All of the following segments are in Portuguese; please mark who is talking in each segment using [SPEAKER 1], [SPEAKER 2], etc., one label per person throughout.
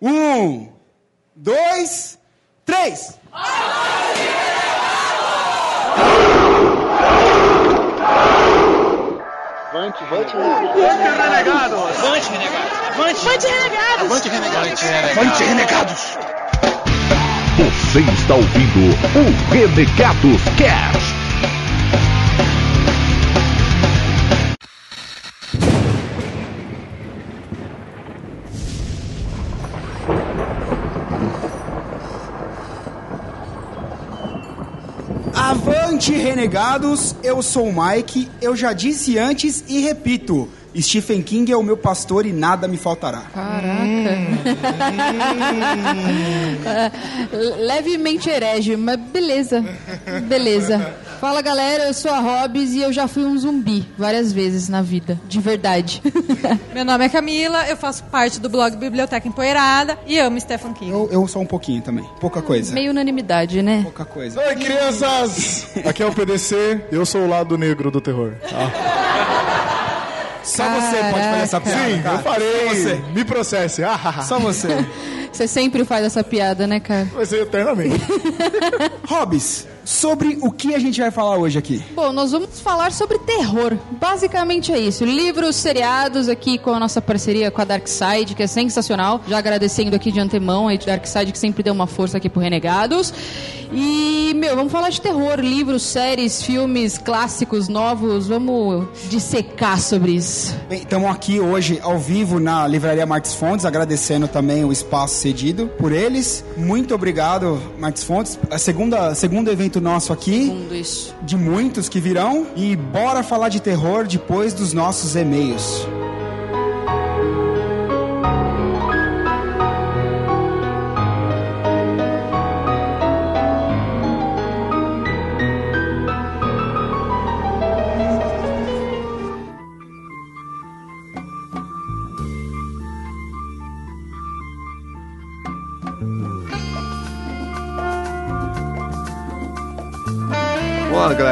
[SPEAKER 1] Um, dois, três!
[SPEAKER 2] Avante, avante, renegados! Avante, renegados! Avante, renegados! Avante, renegados!
[SPEAKER 1] Avante, renegados!
[SPEAKER 3] Você está ouvindo o Renegados Cast.
[SPEAKER 1] Avante, renegados! Eu sou o Mike, eu já disse antes e repito. Stephen King é o meu pastor e nada me faltará.
[SPEAKER 4] É, levemente herege, mas beleza. Beleza. Fala galera, eu sou a Hobbs e eu já fui um zumbi várias vezes na vida, de verdade.
[SPEAKER 5] Meu nome é Camila, eu faço parte do blog Biblioteca Empoeirada e amo Stephen King.
[SPEAKER 1] Eu, eu só um pouquinho também, pouca coisa.
[SPEAKER 4] Meio unanimidade, né?
[SPEAKER 1] Pouca coisa.
[SPEAKER 6] Oi, crianças! Aqui é o PDC, eu sou o lado negro do terror.
[SPEAKER 1] Só você pode fazer essa piada.
[SPEAKER 6] Sim,
[SPEAKER 1] cara.
[SPEAKER 6] eu farei.
[SPEAKER 1] Só você.
[SPEAKER 6] Me processe. Ah,
[SPEAKER 1] Só você.
[SPEAKER 4] Você sempre faz essa piada, né, cara?
[SPEAKER 6] Vai ser eternamente.
[SPEAKER 1] Hobbs, sobre o que a gente vai falar hoje aqui?
[SPEAKER 4] Bom, nós vamos falar sobre terror. Basicamente é isso. Livros, seriados aqui com a nossa parceria com a Dark Side, que é sensacional. Já agradecendo aqui de antemão a Dark Side que sempre deu uma força aqui pro Renegados. E, meu, vamos falar de terror, livros, séries, filmes, clássicos, novos. Vamos dissecar sobre isso.
[SPEAKER 1] Bem, estamos aqui hoje ao vivo na Livraria Marques Fontes, agradecendo também o espaço cedido por eles. Muito obrigado, Marques Fontes. A segunda, segundo evento nosso aqui, de muitos que virão. E bora falar de terror depois dos nossos e-mails.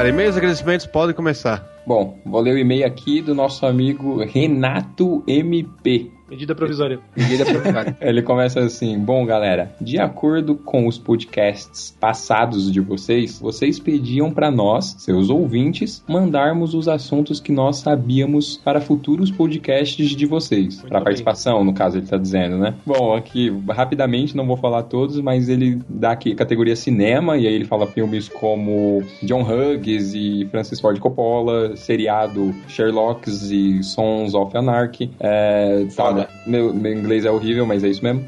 [SPEAKER 7] Galera. E-mails e agradecimentos podem começar.
[SPEAKER 8] Bom, vou ler o e-mail aqui do nosso amigo Renato MP.
[SPEAKER 2] Medida provisória.
[SPEAKER 8] Medida provisória. Ele começa assim: Bom, galera, de acordo com os podcasts passados de vocês, vocês pediam para nós, seus ouvintes, mandarmos os assuntos que nós sabíamos para futuros podcasts de vocês. Para participação, no caso, ele tá dizendo, né? Bom, aqui, rapidamente, não vou falar todos, mas ele dá aqui categoria cinema, e aí ele fala filmes como John Hughes e Francis Ford Coppola, seriado Sherlock's e Sons of Anarchy. É, tá,
[SPEAKER 9] Foda.
[SPEAKER 8] meu, meu inglês é horrível, mas é isso mesmo.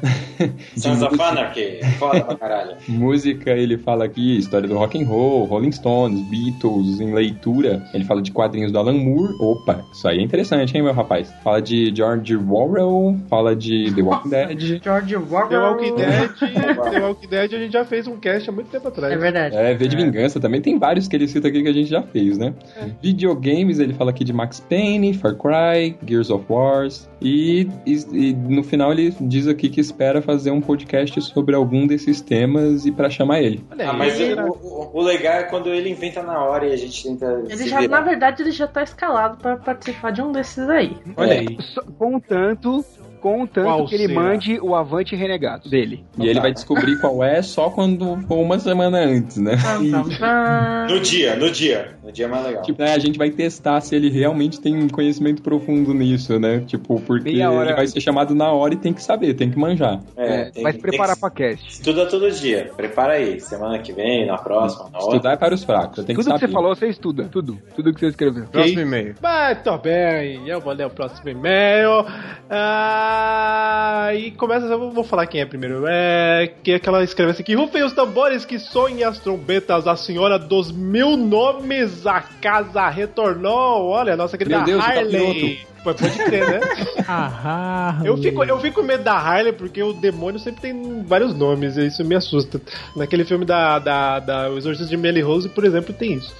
[SPEAKER 9] Sons of Anarchy. Foda pra caralho.
[SPEAKER 8] Música, ele fala aqui história do rock and roll, Rolling Stones, Beatles, em leitura, ele fala de quadrinhos do Alan Moore. Opa, isso aí é interessante, hein, meu rapaz? Fala de George Orwell, fala de The Walking Dead.
[SPEAKER 10] George
[SPEAKER 2] The
[SPEAKER 10] Orwell.
[SPEAKER 2] Walking Dead, The Walking Dead a gente já fez um cast há muito tempo atrás.
[SPEAKER 10] É verdade.
[SPEAKER 8] É, V de Vingança também tem vários que ele cita aqui que a gente já fez, né? Videogames, ele fala aqui de Max Payne, Far Cry, Gears of Wars. E, e, e no final ele diz aqui que espera fazer um podcast sobre algum desses temas e pra chamar ele.
[SPEAKER 9] Ah, mas
[SPEAKER 2] será-
[SPEAKER 9] o, o- legal é quando ele inventa na hora e a gente tenta.
[SPEAKER 10] Ele
[SPEAKER 9] se
[SPEAKER 10] já,
[SPEAKER 9] virar.
[SPEAKER 10] na verdade, ele já tá escalado pra participar de um desses aí.
[SPEAKER 2] Olha
[SPEAKER 8] É.
[SPEAKER 2] aí.
[SPEAKER 11] Contanto, contanto
[SPEAKER 2] Qual
[SPEAKER 11] que ele
[SPEAKER 2] será?
[SPEAKER 11] mande o Avante Renegado dele.
[SPEAKER 8] E ele vai descobrir qual é só quando for uma semana antes, né?
[SPEAKER 9] No dia, no dia. No dia é mais legal.
[SPEAKER 8] Tipo, é, a gente vai testar se ele realmente tem conhecimento profundo nisso, né? Tipo, porque
[SPEAKER 11] Meia hora.
[SPEAKER 8] ele vai ser chamado na hora e tem que saber, tem que manjar.
[SPEAKER 9] É, tem,
[SPEAKER 11] Vai se preparar
[SPEAKER 9] tem
[SPEAKER 11] pra
[SPEAKER 9] que...
[SPEAKER 11] cast.
[SPEAKER 9] Estuda todo dia. Prepara aí. Semana que vem, na próxima, na outra.
[SPEAKER 8] Estudar é para os fracos, tem que
[SPEAKER 11] Tudo que
[SPEAKER 8] saber.
[SPEAKER 11] você falou, você estuda. Tudo. Tudo que você escreveu.
[SPEAKER 7] Próximo e-mail.
[SPEAKER 2] Mas tô bem, eu vou ler o próximo e-mail. Ah, e começa, eu vou falar quem é primeiro. É que é que ela escreve assim: que rufem os tambores que soem as trombetas, a senhora dos mil nomes, a casa retornou. Olha, a nossa querida
[SPEAKER 8] Meu Deus, tá
[SPEAKER 2] Harley. Pô, Pode crer, né?
[SPEAKER 12] Ah,
[SPEAKER 2] Eu fico, eu fico com medo da Harley porque o demônio sempre tem vários nomes e isso me assusta. Naquele filme da, da, da O Exorcista de Melly Rose, por exemplo, tem isso.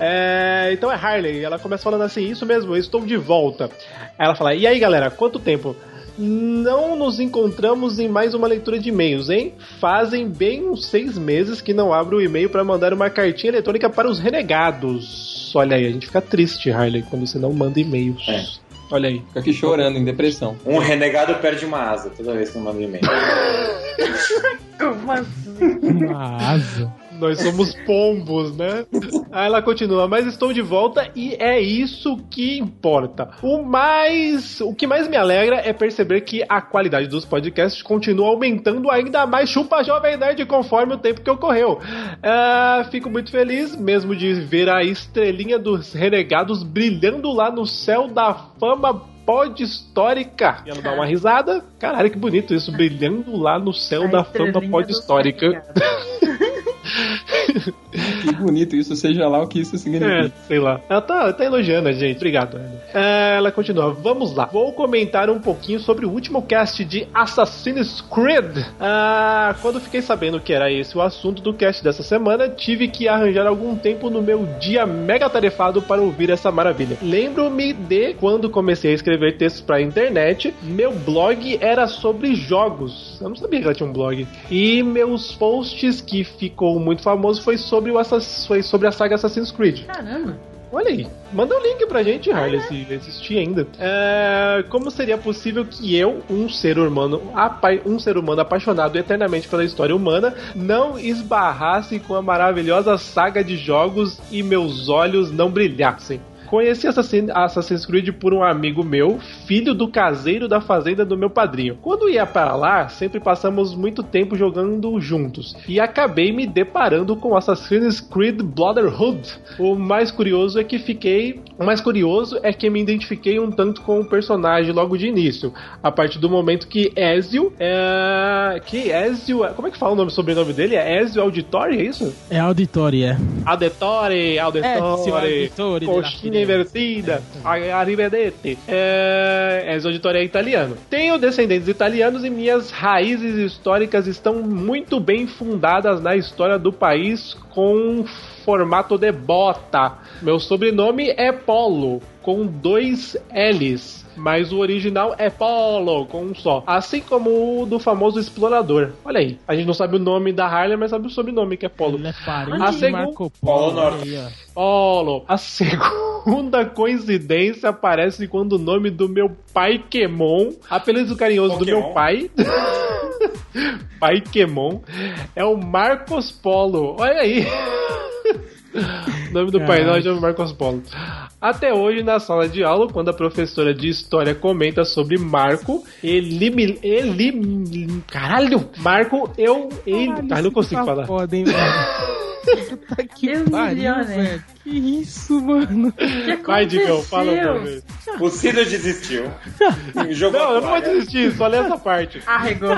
[SPEAKER 2] É, então é Harley, ela começa falando assim: Isso mesmo, eu estou de volta. Aí ela fala: E aí galera, quanto tempo? Não nos encontramos em mais uma leitura de e-mails, hein? Fazem bem uns seis meses que não abro o e-mail para mandar uma cartinha eletrônica para os renegados. Olha aí, a gente fica triste, Harley, quando você não manda e-mails.
[SPEAKER 9] É.
[SPEAKER 2] Olha aí.
[SPEAKER 8] Fica aqui chorando, em depressão.
[SPEAKER 9] Um renegado perde uma asa toda vez que eu mando e-mail.
[SPEAKER 10] Como assim?
[SPEAKER 12] Uma asa.
[SPEAKER 2] Nós somos pombos, né? Aí ela continua, mas estou de volta e é isso que importa. O mais, o que mais me alegra é perceber que a qualidade dos podcasts continua aumentando ainda mais. Chupa jovem nerd conforme o tempo que ocorreu. Ah, fico muito feliz mesmo de ver a estrelinha dos renegados brilhando lá no céu da fama pod histórica. E ela dá uma risada. Caralho, que bonito isso, brilhando lá no céu
[SPEAKER 10] A
[SPEAKER 2] da fama pod histórica.
[SPEAKER 8] Que bonito isso, seja lá o que isso
[SPEAKER 2] É,
[SPEAKER 8] significa.
[SPEAKER 2] sei lá. Ela tá, tá elogiando a gente. Obrigado. Ana. Ela continua. Vamos lá. Vou comentar um pouquinho sobre o último cast de Assassin's Creed. Ah, quando fiquei sabendo que era esse o assunto do cast dessa semana, tive que arranjar algum tempo no meu dia mega tarefado para ouvir essa maravilha. Lembro-me de quando comecei a escrever textos pra internet, meu blog era sobre jogos. Eu não sabia que ela tinha um blog. E meus posts que ficou muito famoso foi sobre o foi sobre a saga Assassin's Creed.
[SPEAKER 10] Caramba.
[SPEAKER 2] Olha aí, manda o link pra gente, Harley, se existir ainda. É, como seria possível que eu, um ser humano, um ser humano apaixonado eternamente pela história humana, não esbarrasse com a maravilhosa saga de jogos e meus olhos não brilhassem? Conheci Assassin- Assassin's Creed por um amigo meu, filho do caseiro da fazenda do meu padrinho. Quando ia para lá, sempre passamos muito tempo jogando juntos. E acabei me deparando com Assassin's Creed Brotherhood. O mais curioso é que fiquei. O mais curioso é que me identifiquei um tanto com o personagem logo de início. A partir do momento que Ezio. É... Que Ezio. Como é que fala o nome sobrenome dele? É Ezio Auditori, é isso?
[SPEAKER 12] É auditório, é.
[SPEAKER 2] Auditore,
[SPEAKER 12] Ezio
[SPEAKER 2] Auditore,
[SPEAKER 12] Auditore
[SPEAKER 2] coxinha invertida, arrivederci. É, Ezio Auditore é italiano. Tenho descendentes italianos e minhas raízes históricas estão muito bem fundadas na história do país com formato de bota. Meu sobrenome é Polo, com dois L's. Mas o original é Polo, com um só. Assim como o do famoso explorador. Olha aí. A gente não sabe o nome da Harley, mas sabe o sobrenome que é Polo.
[SPEAKER 12] Ele é parente
[SPEAKER 2] segun-
[SPEAKER 12] Marco
[SPEAKER 9] Polo
[SPEAKER 12] Polo.
[SPEAKER 9] Norte.
[SPEAKER 12] Aí.
[SPEAKER 2] Polo. A segunda coincidência aparece quando o nome do meu pai Quemon, apelido carinhoso do
[SPEAKER 9] Pokémon.
[SPEAKER 2] meu pai, pai Quemon, é o Marcos Polo. Olha aí. O nome do pai não chama Marcos Polo. Até hoje, na sala de aula, quando a professora de história comenta sobre Marco, ele me. Ele. Caralho! Marco, eu. Ele. Ah, não consigo
[SPEAKER 12] Tá
[SPEAKER 2] falar.
[SPEAKER 12] Foda, hein, velho? Puta que pariu,
[SPEAKER 10] né?
[SPEAKER 12] velho. Que isso, mano?
[SPEAKER 10] que
[SPEAKER 2] Vai, Digão, fala pra mim.
[SPEAKER 9] O Ciro desistiu. Jogou
[SPEAKER 2] Não, eu não vou desistir, só lê essa parte.
[SPEAKER 10] Arregou.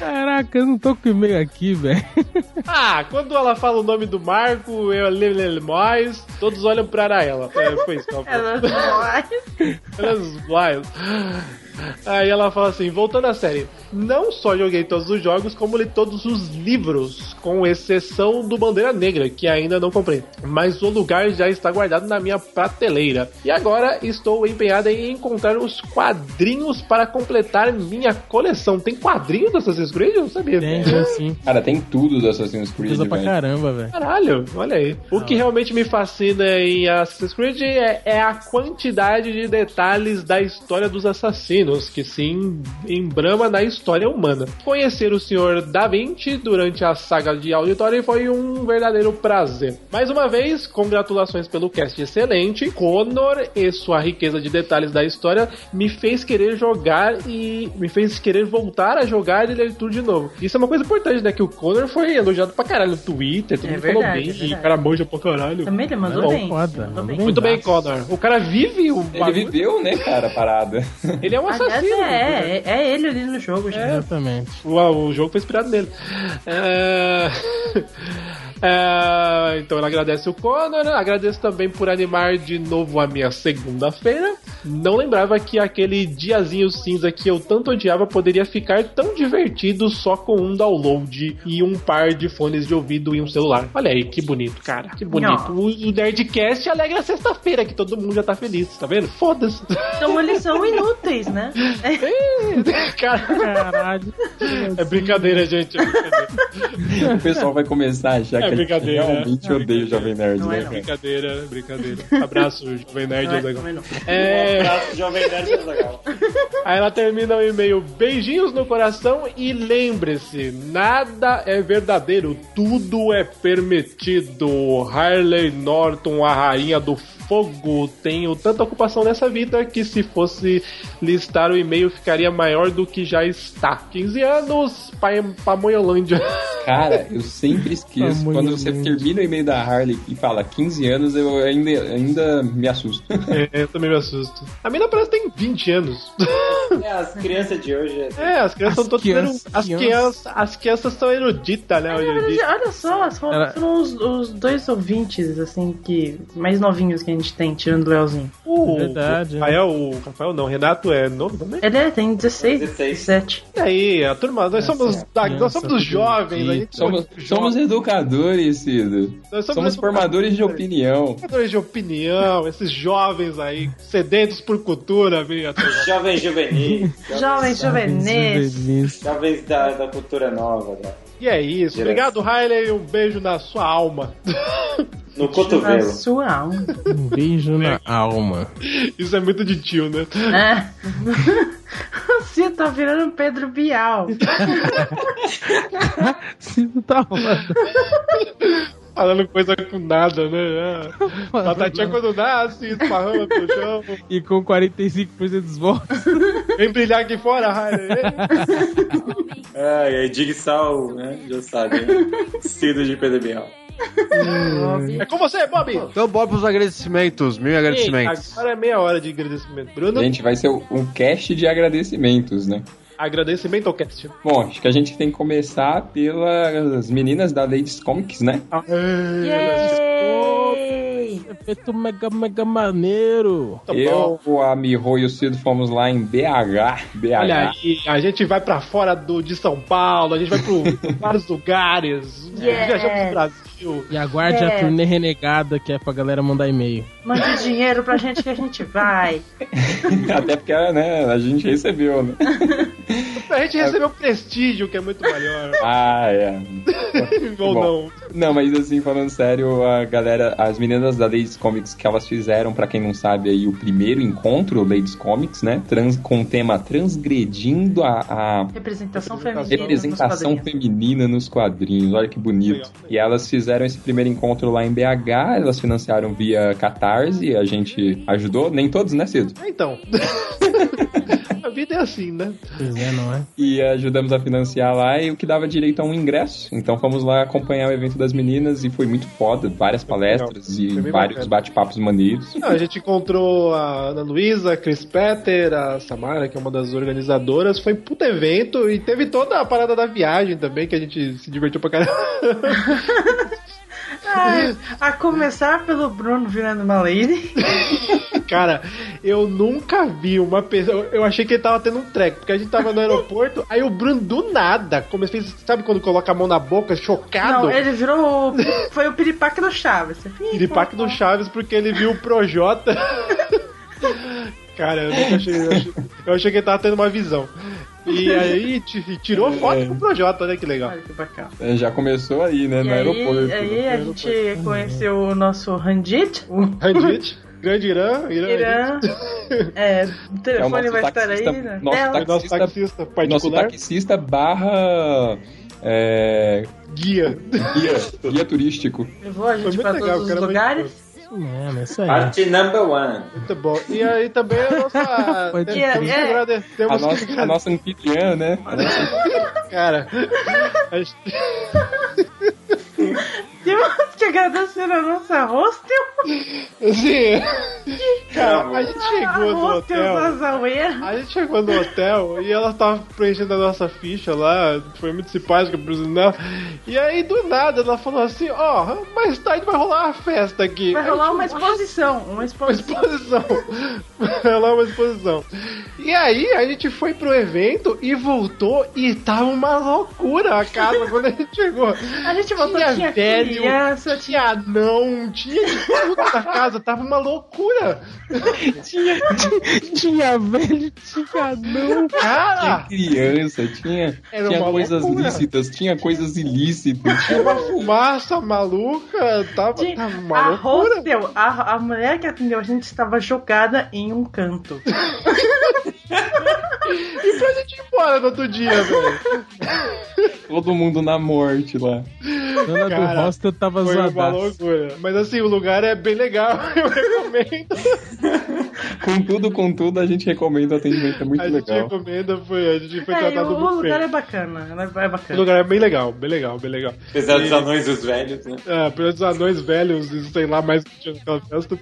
[SPEAKER 12] Caraca, eu não tô com e-mail aqui, velho.
[SPEAKER 2] Ah, quando ela fala o nome do Marco, eu leio mais, todos olham pra ela. É, foi isso que ela falou.
[SPEAKER 10] Ela vai.
[SPEAKER 2] Elas vai. Aí ela fala assim, voltando à série, não só joguei todos os jogos, como li todos os livros, com exceção do Bandeira Negra, que ainda não comprei. Mas o lugar já está guardado na minha prateleira. E agora estou empenhada em encontrar os quadrinhos para completar minha coleção. Tem quadrinhos do Assassin's Creed? Eu não sabia.
[SPEAKER 12] Tem, tem sim.
[SPEAKER 8] Cara, tem tudo do Assassin's Creed,
[SPEAKER 12] Usa pra caramba, velho.
[SPEAKER 2] Caralho, olha aí. O que realmente me fascina em Assassin's Creed é, é a quantidade de detalhes da história dos assassinos que se em- embrama na história humana. Conhecer o Sr. Da Vinci durante a saga de Auditório foi um verdadeiro prazer. Mais uma vez, congratulações pelo cast excelente. Connor e sua riqueza de detalhes da história me fez querer jogar e me fez querer voltar a jogar e ler tudo de novo. Isso é uma coisa importante, né? Que o Connor foi elogiado pra caralho no Twitter, todo
[SPEAKER 10] É
[SPEAKER 2] mundo falou
[SPEAKER 10] verdade,
[SPEAKER 2] bem,
[SPEAKER 10] é
[SPEAKER 2] e o cara manja pra caralho.
[SPEAKER 10] Também ele mandou bem.
[SPEAKER 12] foda.
[SPEAKER 10] Mandou bem.
[SPEAKER 2] Muito bem, Connor. O cara vive o
[SPEAKER 8] Ele
[SPEAKER 2] bagulho.
[SPEAKER 8] viveu, né, cara, a parada.
[SPEAKER 2] Ele é um
[SPEAKER 10] Aliás, é, é, é ele ali no jogo, gente.
[SPEAKER 12] Exatamente.
[SPEAKER 2] O, o jogo foi inspirado nele. É... É, então ela agradece o Connor, agradeço também por animar de novo a minha segunda-feira. Não lembrava que aquele diazinho cinza que eu tanto odiava poderia ficar tão divertido só com um download e um par de fones de ouvido e um celular. Olha aí, que bonito, cara. Que bonito. O, o Nerdcast alegra a sexta-feira, que todo mundo já tá feliz, tá vendo? Foda-se.
[SPEAKER 10] Então eles são inúteis, né?
[SPEAKER 2] Cara,
[SPEAKER 12] Caralho.
[SPEAKER 2] é brincadeira, gente. É brincadeira.
[SPEAKER 8] O pessoal vai começar a achar
[SPEAKER 2] É
[SPEAKER 8] que a gente
[SPEAKER 2] brincadeira,
[SPEAKER 8] realmente
[SPEAKER 2] né?
[SPEAKER 8] odeia o Jovem Nerd,
[SPEAKER 10] Não
[SPEAKER 8] né,
[SPEAKER 10] é?
[SPEAKER 2] Brincadeira, brincadeira. Abraço, Jovem Nerd.
[SPEAKER 10] Não é, não.
[SPEAKER 2] É,
[SPEAKER 9] Abraço, Jovem Nerd Azaghal.
[SPEAKER 2] Aí ela termina o e-mail, beijinhos no coração e lembre-se, nada é verdadeiro, tudo é permitido. Harley Norton, a rainha do fogo, tenho tanta ocupação nessa vida que se fosse listar o e-mail ficaria maior do que já está. 15 anos, pai, Pamonholândia.
[SPEAKER 8] Cara, eu sempre esqueço. Quando você termina o e-mail da Harley e fala 15 anos, eu ainda, ainda me assusto.
[SPEAKER 2] É, eu também me assusto. A mina parece que tem 20 anos.
[SPEAKER 9] É, as crianças de hoje.
[SPEAKER 2] É, as crianças
[SPEAKER 12] As
[SPEAKER 2] estão todas.
[SPEAKER 12] crianças-
[SPEAKER 2] As crianças, as crianças são eruditas, né? Hoje em dia.
[SPEAKER 10] Olha só, são,
[SPEAKER 12] Ela-
[SPEAKER 10] são os, os dois ouvintes, assim, que mais novinhos que a gente tem, tirando o Leozinho.
[SPEAKER 2] O
[SPEAKER 12] Verdade,
[SPEAKER 2] Rafael, o Rafael não, Renato é novo também?
[SPEAKER 10] Ele é, tem 16,
[SPEAKER 9] 16.
[SPEAKER 10] 17.
[SPEAKER 2] E aí, a turma, nós somos, da- nós somos os jovens, a gente
[SPEAKER 8] Somos, somos educadores, Cido.
[SPEAKER 2] Nós somos
[SPEAKER 8] Somos formadores de opinião.
[SPEAKER 2] Formadores de opinião, esses jovens aí, sedentos por cultura, turma.
[SPEAKER 9] Jovens juvenis.
[SPEAKER 10] Jovens juvenis.
[SPEAKER 9] Jovens da, da cultura nova. né?
[SPEAKER 2] E é isso.
[SPEAKER 9] Direto.
[SPEAKER 2] Obrigado, Riley. Um beijo na sua alma.
[SPEAKER 9] No
[SPEAKER 10] Na
[SPEAKER 9] cotovelo.
[SPEAKER 10] sua alma.
[SPEAKER 12] Um beijo na alma.
[SPEAKER 2] Isso é muito de tio, né?
[SPEAKER 10] É. Você tá virando Pedro Bial.
[SPEAKER 12] Cido tá foda.
[SPEAKER 2] Falando coisa com nada, né? Ah, Batatinha quando nasce, esparrama pro chão.
[SPEAKER 12] E com 45% dos votos.
[SPEAKER 2] Vem brilhar aqui fora, Riley.
[SPEAKER 9] Ah, e aí, Digsal, né? Já sabe. né? Cido de Bial.
[SPEAKER 2] É com você, Bob.
[SPEAKER 7] Então, bora pros agradecimentos. Mil agradecimentos.
[SPEAKER 2] Agora é meia hora de agradecimento. Bruno,
[SPEAKER 8] Gente, vai ser um cast de agradecimentos, né?
[SPEAKER 2] Agradecimento ao cast.
[SPEAKER 8] Bom, acho que a gente tem que começar pelas meninas da Ladies Comics, né?
[SPEAKER 10] Yay!
[SPEAKER 12] Efeito mega, mega maneiro.
[SPEAKER 2] Tá
[SPEAKER 8] Eu, a Miho e o Cido fomos lá em BH. BH.
[SPEAKER 2] Olha aí, a gente vai pra fora do, de São Paulo, a gente vai pro vários lugares,
[SPEAKER 10] Yes.
[SPEAKER 2] viajamos pro Brasil.
[SPEAKER 12] E aguarde
[SPEAKER 10] É.
[SPEAKER 12] a turnê renegada que é pra galera mandar e-mail.
[SPEAKER 10] Mande dinheiro pra gente que a gente vai.
[SPEAKER 8] Até porque né, a gente recebeu, né?
[SPEAKER 2] A gente recebeu prestígio, que é muito maior.
[SPEAKER 8] Ah, é.
[SPEAKER 2] Ou
[SPEAKER 8] Bom.
[SPEAKER 2] não.
[SPEAKER 8] Não, mas assim, falando sério, a galera, as meninas da Ladies Comics que elas fizeram, pra quem não sabe, aí o primeiro encontro Ladies Comics, né? Trans, com o tema transgredindo a, a
[SPEAKER 10] Representação feminina.
[SPEAKER 8] representação
[SPEAKER 10] nos quadrinhos.
[SPEAKER 8] feminina nos quadrinhos. Olha que bonito.
[SPEAKER 2] Legal.
[SPEAKER 8] E elas fizeram esse primeiro encontro lá em BH, elas financiaram via Catarse, a gente ajudou, nem todos, né, Cido?
[SPEAKER 2] Então. vida é assim, né?
[SPEAKER 12] Pois é, não é?
[SPEAKER 8] E ajudamos a financiar lá e o que dava direito a um ingresso. Então fomos lá acompanhar o evento das meninas e foi muito foda, várias palestras e vários bate-papos maneiros.
[SPEAKER 2] Não, a gente encontrou a Ana Luísa, a Chris Petter, a Samara, que é uma das organizadoras. Foi um puto evento e teve toda a parada da viagem também, que a gente se divertiu pra caramba.
[SPEAKER 10] A começar pelo Bruno virando uma lady.
[SPEAKER 2] Cara, eu nunca vi uma pessoa. Eu achei que ele tava tendo um treco, porque a gente tava no aeroporto, aí o Bruno do nada começou. Sabe quando coloca a mão na boca, chocado?
[SPEAKER 10] Não, ele virou. o- Foi o piripaque do Chaves.
[SPEAKER 2] Piripaque do Chaves porque ele viu o Projota. Cara, eu nunca achei. Eu achei, eu achei que ele tava tendo uma visão. E aí ti- tirou foto com o Projota, né? Que legal.
[SPEAKER 10] Olha que bacana.
[SPEAKER 8] É, Já começou aí, né,
[SPEAKER 10] E
[SPEAKER 8] no
[SPEAKER 10] aí,
[SPEAKER 8] aeroporto.
[SPEAKER 10] aí a gente conheceu o nosso Randit. O
[SPEAKER 2] Randit, grande Irã, Irã.
[SPEAKER 10] Irã. É, o telefone
[SPEAKER 8] nosso
[SPEAKER 10] vai estar
[SPEAKER 8] taxista-
[SPEAKER 10] aí na
[SPEAKER 8] nosso
[SPEAKER 10] tela.
[SPEAKER 2] Nosso
[SPEAKER 8] Taxista-
[SPEAKER 2] taxista
[SPEAKER 8] Nosso
[SPEAKER 2] particular.
[SPEAKER 8] taxista barra é,
[SPEAKER 2] Guia.
[SPEAKER 8] guia, guia turístico.
[SPEAKER 10] Levou a gente pra
[SPEAKER 2] legal,
[SPEAKER 10] todos
[SPEAKER 2] o
[SPEAKER 10] os lugares.
[SPEAKER 12] É isso aí.
[SPEAKER 9] Parte number one.
[SPEAKER 2] Muito bom. E aí também a nossa.
[SPEAKER 12] Pode
[SPEAKER 2] temos
[SPEAKER 10] É, é.
[SPEAKER 2] agradecer-
[SPEAKER 8] A
[SPEAKER 2] temos que
[SPEAKER 8] nossa, a
[SPEAKER 2] agradecer,
[SPEAKER 8] nossa anfitriã, né? A nossa-
[SPEAKER 2] Cara. a gente-
[SPEAKER 10] Temos que agradecer a nossa hostel.
[SPEAKER 2] Assim, cara, a gente chegou no hotel. A gente chegou no hotel e ela tava preenchendo a nossa ficha lá, foi muito simpática sinal. E aí, do nada, ela falou assim: Ó, mais tarde vai rolar uma festa aqui.
[SPEAKER 10] Vai rolar uma exposição. Uma
[SPEAKER 2] Uma
[SPEAKER 10] exposição.
[SPEAKER 2] exposição. Vai rolar uma exposição. E aí, a gente foi pro evento e voltou e tava uma loucura a casa quando a gente chegou.
[SPEAKER 10] A gente voltou,
[SPEAKER 2] tinha,
[SPEAKER 10] tinha
[SPEAKER 2] velho,
[SPEAKER 10] criança,
[SPEAKER 2] tinha anão, tinha de tudo na casa, tava uma loucura.
[SPEAKER 12] tinha, tinha velho, tinha não.
[SPEAKER 2] Cara!
[SPEAKER 8] Tinha criança, tinha,
[SPEAKER 2] Era
[SPEAKER 8] tinha coisas
[SPEAKER 2] loucura.
[SPEAKER 8] lícitas, tinha coisas ilícitas.
[SPEAKER 2] Tinha uma fumaça maluca, tava, tava uma
[SPEAKER 10] A
[SPEAKER 2] loucura.
[SPEAKER 10] hostel, a, a mulher que atendeu a gente estava jogada em um canto.
[SPEAKER 2] E pra gente ir embora no outro dia, velho.
[SPEAKER 8] Todo mundo na morte lá.
[SPEAKER 12] Dona
[SPEAKER 2] Cara,
[SPEAKER 12] do hostel tava
[SPEAKER 2] Foi uma
[SPEAKER 12] zoadaça.
[SPEAKER 2] loucura. Mas assim, o lugar é bem legal, eu recomendo.
[SPEAKER 8] Com tudo, com tudo, a gente recomenda o atendimento, é muito
[SPEAKER 2] a gente
[SPEAKER 8] legal.
[SPEAKER 2] recomenda, foi, a gente foi
[SPEAKER 10] É,
[SPEAKER 2] tratado
[SPEAKER 10] o
[SPEAKER 2] muito
[SPEAKER 10] lugar
[SPEAKER 2] bem.
[SPEAKER 10] é bacana, é
[SPEAKER 2] O
[SPEAKER 10] bacana.
[SPEAKER 2] lugar é bem legal, bem legal, bem legal.
[SPEAKER 9] Apesar dos
[SPEAKER 2] E-
[SPEAKER 9] anões e os velhos, né?
[SPEAKER 2] É, pelos anões velhos e sei lá mais que tinha naquela festa.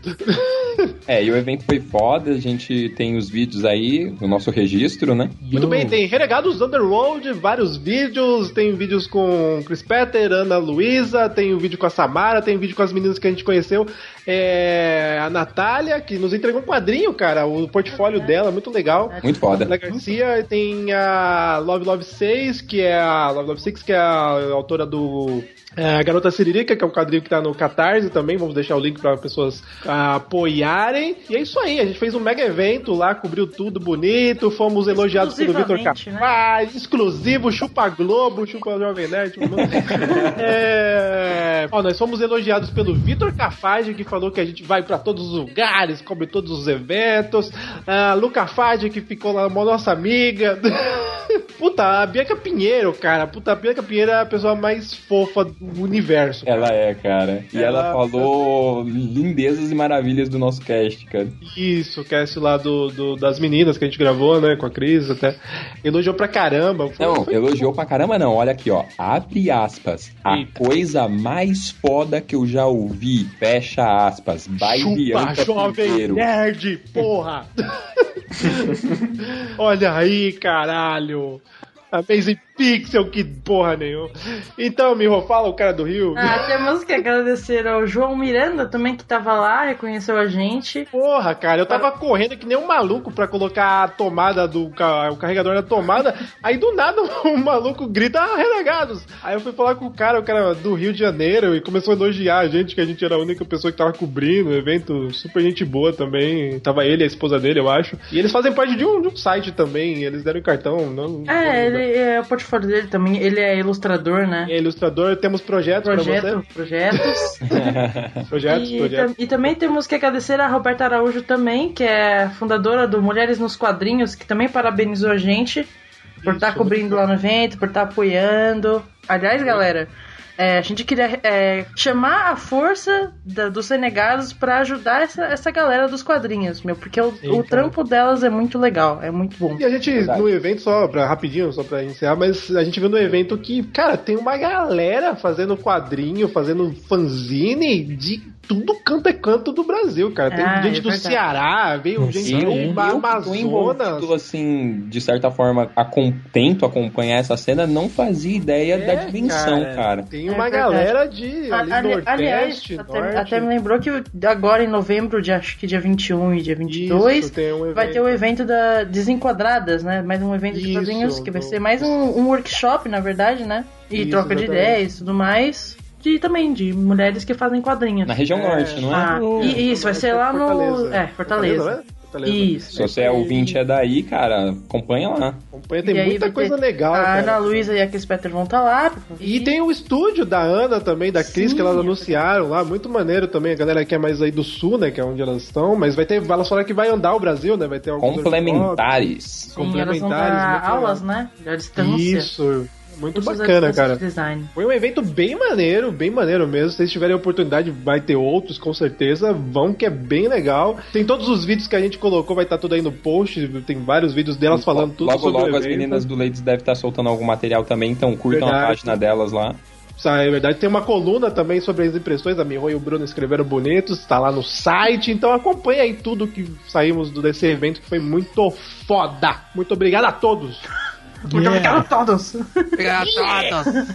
[SPEAKER 8] É, e o evento foi foda, a gente tem os vídeos aí, no nosso registro, né?
[SPEAKER 2] Muito bem, tem Renegados Underworld, vários vídeos, tem vídeos com Chris Petter, Ana Luísa, tem o vídeo com a Samara, tem vídeo com as meninas que a gente conheceu, é, a Natália, que nos entregou um quadrinho, cara, o portfólio dela, muito legal.
[SPEAKER 8] Muito foda.
[SPEAKER 2] Ana Garcia, tem a Love Love 6, que é a Love Love 6, que é a autora do é, a Garota Siririca, que é um quadrinho que tá no Catarse também. Vamos deixar o link para pessoas ah, apoiarem. E é isso aí, a gente fez um mega evento lá, cobriu tudo bonito. Fomos elogiados pelo Vitor
[SPEAKER 10] Exclusivamente, né?
[SPEAKER 2] Capaz, exclusivo, chupa Globo, chupa Jovem Nerd. é... Ó, nós fomos elogiados pelo Vitor Cafage, que falou que a gente vai pra todos os lugares, cobre todos os eventos. A Luca Fage, que ficou lá, nossa amiga. Puta, a Bianca Pinheiro, cara. Puta, a Bianca Pinheiro é a pessoa mais fofa do universo.
[SPEAKER 8] Ela é, cara. E ela,
[SPEAKER 2] Ela-
[SPEAKER 8] falou lindezas e maravilhas do nosso cast, cara.
[SPEAKER 2] Isso, o cast lá do, do- das meninas que a gente gravou, né, com a Cris até. Elogiou pra caramba. Foi-
[SPEAKER 8] Não,
[SPEAKER 2] foi-
[SPEAKER 8] elogiou pra caramba não. Olha aqui, ó. Abre aspas. A
[SPEAKER 2] Eita.
[SPEAKER 8] coisa mais foda que eu já ouvi. Fecha aspas. Vai
[SPEAKER 2] Chupa,
[SPEAKER 8] Bianca
[SPEAKER 2] jovem
[SPEAKER 8] Pinheiro.
[SPEAKER 2] nerd, porra! Olha aí, caralho! Amazing Pixel, que porra nenhuma. Então, Miho, fala o cara do Rio.
[SPEAKER 10] Ah, temos que agradecer ao João Miranda também, que tava lá, reconheceu a gente.
[SPEAKER 2] Porra, cara, eu tava correndo que nem um maluco pra colocar a tomada do o carregador na tomada. Aí do nada o maluco grita ah, renegados. Aí eu fui falar com o cara, o cara do Rio de Janeiro, e começou a elogiar a gente, que a gente era a única pessoa que tava cobrindo o evento. Super gente boa também. Tava ele a esposa dele, eu acho. E eles fazem parte de um, de um site também. Eles deram cartão. Não,
[SPEAKER 10] É, ele é o portfólio dele também, ele é ilustrador, né?
[SPEAKER 2] É ilustrador, temos projetos
[SPEAKER 10] Projeto, projetos.
[SPEAKER 2] você. Projetos,
[SPEAKER 10] E,
[SPEAKER 2] projetos.
[SPEAKER 10] tam- e também temos que agradecer a Roberta Araújo também, que é fundadora do Mulheres nos Quadrinhos, que também parabenizou a gente por estar cobrindo lá no evento, por estar apoiando. Aliás, galera, é, a gente queria é, chamar a força da- dos renegados pra ajudar essa, essa galera dos quadrinhos, meu, porque o, o
[SPEAKER 2] Sim, cara.
[SPEAKER 10] trampo delas é muito legal, é muito bom.
[SPEAKER 2] E a gente, no evento, só pra rapidinho, só pra iniciar, mas a gente viu no evento que, cara, tem uma galera fazendo quadrinho, fazendo fanzine de tudo canto é canto do Brasil, cara. Tem
[SPEAKER 10] Ah,
[SPEAKER 2] gente
[SPEAKER 10] é
[SPEAKER 2] do. Ceará, veio gente
[SPEAKER 8] Eu,
[SPEAKER 2] do
[SPEAKER 8] eu
[SPEAKER 2] Amazonas.
[SPEAKER 8] envolvido, assim, de certa forma, acom tento acompanhar essa cena, não fazia ideia da
[SPEAKER 2] É,
[SPEAKER 8] dimensão,
[SPEAKER 2] cara.
[SPEAKER 8] cara.
[SPEAKER 2] Tem
[SPEAKER 10] É
[SPEAKER 2] uma
[SPEAKER 10] verdade.
[SPEAKER 2] galera de ali,
[SPEAKER 10] Ali-
[SPEAKER 2] Nordeste,
[SPEAKER 10] aliás,
[SPEAKER 2] Norte.
[SPEAKER 10] até, até me lembrou que agora em novembro, de, acho que dia 21 e dia 22,
[SPEAKER 2] Isso, tem um
[SPEAKER 10] vai ter o evento da Desenquadradas, né? Mais um evento de
[SPEAKER 2] Isso,
[SPEAKER 10] quadrinhos, que vai ser mais um, um workshop, na verdade, né? E
[SPEAKER 2] Isso,
[SPEAKER 10] troca de
[SPEAKER 2] exatamente.
[SPEAKER 10] ideias e tudo mais. E também de mulheres que fazem quadrinhos.
[SPEAKER 8] Na região norte, não é?
[SPEAKER 10] Ah, e, isso, vai ser lá no.
[SPEAKER 2] Fortaleza.
[SPEAKER 10] É, Fortaleza.
[SPEAKER 2] né? Fortaleza.
[SPEAKER 10] Isso.
[SPEAKER 8] Se você é ouvinte é daí, cara, acompanha lá.
[SPEAKER 2] Acompanha, tem
[SPEAKER 10] E
[SPEAKER 2] muita
[SPEAKER 10] vai ter-
[SPEAKER 2] coisa legal,
[SPEAKER 10] A
[SPEAKER 2] cara.
[SPEAKER 10] Ana Luísa e a Chris Petter vão estar lá. pra conferir.
[SPEAKER 2] E tem o estúdio da Ana também, da Cris,
[SPEAKER 10] Sim,
[SPEAKER 2] que elas
[SPEAKER 10] é
[SPEAKER 2] anunciaram lá, muito maneiro também, a galera que é mais aí do sul, né, que é onde elas estão, mas vai ter, elas falaram que vai andar o Brasil, né, vai ter alguns
[SPEAKER 8] Complementares.
[SPEAKER 10] Sim, elas vão
[SPEAKER 2] complementares,
[SPEAKER 10] dar aulas, né? À distância.
[SPEAKER 2] Isso, muito bacana, cara.
[SPEAKER 10] Design.
[SPEAKER 2] Foi um evento bem maneiro, bem maneiro mesmo. Se vocês tiverem oportunidade, vai ter outros, com certeza. Vão, que é bem legal. Tem todos os vídeos que a gente colocou, vai estar tudo aí no post. Tem vários vídeos delas falando tudo
[SPEAKER 8] logo,
[SPEAKER 2] sobre
[SPEAKER 8] logo
[SPEAKER 2] o
[SPEAKER 8] as meninas do Ladies devem estar soltando algum material também, então curtam a
[SPEAKER 2] Verdade.
[SPEAKER 8] página delas lá.
[SPEAKER 2] Sa- É verdade, tem uma coluna também sobre as impressões. A Miho e o Bruno escreveram bonitos, está lá no site. Então acompanha aí tudo que saímos desse evento que foi muito foda. Muito obrigado a todos.
[SPEAKER 10] Muito obrigado a todos.
[SPEAKER 4] Obrigado a todos.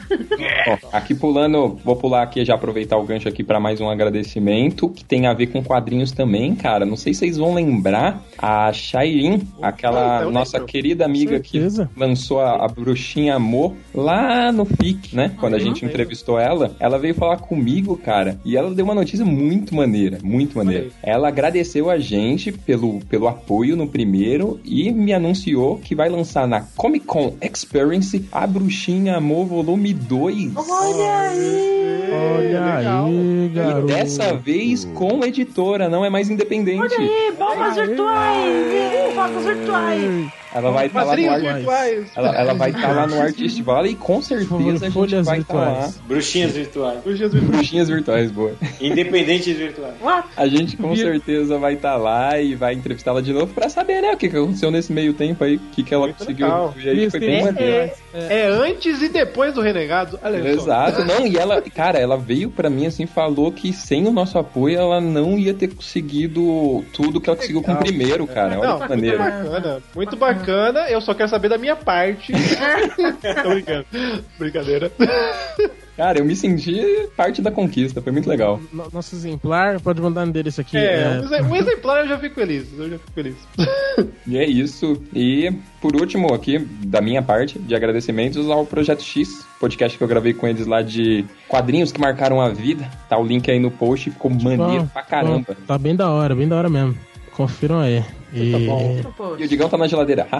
[SPEAKER 8] Ó, aqui pulando, vou pular aqui já aproveitar o gancho aqui pra mais um agradecimento que tem a ver com quadrinhos também, cara. Não sei se vocês vão lembrar a Shairin, aquela
[SPEAKER 2] eu
[SPEAKER 8] nossa
[SPEAKER 2] lembro.
[SPEAKER 8] querida amiga que lançou a, a Bruxinha Amor lá no FIC, né? Quando a gente entrevistou ela, ela veio falar comigo, cara, e ela deu uma notícia muito maneira, muito maneira. Ela agradeceu a gente pelo, pelo apoio no primeiro e me anunciou que vai lançar na Comic Con Experience a Bruxinha Amor Volume 2.
[SPEAKER 10] Olha aí.
[SPEAKER 12] Olha
[SPEAKER 2] legal.
[SPEAKER 12] aí,
[SPEAKER 8] E
[SPEAKER 12] garoto.
[SPEAKER 8] dessa vez com editora, não é mais independente.
[SPEAKER 10] Olha aí, bombas virtuais. Bombas virtuais.
[SPEAKER 8] Ela vai estar lá no
[SPEAKER 2] virtuais.
[SPEAKER 8] ela, ela vai estar lá no Artist Valley e com certeza a gente vai estar lá.
[SPEAKER 12] virtuais.
[SPEAKER 9] Bruxinhas virtuais.
[SPEAKER 2] Bruxinhas virtuais.
[SPEAKER 8] Bruxinhas virtuais, boa.
[SPEAKER 9] Independentes virtuais.
[SPEAKER 10] What?
[SPEAKER 8] A gente com certeza vai estar lá e vai entrevistá-la de novo pra saber, né, o que, que aconteceu nesse meio tempo aí, o que, que ela
[SPEAKER 2] Muito
[SPEAKER 8] conseguiu.
[SPEAKER 2] legal.
[SPEAKER 8] E aí foi bem
[SPEAKER 12] Isso,
[SPEAKER 8] maneiro.
[SPEAKER 2] É antes e depois do Renegado. Olha só.
[SPEAKER 8] Exato, não, e ela, cara, ela veio pra mim assim, falou que sem o nosso apoio ela não ia ter conseguido tudo que ela conseguiu com o primeiro, cara. Olha
[SPEAKER 2] Não,
[SPEAKER 8] que
[SPEAKER 2] muito
[SPEAKER 8] maneiro.
[SPEAKER 2] bacana. Muito bacana. Eu só quero saber da minha parte. Tô brincando. Brincadeira.
[SPEAKER 8] Cara, eu me senti parte da conquista, foi muito legal.
[SPEAKER 12] No- Nosso exemplar, pode mandar um endereço aqui.
[SPEAKER 2] É,
[SPEAKER 12] é,
[SPEAKER 2] um exe- um exemplar eu já fico feliz. Eu já fico feliz.
[SPEAKER 8] E é isso. E por último, aqui, da minha parte, de agradecimentos ao Projeto X, podcast que eu gravei com eles lá de quadrinhos que marcaram a vida. Tá o link aí no post, ficou maneiro
[SPEAKER 12] bom,
[SPEAKER 8] pra caramba.
[SPEAKER 12] bom, Tá bem da hora, bem da hora mesmo. Confiram aí. E...
[SPEAKER 8] E o Digão tá na geladeira.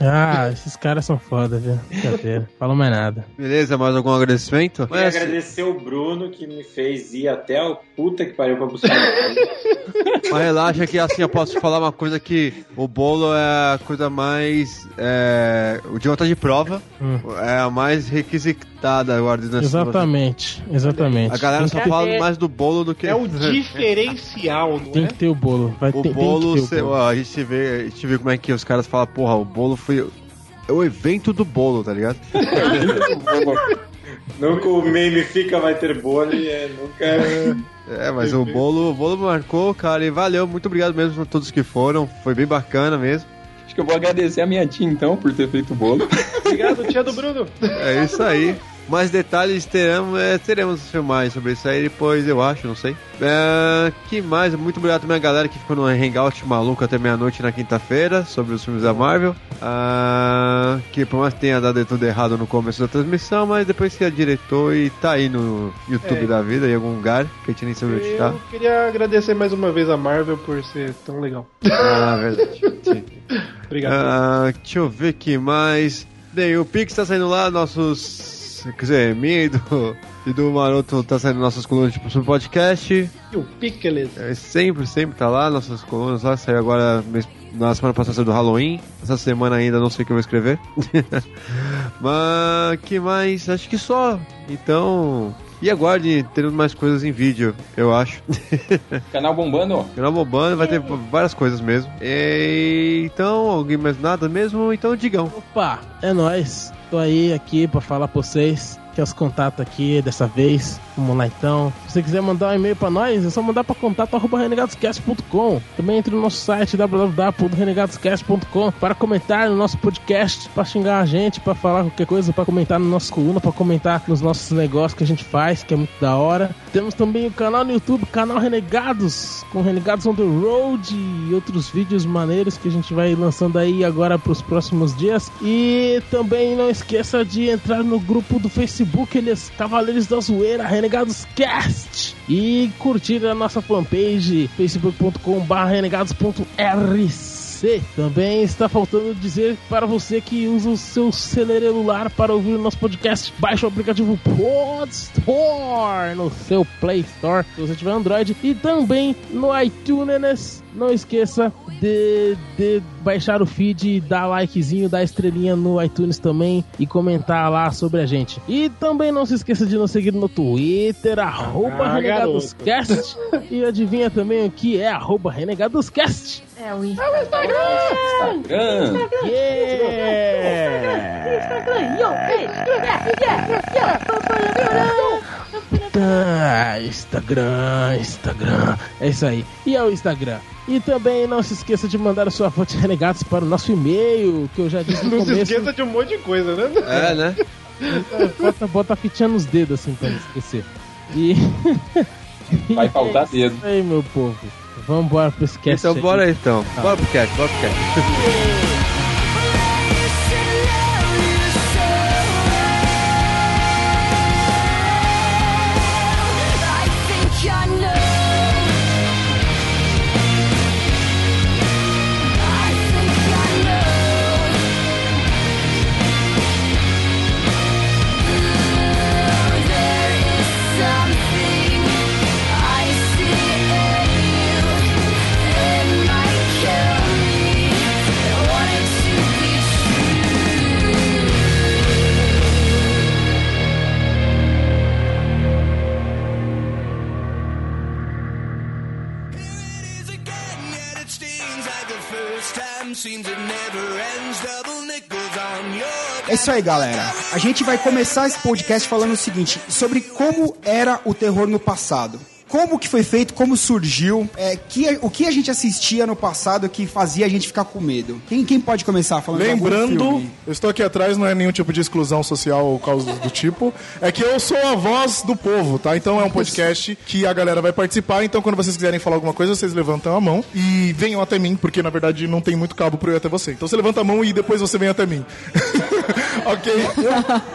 [SPEAKER 12] Ah, esses caras são foda, viu? Brincadeira. Fala mais nada.
[SPEAKER 13] Beleza, mais algum agradecimento?
[SPEAKER 9] Queria
[SPEAKER 13] Mas,
[SPEAKER 9] agradecer o Bruno que me fez ir até o puta que pariu pra buscar.
[SPEAKER 13] mas relaxa que assim eu posso falar uma coisa que o bolo é a coisa mais. É, o Digão tá de prova.
[SPEAKER 12] Hum.
[SPEAKER 13] É a mais requisitada dessa-
[SPEAKER 12] Exatamente, exatamente.
[SPEAKER 13] A galera
[SPEAKER 12] Tem
[SPEAKER 13] só
[SPEAKER 12] ter-
[SPEAKER 13] fala mais do bolo do que.
[SPEAKER 2] É o diferencial, não
[SPEAKER 12] Tem
[SPEAKER 2] é?
[SPEAKER 12] que ter o bolo. Vai
[SPEAKER 13] O
[SPEAKER 12] ter,
[SPEAKER 13] bolo,
[SPEAKER 12] bolo.
[SPEAKER 13] ó, a gente vê, a gente vê como é que os caras falam, porra, o bolo foi. É o evento do bolo, tá ligado?
[SPEAKER 9] nunca o meme fica vai ter bolo e é, nunca.
[SPEAKER 13] É, mas o bolo, o bolo marcou, cara, e valeu, muito obrigado mesmo a todos que foram, foi bem bacana mesmo.
[SPEAKER 8] Acho que eu vou agradecer a minha tia então por ter feito o bolo.
[SPEAKER 2] Obrigado, tia do Bruno.
[SPEAKER 13] É isso aí. Mais detalhes teremos, é, teremos filmagens sobre isso aí depois, eu acho, não sei. É, que mais? Muito obrigado também a galera que ficou no hangout maluco até meia-noite na quinta-feira sobre os filmes da Marvel. Ah, que por mais que tenha dado tudo errado no começo da transmissão, mas depois que diretor e tá aí no YouTube
[SPEAKER 2] É.
[SPEAKER 13] da vida, em algum lugar, que a gente nem sabe onde tá.
[SPEAKER 2] Eu queria agradecer mais uma vez a Marvel por ser tão legal.
[SPEAKER 13] Ah, verdade. Sim.
[SPEAKER 2] Obrigado.
[SPEAKER 13] Ah, deixa eu ver que mais. Bem, o Pix tá saindo lá, nossos. Quer dizer, minha e do, e do Maroto tá saindo nossas colunas tipo, sobre podcast.
[SPEAKER 2] E o Pickles.
[SPEAKER 13] É, sempre, sempre tá lá, nossas colunas lá. Saiu agora mês- na semana passada do Halloween. Essa semana ainda não sei o que eu vou escrever. Mas que mais? Acho que só. Então. E aguarde, teremos mais coisas em vídeo, eu acho.
[SPEAKER 8] Canal bombando.
[SPEAKER 13] Canal bombando, vai ter várias coisas mesmo. E, então, alguém mais nada mesmo? Então, digam.
[SPEAKER 12] Opa, é nóis. Tô aí aqui pra falar pra vocês. Que é os contatos aqui dessa vez. Vamos lá então. Se você quiser mandar um e-mail pra nós, é só mandar pra contato.renegadoscast.com. Também entre no nosso site www.renegadoscast.com para comentar no nosso podcast, pra xingar a gente, pra falar qualquer coisa, pra comentar no nosso coluna, pra comentar nos nossos negócios que a gente faz, que é muito da hora. Temos também o canal no YouTube, canal Renegados, com Renegados on the Road e outros vídeos maneiros que a gente vai lançando aí agora pros próximos dias. E também não esqueça de entrar no grupo do Facebook, eles Cavaleiros da Zoeira, Renegados Cast. E curtir a nossa fanpage, facebook.com.br renegados.rc. Também está faltando dizer para você que usa o seu celular para ouvir o nosso podcast, baixe o aplicativo Podstore no seu Play Store, se você tiver Android, e também no iTunes. Não esqueça de, de baixar o feed, dar likezinho, dar estrelinha no iTunes também e comentar lá sobre a gente. E também não se esqueça de nos seguir no Twitter, arroba
[SPEAKER 2] Ah,
[SPEAKER 12] RenegadosCast. e adivinha também o que é arroba RenegadosCast.
[SPEAKER 10] É o Instagram.
[SPEAKER 8] Instagram.
[SPEAKER 12] Yeah!
[SPEAKER 10] Instagram. Yo, hey, yeah, yeah, yeah.
[SPEAKER 12] Insta, Instagram, Instagram. É isso aí. E é o Instagram. E também não se esqueça de mandar a sua foto de renegados para o nosso e-mail, que eu já disse no
[SPEAKER 2] Não se
[SPEAKER 12] começo.
[SPEAKER 2] esqueça de um monte de coisa, né?
[SPEAKER 13] É, né?
[SPEAKER 12] Bota, bota a fitinha nos dedos, assim, pra não esquecer. E...
[SPEAKER 8] Vai faltar
[SPEAKER 12] É
[SPEAKER 8] dedo.
[SPEAKER 12] aí, meu povo. Vamos embora pro cast
[SPEAKER 13] Então bora aí então. Bora pro cast, bora pro.
[SPEAKER 1] Isso aí, galera. A gente vai começar esse podcast falando o seguinte, sobre como era o terror no passado. Como que foi feito, como surgiu, é, que, o que a gente assistia no passado que fazia a gente ficar com medo. Quem, quem pode começar falando
[SPEAKER 6] Lembrando, eu estou aqui atrás, não é nenhum tipo de exclusão social ou causa do tipo. É que eu sou a voz do povo, tá? Então é um podcast que a galera vai participar. Então quando vocês quiserem falar alguma coisa, vocês levantam a mão e venham até mim, porque na verdade não tem muito cabo pra eu ir até você. Então você levanta a mão e depois você vem até mim. ok?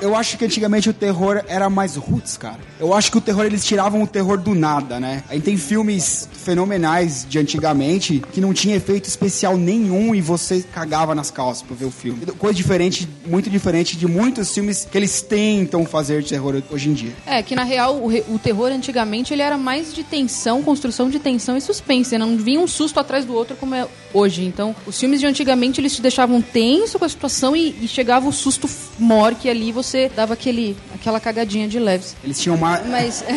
[SPEAKER 1] Eu, eu acho que antigamente o terror era mais roots, cara. Eu acho que o terror, eles tiravam o terror do nada, né? Aí tem filmes fenomenais de antigamente que não tinha efeito especial nenhum e você cagava nas calças pra ver o filme. Coisa diferente, muito diferente de muitos filmes que eles tentam fazer de terror hoje em dia.
[SPEAKER 4] É, que na real o, o terror antigamente ele era mais de tensão, construção de tensão e suspense. né? Não vinha um susto atrás do outro como é hoje. Então, os filmes de antigamente eles te deixavam tenso com a situação e, e chegava o susto mor que ali você dava aquele, aquela cagadinha de leves.
[SPEAKER 1] Eles tinham uma.
[SPEAKER 4] Mas.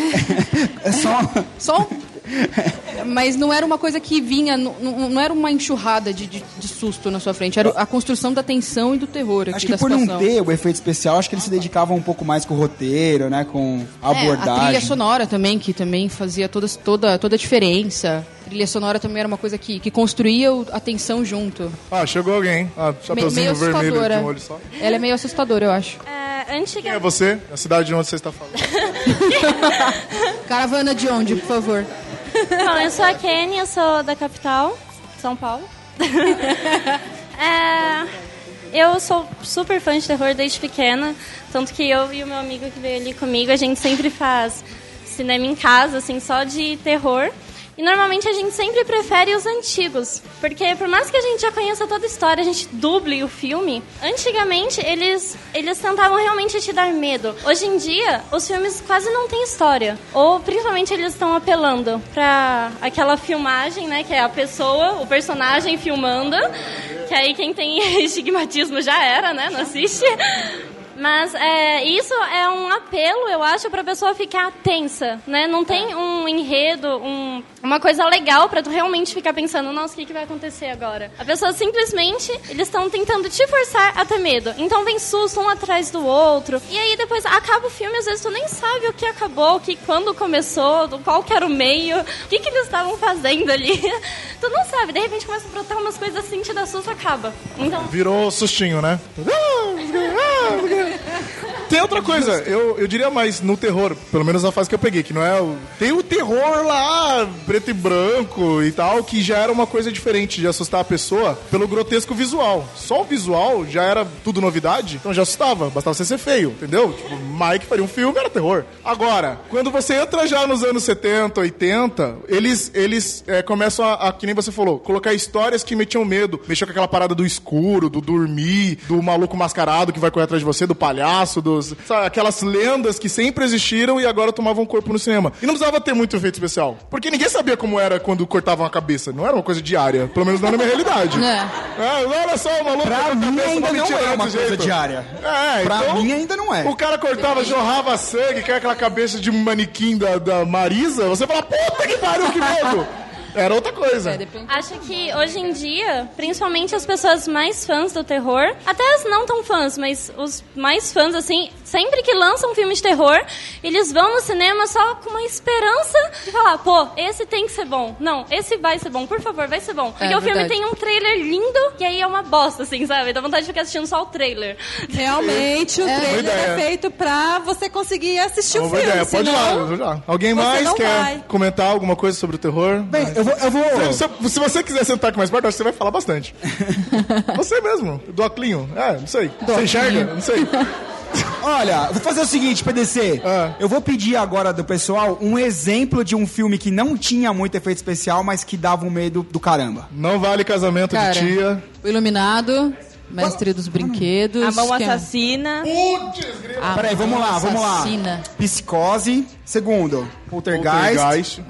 [SPEAKER 1] É só.
[SPEAKER 4] Só Mas não era uma coisa que vinha, não, não não era uma enxurrada de, de, de susto na sua frente, era a construção da tensão e do terror aqui
[SPEAKER 1] Acho que por não
[SPEAKER 4] situação.
[SPEAKER 1] ter o efeito especial, acho que eles se dedicavam um pouco mais com o roteiro, né? Com a
[SPEAKER 4] É, a
[SPEAKER 1] abordagem.
[SPEAKER 4] trilha sonora também, que também fazia toda, toda, toda a diferença. A trilha sonora também era uma coisa que, que construía a tensão junto.
[SPEAKER 6] Ah, chegou alguém. Ah,
[SPEAKER 4] Me-
[SPEAKER 6] chapeuzinho
[SPEAKER 4] meio
[SPEAKER 6] vermelho de
[SPEAKER 4] assustadora.
[SPEAKER 6] um olho só.
[SPEAKER 4] Ela é meio assustadora, eu acho.
[SPEAKER 14] É, antiga...
[SPEAKER 6] Quem é você? A cidade de onde você está falando?
[SPEAKER 4] Caravana de onde, por favor?
[SPEAKER 14] Bom, eu sou a Kenny, eu sou da capital, São Paulo. É, eu sou super fã de terror desde pequena, tanto que eu e o meu amigo que veio ali comigo, a gente sempre faz cinema em casa, assim, só de terror. E normalmente a gente sempre prefere os antigos, porque por mais que a gente já conheça toda a história, a gente duble o filme. Antigamente eles eles tentavam realmente te dar medo. Hoje em dia os filmes quase não têm história, ou principalmente eles estão apelando pra aquela filmagem, né, que é a pessoa, o personagem filmando, que aí quem tem estigmatismo já era, né, não assiste. Mas é, isso é um apelo, eu acho, pra pessoa ficar tensa, né? Não tem um enredo, um, uma coisa legal pra tu realmente ficar pensando, nossa, o que, que vai acontecer agora? A pessoa simplesmente, eles estão tentando te forçar a ter medo. Então vem susto um atrás do outro. E aí depois acaba o filme, às vezes tu nem sabe o que acabou, o que quando começou, do qual que era o meio, o que, que eles estavam fazendo ali. tu não sabe, de repente começa a brotar umas coisas assim, te dá susto, acaba. Então,
[SPEAKER 6] Virou sustinho, né? Tem outra coisa, eu, eu diria mais no terror, pelo menos na fase que eu peguei, que não é o. Tem o terror lá, preto e branco e tal, que já era uma coisa diferente de assustar a pessoa pelo grotesco visual. Só o visual já era tudo novidade, então já assustava, bastava você ser feio, entendeu? Tipo, Mike faria um filme, era terror. Agora, quando você entra já nos anos 70, 80, eles, eles é, começam a, a, que nem você falou, colocar histórias que metiam medo, mexeu com aquela parada do escuro, do dormir, do maluco mascarado que vai correr atrás de você, do palhaço, dos, sabe, aquelas lendas que sempre existiram e agora tomavam corpo no cinema. E não precisava ter muito efeito especial, porque ninguém sabia como era quando cortavam a cabeça, não era uma coisa diária, pelo menos não na minha realidade. É, olha só, o maluco
[SPEAKER 1] Pra mim
[SPEAKER 6] cabeça,
[SPEAKER 1] ainda não é uma coisa
[SPEAKER 6] jeito.
[SPEAKER 1] diária.
[SPEAKER 6] É,
[SPEAKER 1] Pra
[SPEAKER 6] então,
[SPEAKER 1] mim ainda não é.
[SPEAKER 6] O cara cortava, jorrava sangue, que é aquela cabeça de manequim da, da Marisa, você fala, puta que pariu, que medo! Era outra coisa.
[SPEAKER 4] É, depende.
[SPEAKER 14] Acho que hoje em dia, principalmente as pessoas mais fãs do terror, até as não tão fãs, mas os mais fãs, assim, sempre que lançam um filme de terror, eles vão no cinema só com uma esperança de falar, pô, esse tem que ser bom. Não, esse vai ser bom, por favor, vai ser bom. Porque
[SPEAKER 4] É,
[SPEAKER 14] o filme
[SPEAKER 4] verdade.
[SPEAKER 14] tem um trailer lindo e aí é uma bosta, assim, sabe? Dá vontade de ficar assistindo só o trailer.
[SPEAKER 5] Realmente, o
[SPEAKER 14] É.
[SPEAKER 5] trailer
[SPEAKER 6] ideia.
[SPEAKER 5] é feito pra você conseguir assistir
[SPEAKER 6] Uma
[SPEAKER 5] o filme.
[SPEAKER 6] ideia. Pode ir
[SPEAKER 5] senão-
[SPEAKER 6] lá, pode lá. Alguém mais quer
[SPEAKER 5] vai.
[SPEAKER 6] comentar alguma coisa sobre o terror?
[SPEAKER 1] Bem, eu vou. Eu vou...
[SPEAKER 6] Se, se- se você quiser sentar aqui mais perto, acho que você vai falar bastante. você mesmo, do Oclinho. É, não sei. Você enxerga? Não sei.
[SPEAKER 1] Olha, vou fazer o seguinte, PDC.
[SPEAKER 6] Ah.
[SPEAKER 1] Eu vou pedir agora do pessoal um exemplo de um filme que não tinha muito efeito especial, mas que dava um medo do caramba.
[SPEAKER 6] Não vale casamento
[SPEAKER 4] Cara,
[SPEAKER 6] de tia.
[SPEAKER 4] O Iluminado, Mestre dos Brinquedos.
[SPEAKER 15] A mão
[SPEAKER 4] que é-
[SPEAKER 15] assassina.
[SPEAKER 4] A
[SPEAKER 1] Peraí, vamos lá, vamos lá.
[SPEAKER 4] Assassina.
[SPEAKER 1] Psicose. Segundo, Poltergeist.
[SPEAKER 6] Poltergeist.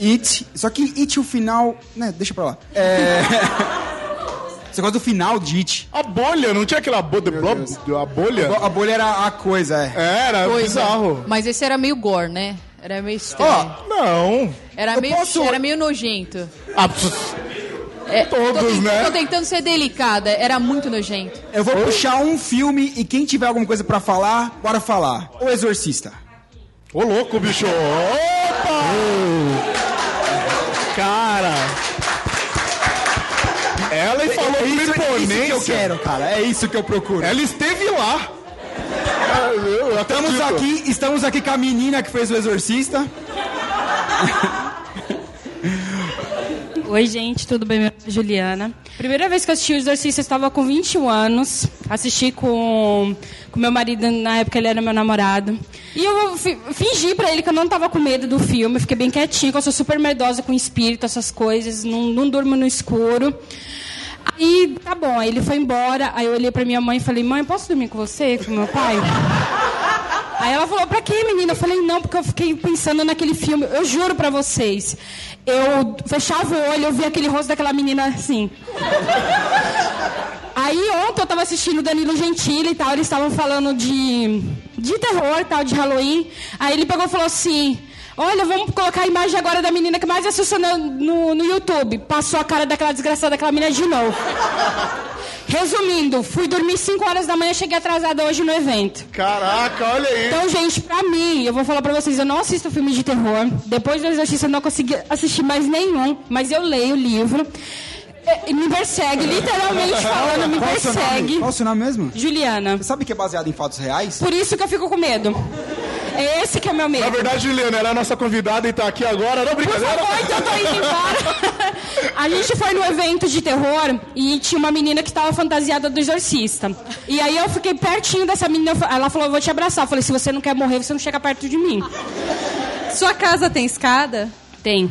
[SPEAKER 1] It. Só que It, o final. Né, deixa pra lá. É. Você gosta do final de It.
[SPEAKER 6] A bolha, não tinha aquela bolha, a bolha?
[SPEAKER 1] A bolha era a coisa, é.
[SPEAKER 6] Era
[SPEAKER 4] Coisa.
[SPEAKER 6] bizarro.
[SPEAKER 4] Mas esse era meio gore, né? Era meio estranho.
[SPEAKER 1] Ó,
[SPEAKER 6] Não.
[SPEAKER 4] era,
[SPEAKER 1] eu
[SPEAKER 4] meio,
[SPEAKER 1] posso-
[SPEAKER 4] era meio nojento.
[SPEAKER 6] Ah,
[SPEAKER 4] É,
[SPEAKER 6] Todos,
[SPEAKER 4] tô tentando,
[SPEAKER 6] né?
[SPEAKER 4] Tô tentando ser delicada. Era muito nojento.
[SPEAKER 1] eu vou puxar um filme e quem tiver alguma coisa pra falar, bora falar. O Exorcista.
[SPEAKER 6] Ô louco, bicho. Opa! Cara. Ela falou com
[SPEAKER 1] É isso, é isso que eu quero, cara. É isso que eu procuro.
[SPEAKER 6] Ela esteve lá. Eu
[SPEAKER 1] Estamos aqui, estamos aqui com a menina que fez o Exorcista.
[SPEAKER 16] Oi, gente, tudo bem? Meu nome é Juliana. Primeira vez que eu assisti o Exorcista, eu estava com 21 anos. Assisti com com meu marido, na época ele era meu namorado. E eu fi- fingi pra ele que eu não tava com medo do filme. Fiquei bem quietinha, que eu sou super merdosa com espírito, essas coisas. Não, não durmo no escuro. Aí, tá bom, aí ele foi embora. Aí eu olhei pra minha mãe e falei, mãe, posso dormir com você, com meu pai? Aí ela falou, pra quê, menina? Eu falei, não, porque eu fiquei pensando naquele filme. Eu juro pra vocês. Eu fechava o olho, eu via aquele rosto daquela menina assim. Aí ontem eu tava assistindo o Danilo Gentili e tal, eles estavam falando de, de terror tal, de Halloween. Aí ele pegou e falou assim: Olha, vamos colocar a imagem agora da menina que mais assustou no, no, no YouTube. Passou a cara daquela desgraçada daquela menina de novo. Resumindo, fui dormir 5 horas da manhã, cheguei atrasada hoje no evento.
[SPEAKER 6] Caraca, olha aí.
[SPEAKER 16] Então, gente, pra mim, eu vou falar pra vocês, eu não assisto filme de terror. Depois do Exorcista eu não consegui assistir mais nenhum, mas eu leio o livro. É, Me persegue, literalmente falando, me
[SPEAKER 1] Qual o seu nome?
[SPEAKER 16] persegue.
[SPEAKER 1] Qual o seu nome mesmo?
[SPEAKER 16] Juliana.
[SPEAKER 1] Você sabe que é baseado em fatos reais?
[SPEAKER 16] Por isso que eu fico com medo. É esse que é meu medo.
[SPEAKER 6] Na verdade, Juliana, ela é a nossa convidada e tá aqui agora. Não,
[SPEAKER 16] Por
[SPEAKER 6] brincadeira.
[SPEAKER 16] favor, então eu tô indo embora. A gente foi no evento de terror e tinha uma menina que estava fantasiada do exorcista. E aí eu fiquei pertinho dessa menina. Ela falou, eu vou te abraçar. Eu falei, se você não quer morrer, você não chega perto de mim.
[SPEAKER 5] Sua casa tem escada?
[SPEAKER 16] Tem.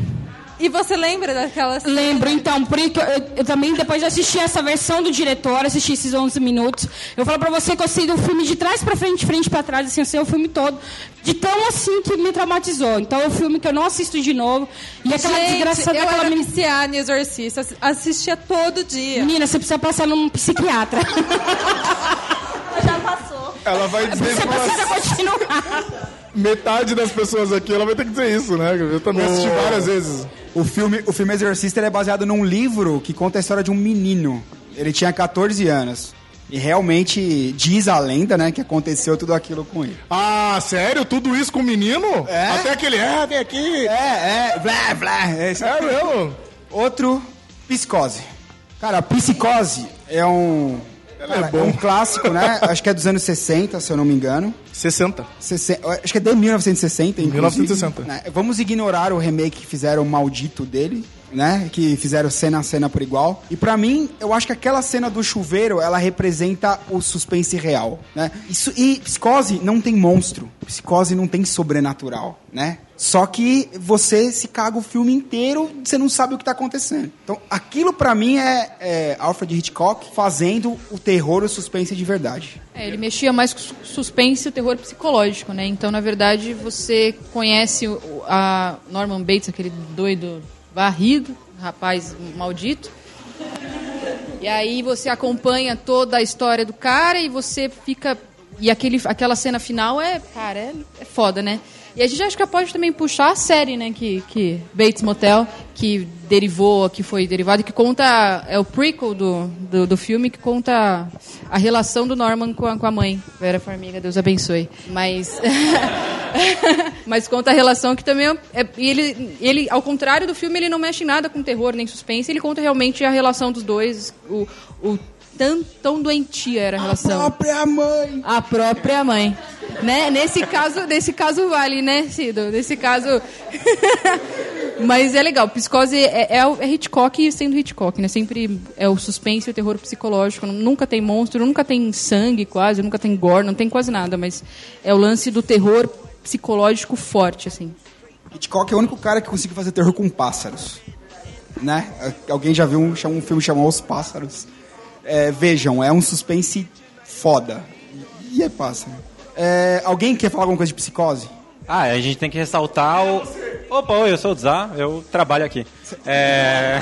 [SPEAKER 5] E você lembra daquelas...
[SPEAKER 16] Lembro, então, por isso que eu, eu também, depois de assistir essa versão do diretor, assisti esses 11 minutos, eu falo pra você que eu sei do filme de trás pra frente, de frente pra trás, assim, eu sei o filme todo, de tão assim que me traumatizou. Então é um filme que eu não assisto de novo. E aquela
[SPEAKER 5] Gente,
[SPEAKER 16] desgraçada
[SPEAKER 5] eu
[SPEAKER 16] daquela
[SPEAKER 5] era
[SPEAKER 16] menina.
[SPEAKER 5] viciada em Exorcista. ass- Assistia todo dia.
[SPEAKER 16] Menina, você precisa passar num psiquiatra.
[SPEAKER 14] Já passou.
[SPEAKER 6] Ela vai dizer
[SPEAKER 16] Você
[SPEAKER 6] pra
[SPEAKER 16] precisa continuar.
[SPEAKER 6] metade das pessoas aqui, ela vai ter que dizer isso, né? Eu também assisti várias vezes.
[SPEAKER 1] O filme, o filme Exorcista é baseado num livro que conta a história de um menino. Ele tinha 14 anos. E realmente diz a lenda, né, que aconteceu tudo aquilo com ele.
[SPEAKER 6] Ah, sério? Tudo isso com o menino?
[SPEAKER 1] É?
[SPEAKER 6] Até aquele, é, vem aqui.
[SPEAKER 1] É, é, blá, blá. É, isso
[SPEAKER 6] É mesmo?
[SPEAKER 1] Outro, Psicose. Cara, Psicose é um.
[SPEAKER 6] É
[SPEAKER 1] cara,
[SPEAKER 6] bom.
[SPEAKER 1] um clássico, né? Acho que é dos anos 60, se eu não me engano.
[SPEAKER 6] 60.
[SPEAKER 1] 60 acho que é de 1960, inclusive.
[SPEAKER 6] 1960.
[SPEAKER 1] né? Vamos ignorar o remake que fizeram maldito dele, né? Que fizeram cena a cena por igual. E pra mim, eu acho que aquela cena do chuveiro, ela representa o suspense real, né? Isso, e Psicose não tem monstro. Psicose não tem sobrenatural, né? Só que você se caga o filme inteiro, você não sabe o que tá acontecendo. Então, aquilo pra mim é, é Alfred Hitchcock fazendo o terror, o suspense de verdade.
[SPEAKER 4] É, ele mexia mais com su- suspense e o terror psicológico, né? Então, na verdade, você conhece o- o- a Norman Bates, aquele doido varrido, rapaz maldito. E aí você acompanha toda a história do cara e você fica. E aquele, aquela cena final é, cara, é, é foda, né? E a gente acho que pode também puxar a série, né? Que, que Bates Motel, que derivou, que foi derivado, que conta. É o prequel do, do, do filme que conta a relação do Norman com a, com a mãe. Vera Farmiga, Deus abençoe. Mas. Mas conta a relação que também é. ele, ele, ao contrário do filme, ele não mexe em nada com terror nem suspense, ele conta realmente a relação dos dois, o, o tão, tão doentia era a relação.
[SPEAKER 1] A própria mãe!
[SPEAKER 4] A própria mãe. Né? Nesse caso, nesse caso vale, né, Cido? Nesse caso. Mas é legal, Psicose é, é, o- é Hitchcock sendo Hitchcock, né? Sempre é o suspense e o terror psicológico. Nunca tem monstro, nunca tem sangue quase, nunca tem gore, não tem quase nada, mas é o lance do terror psicológico forte, assim.
[SPEAKER 1] Hitchcock é o único cara que consegue fazer terror com pássaros. Né? Alguém já viu um, um filme chamado Os Pássaros? É, vejam, é um suspense foda. E é pássaro. É, alguém quer falar alguma coisa de psicose?
[SPEAKER 15] Ah, a gente tem que ressaltar o. Opa, oi, eu sou o Zá, eu trabalho aqui. É...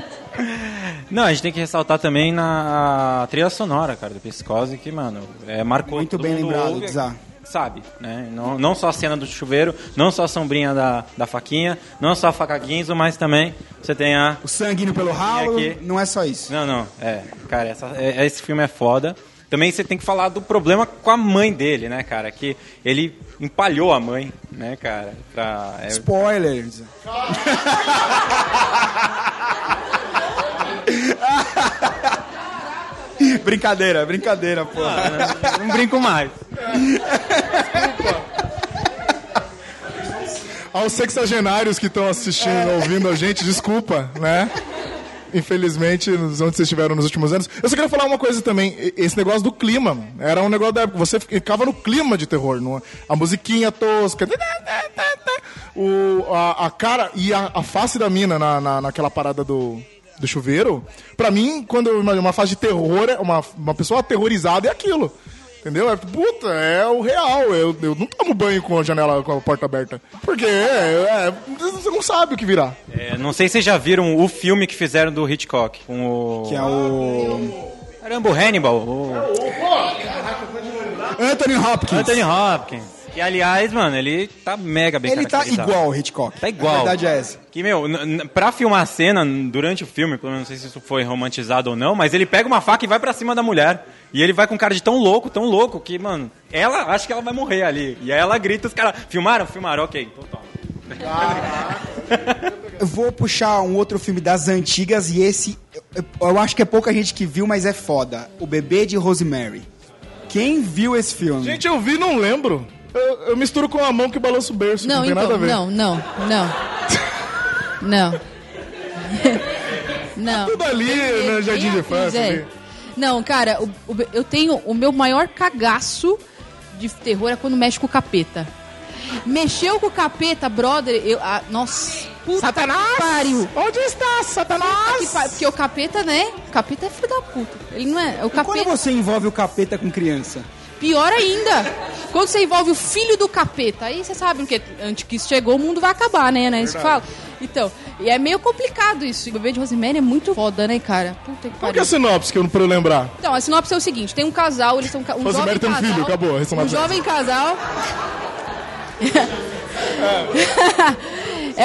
[SPEAKER 15] Não, a gente tem que ressaltar também na trilha sonora, cara, do Psicose, que, mano, é, marcou
[SPEAKER 1] Muito bem lembrado,
[SPEAKER 15] ouve,
[SPEAKER 1] Zá.
[SPEAKER 15] Sabe, né? Não, não só a cena do chuveiro, não só a sombrinha da, da faquinha, não só a faca guinzo, mas também você tem a...
[SPEAKER 1] O sangue indo pelo ralo, não é só isso.
[SPEAKER 15] Não, não, é, cara, essa, é- esse filme é foda. Também você tem que falar do problema com a mãe dele, né, cara? Que ele empalhou a mãe, né, cara? Pra, é-
[SPEAKER 1] Spoilers. brincadeira, brincadeira, pô.
[SPEAKER 15] não brinco mais.
[SPEAKER 6] Aos sexagenários que estão assistindo, ouvindo a gente, desculpa, né? Infelizmente, onde vocês estiveram nos últimos anos. Eu só queria falar uma coisa também. Esse negócio do clima, era um negócio da época. Você ficava no clima de terror. No, a musiquinha tosca. O, a, a cara e a, a face da mina na, na, naquela parada do, do chuveiro. Pra mim, quando uma fase de terror, é uma, uma pessoa aterrorizada é aquilo. Entendeu? É, puta, é o real. Eu, eu não tomo banho com a janela, com a porta aberta. Porque é, é, você não sabe o que virá.
[SPEAKER 15] É, não sei se vocês já viram o filme que fizeram do Hitchcock. Com o...
[SPEAKER 1] Que é o.
[SPEAKER 15] Caramba, o Hannibal. O...
[SPEAKER 1] Anthony Hopkins.
[SPEAKER 15] Anthony Hopkins. Que, aliás, mano, ele tá mega bem
[SPEAKER 1] Ele tá igual o Hitchcock.
[SPEAKER 15] Tá igual.
[SPEAKER 1] A verdade é essa.
[SPEAKER 15] Que, meu, pra filmar a cena, durante o filme, pelo menos não sei se isso foi romantizado ou não, mas ele pega uma faca e vai pra cima da mulher. E ele vai com cara de tão louco, tão louco, que, mano, ela acha que ela vai morrer ali. E aí ela grita, os caras, filmaram? Filmaram, ok, então toma.
[SPEAKER 1] Eu vou puxar um outro filme das antigas e esse eu, eu acho que é pouca gente que viu, mas é foda. O Bebê de Rosemary. Quem viu esse filme?
[SPEAKER 6] Gente, eu vi não lembro. Eu, eu misturo com a mão que balança o berço. Não,
[SPEAKER 4] Não,
[SPEAKER 6] tem nada a
[SPEAKER 4] então,
[SPEAKER 6] ver.
[SPEAKER 4] não, não, não. Não. não.
[SPEAKER 6] Tudo ali, né, jardim de infância.
[SPEAKER 4] É. Não, cara, o- o- eu tenho o meu maior cagaço de terror é quando mexe com o capeta. Mexeu com o capeta, brother, eu. ah, nossa. Puta Satanás! Que pariu.
[SPEAKER 6] Onde está, Satanás?
[SPEAKER 4] Porque o capeta, né? O capeta é filho da puta. Ele não é. O
[SPEAKER 1] E Quando
[SPEAKER 4] capeta.
[SPEAKER 1] você envolve o capeta com criança?
[SPEAKER 4] Pior ainda, quando você envolve o filho do capeta, aí você sabe que antes que isso chegou, o mundo vai acabar, né? né? Isso que fala. Então, e é meio complicado isso. O bebê de Rosemary é muito foda, né, cara? Puta que
[SPEAKER 6] Qual que é a sinopse que eu não pra eu lembrar?
[SPEAKER 4] Então, a sinopse é o seguinte: tem um casal, eles são um
[SPEAKER 6] Rosemary
[SPEAKER 4] jovem
[SPEAKER 6] tem um
[SPEAKER 4] casal.
[SPEAKER 6] filho, acabou, a
[SPEAKER 4] Um jovem casal. É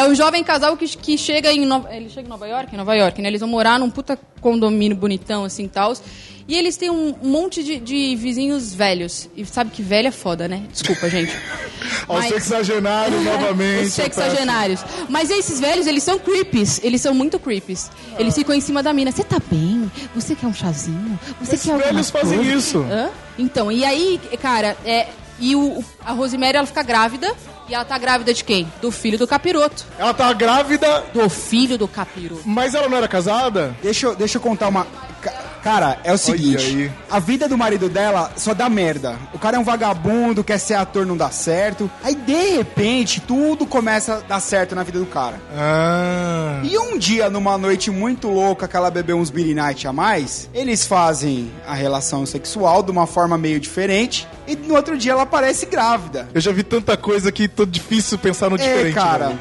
[SPEAKER 4] um jovem casal que, que chega em Nova, ele chega em Nova York, em Nova York, né? Eles vão morar num puta condomínio bonitão assim, tals. E eles têm um monte de, de vizinhos velhos. E sabe que velho é foda, né? Desculpa, gente.
[SPEAKER 6] Aos
[SPEAKER 4] Mas-
[SPEAKER 6] sexagenários, novamente.
[SPEAKER 4] Os sexagenários. Mas esses velhos, eles são creepies. Eles são muito creepies. Eles ficam em cima da mina. Você tá bem? Você quer um chazinho? Você quer alguma
[SPEAKER 6] velhos fazem
[SPEAKER 4] coisa?"
[SPEAKER 6] isso.
[SPEAKER 4] Hã? Então, e aí, cara, é... E o, o- a Rosemary, ela fica grávida. E ela tá grávida de quem? Do filho do capiroto.
[SPEAKER 6] Ela tá grávida...
[SPEAKER 4] Do filho do capiroto.
[SPEAKER 6] Mas ela não era casada?
[SPEAKER 1] Deixa, eu- deixa eu contar uma. Ca- Cara, é o seguinte: a vida do marido dela só dá merda. O cara é um vagabundo, quer ser ator, não dá certo. Aí, de repente, tudo começa a dar certo na vida do cara.
[SPEAKER 6] Ah.
[SPEAKER 1] E um dia, numa noite muito louca, que ela bebeu uns Beer Night a mais, eles fazem a relação sexual de uma forma meio diferente. E no outro dia ela aparece grávida.
[SPEAKER 6] Eu já vi tanta coisa que tô difícil pensar no diferente.
[SPEAKER 1] É, cara.
[SPEAKER 6] né?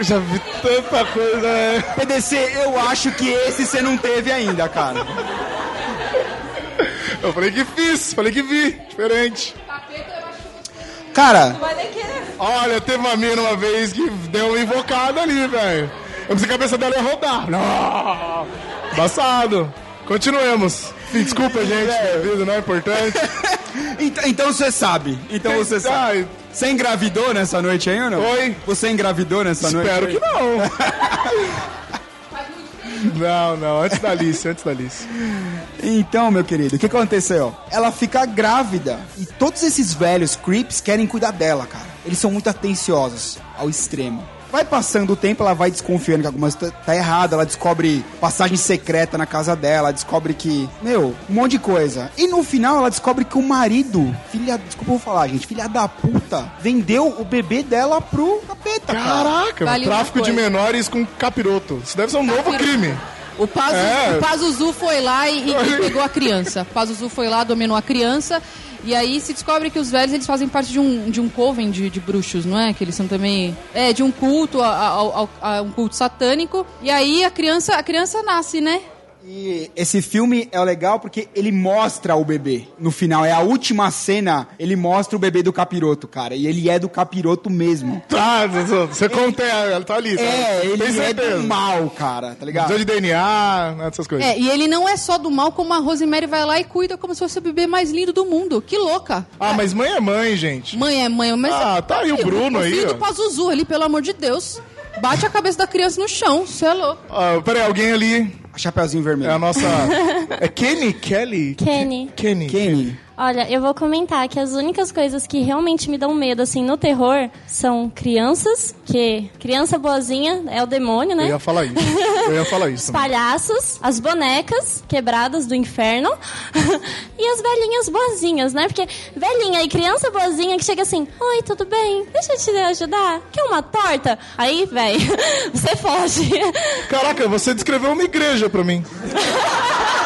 [SPEAKER 6] Já vi tanta coisa. é.
[SPEAKER 1] PDC, eu acho que esse você não teve ainda, cara.
[SPEAKER 6] Eu falei que fiz, falei que vi. Diferente.
[SPEAKER 1] Cara,
[SPEAKER 6] Olha, teve uma mina uma vez que deu uma invocada ali, velho. Eu pensei que a cabeça dela ia rodar. Não! Embaçado. Continuemos. Desculpa, gente. Minha vida não é importante.
[SPEAKER 1] Então, então você sabe. Então você sabe. Você engravidou nessa noite aí ou não?
[SPEAKER 6] Oi?
[SPEAKER 1] Você engravidou nessa noite?
[SPEAKER 6] Espero
[SPEAKER 1] aí?
[SPEAKER 6] que não. Não, não, antes da Alice, antes da Alice.
[SPEAKER 1] Então, meu querido, o que aconteceu? Ela fica grávida e todos esses velhos creeps querem cuidar dela, cara. Eles são muito atenciosos ao extremo. Vai passando o tempo, ela vai desconfiando que alguma coisa tá errada, ela descobre passagem secreta na casa dela, descobre que, meu, um monte de coisa. E no final ela descobre que o marido, filha, desculpa eu falar, gente, filha da puta, vendeu o bebê dela pro capeta, cara.
[SPEAKER 6] Caraca,
[SPEAKER 4] Vale
[SPEAKER 6] tráfico de menores com capiroto. Isso deve ser um novo crime.
[SPEAKER 4] O Pazuzu,
[SPEAKER 6] É.
[SPEAKER 4] o Pazuzu foi lá e, e pegou a criança. O Pazuzu foi lá, dominou a criança. E aí se descobre que os velhos eles fazem parte de um, de um coven de, de bruxos, não é? Que eles são também. É, de um culto, a, a- a- um culto satânico. E aí a criança, a criança nasce, né?
[SPEAKER 1] E esse filme é legal porque ele mostra o bebê. No final, é a última cena, ele mostra o bebê do capiroto, cara. E ele é do capiroto mesmo.
[SPEAKER 6] Tá, você conta, ela tá ali. tá?
[SPEAKER 1] É, ele
[SPEAKER 6] Tem
[SPEAKER 1] é
[SPEAKER 6] certeza.
[SPEAKER 1] do mal, cara, tá ligado?
[SPEAKER 6] De DNA, né, essas coisas.
[SPEAKER 4] É, e ele não é só do mal, como a Rosemary vai lá e cuida como se fosse o bebê mais lindo do mundo. Que louca!
[SPEAKER 6] Ah, mas mãe é mãe, gente.
[SPEAKER 4] Mãe é mãe, mas.
[SPEAKER 6] Ah, tá aí o Bruno aí,
[SPEAKER 4] filho
[SPEAKER 6] ó.
[SPEAKER 4] do Pazuzu ali, pelo amor de Deus. Bate a cabeça da criança no chão, você é louco.
[SPEAKER 6] Ah, peraí, alguém ali.
[SPEAKER 1] Chapeuzinho vermelho.
[SPEAKER 6] É a nossa. É Kenny? Kelly?
[SPEAKER 14] Kenny.
[SPEAKER 6] Kenny.
[SPEAKER 1] Kenny.
[SPEAKER 14] Olha, eu vou comentar que as únicas coisas que realmente me dão medo, assim, no terror, são crianças, que criança boazinha é o demônio, né?
[SPEAKER 6] Eu ia falar isso. Eu ia falar isso.
[SPEAKER 14] Os palhaços, as bonecas quebradas do inferno e as velhinhas boazinhas, né? Porque velhinha e criança boazinha que chega assim, oi, tudo bem? Deixa eu te ajudar. Quer uma torta? Aí, véi, você foge.
[SPEAKER 6] Caraca, você descreveu uma igreja pra mim.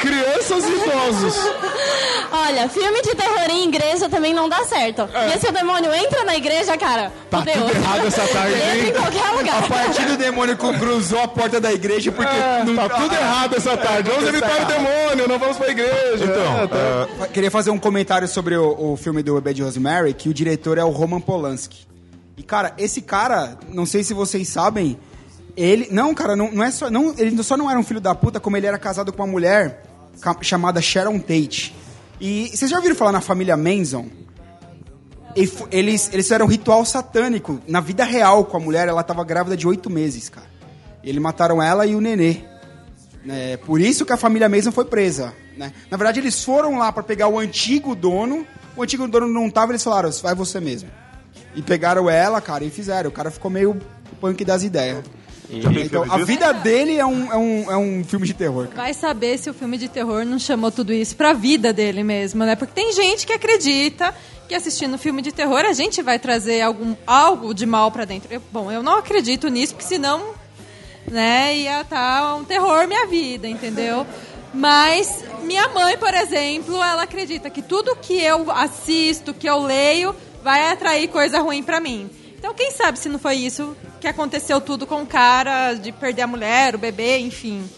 [SPEAKER 6] Crianças e idosos.
[SPEAKER 14] Olha, filme de terror em igreja também não dá certo. E se o demônio entra na igreja, cara,
[SPEAKER 1] Tá tudo errado essa tarde,
[SPEAKER 14] Entra
[SPEAKER 1] hein?
[SPEAKER 14] em qualquer lugar.
[SPEAKER 1] A partir do demônio que cruzou a porta da igreja porque não
[SPEAKER 6] Tá tudo errado essa tarde. Vamos evitar o demônio, não vamos pra igreja.
[SPEAKER 1] Então,
[SPEAKER 6] É, tá.
[SPEAKER 1] ah, queria fazer um comentário sobre o, o filme do Bebê de Rosemary, que o diretor é o Roman Polanski. E, cara, esse cara, não sei se vocês sabem, ele... Não, cara, não, não é só... Não, ele só não era um filho da puta, como ele era casado com uma mulher chamada Sharon Tate. E vocês já ouviram falar na família Manson? Eles, eles fizeram um ritual satânico. Na vida real com a mulher, ela tava grávida de oito meses, cara. Eles mataram ela e o nenê. É, por isso que a família Mason foi presa. Né? Na verdade, eles foram lá pra pegar o antigo dono. O antigo dono não tava, eles falaram, vai você mesmo. E pegaram ela, cara, e fizeram. O cara ficou meio punk das ideias. Então, a vida dele é um, é, um, é um filme de terror. cara.
[SPEAKER 5] Vai saber se o filme de terror não chamou tudo isso pra vida dele mesmo, né? Porque tem gente que acredita que assistindo filme de terror a gente vai trazer algum, algo de mal pra dentro. Eu- bom, eu não acredito nisso, porque senão, né, ia estar um terror minha vida, entendeu? Mas minha mãe, por exemplo, ela acredita que tudo que eu assisto, que eu leio, vai atrair coisa ruim pra mim. Então, quem sabe se não foi isso que aconteceu tudo com o cara, de perder a mulher, o bebê, enfim.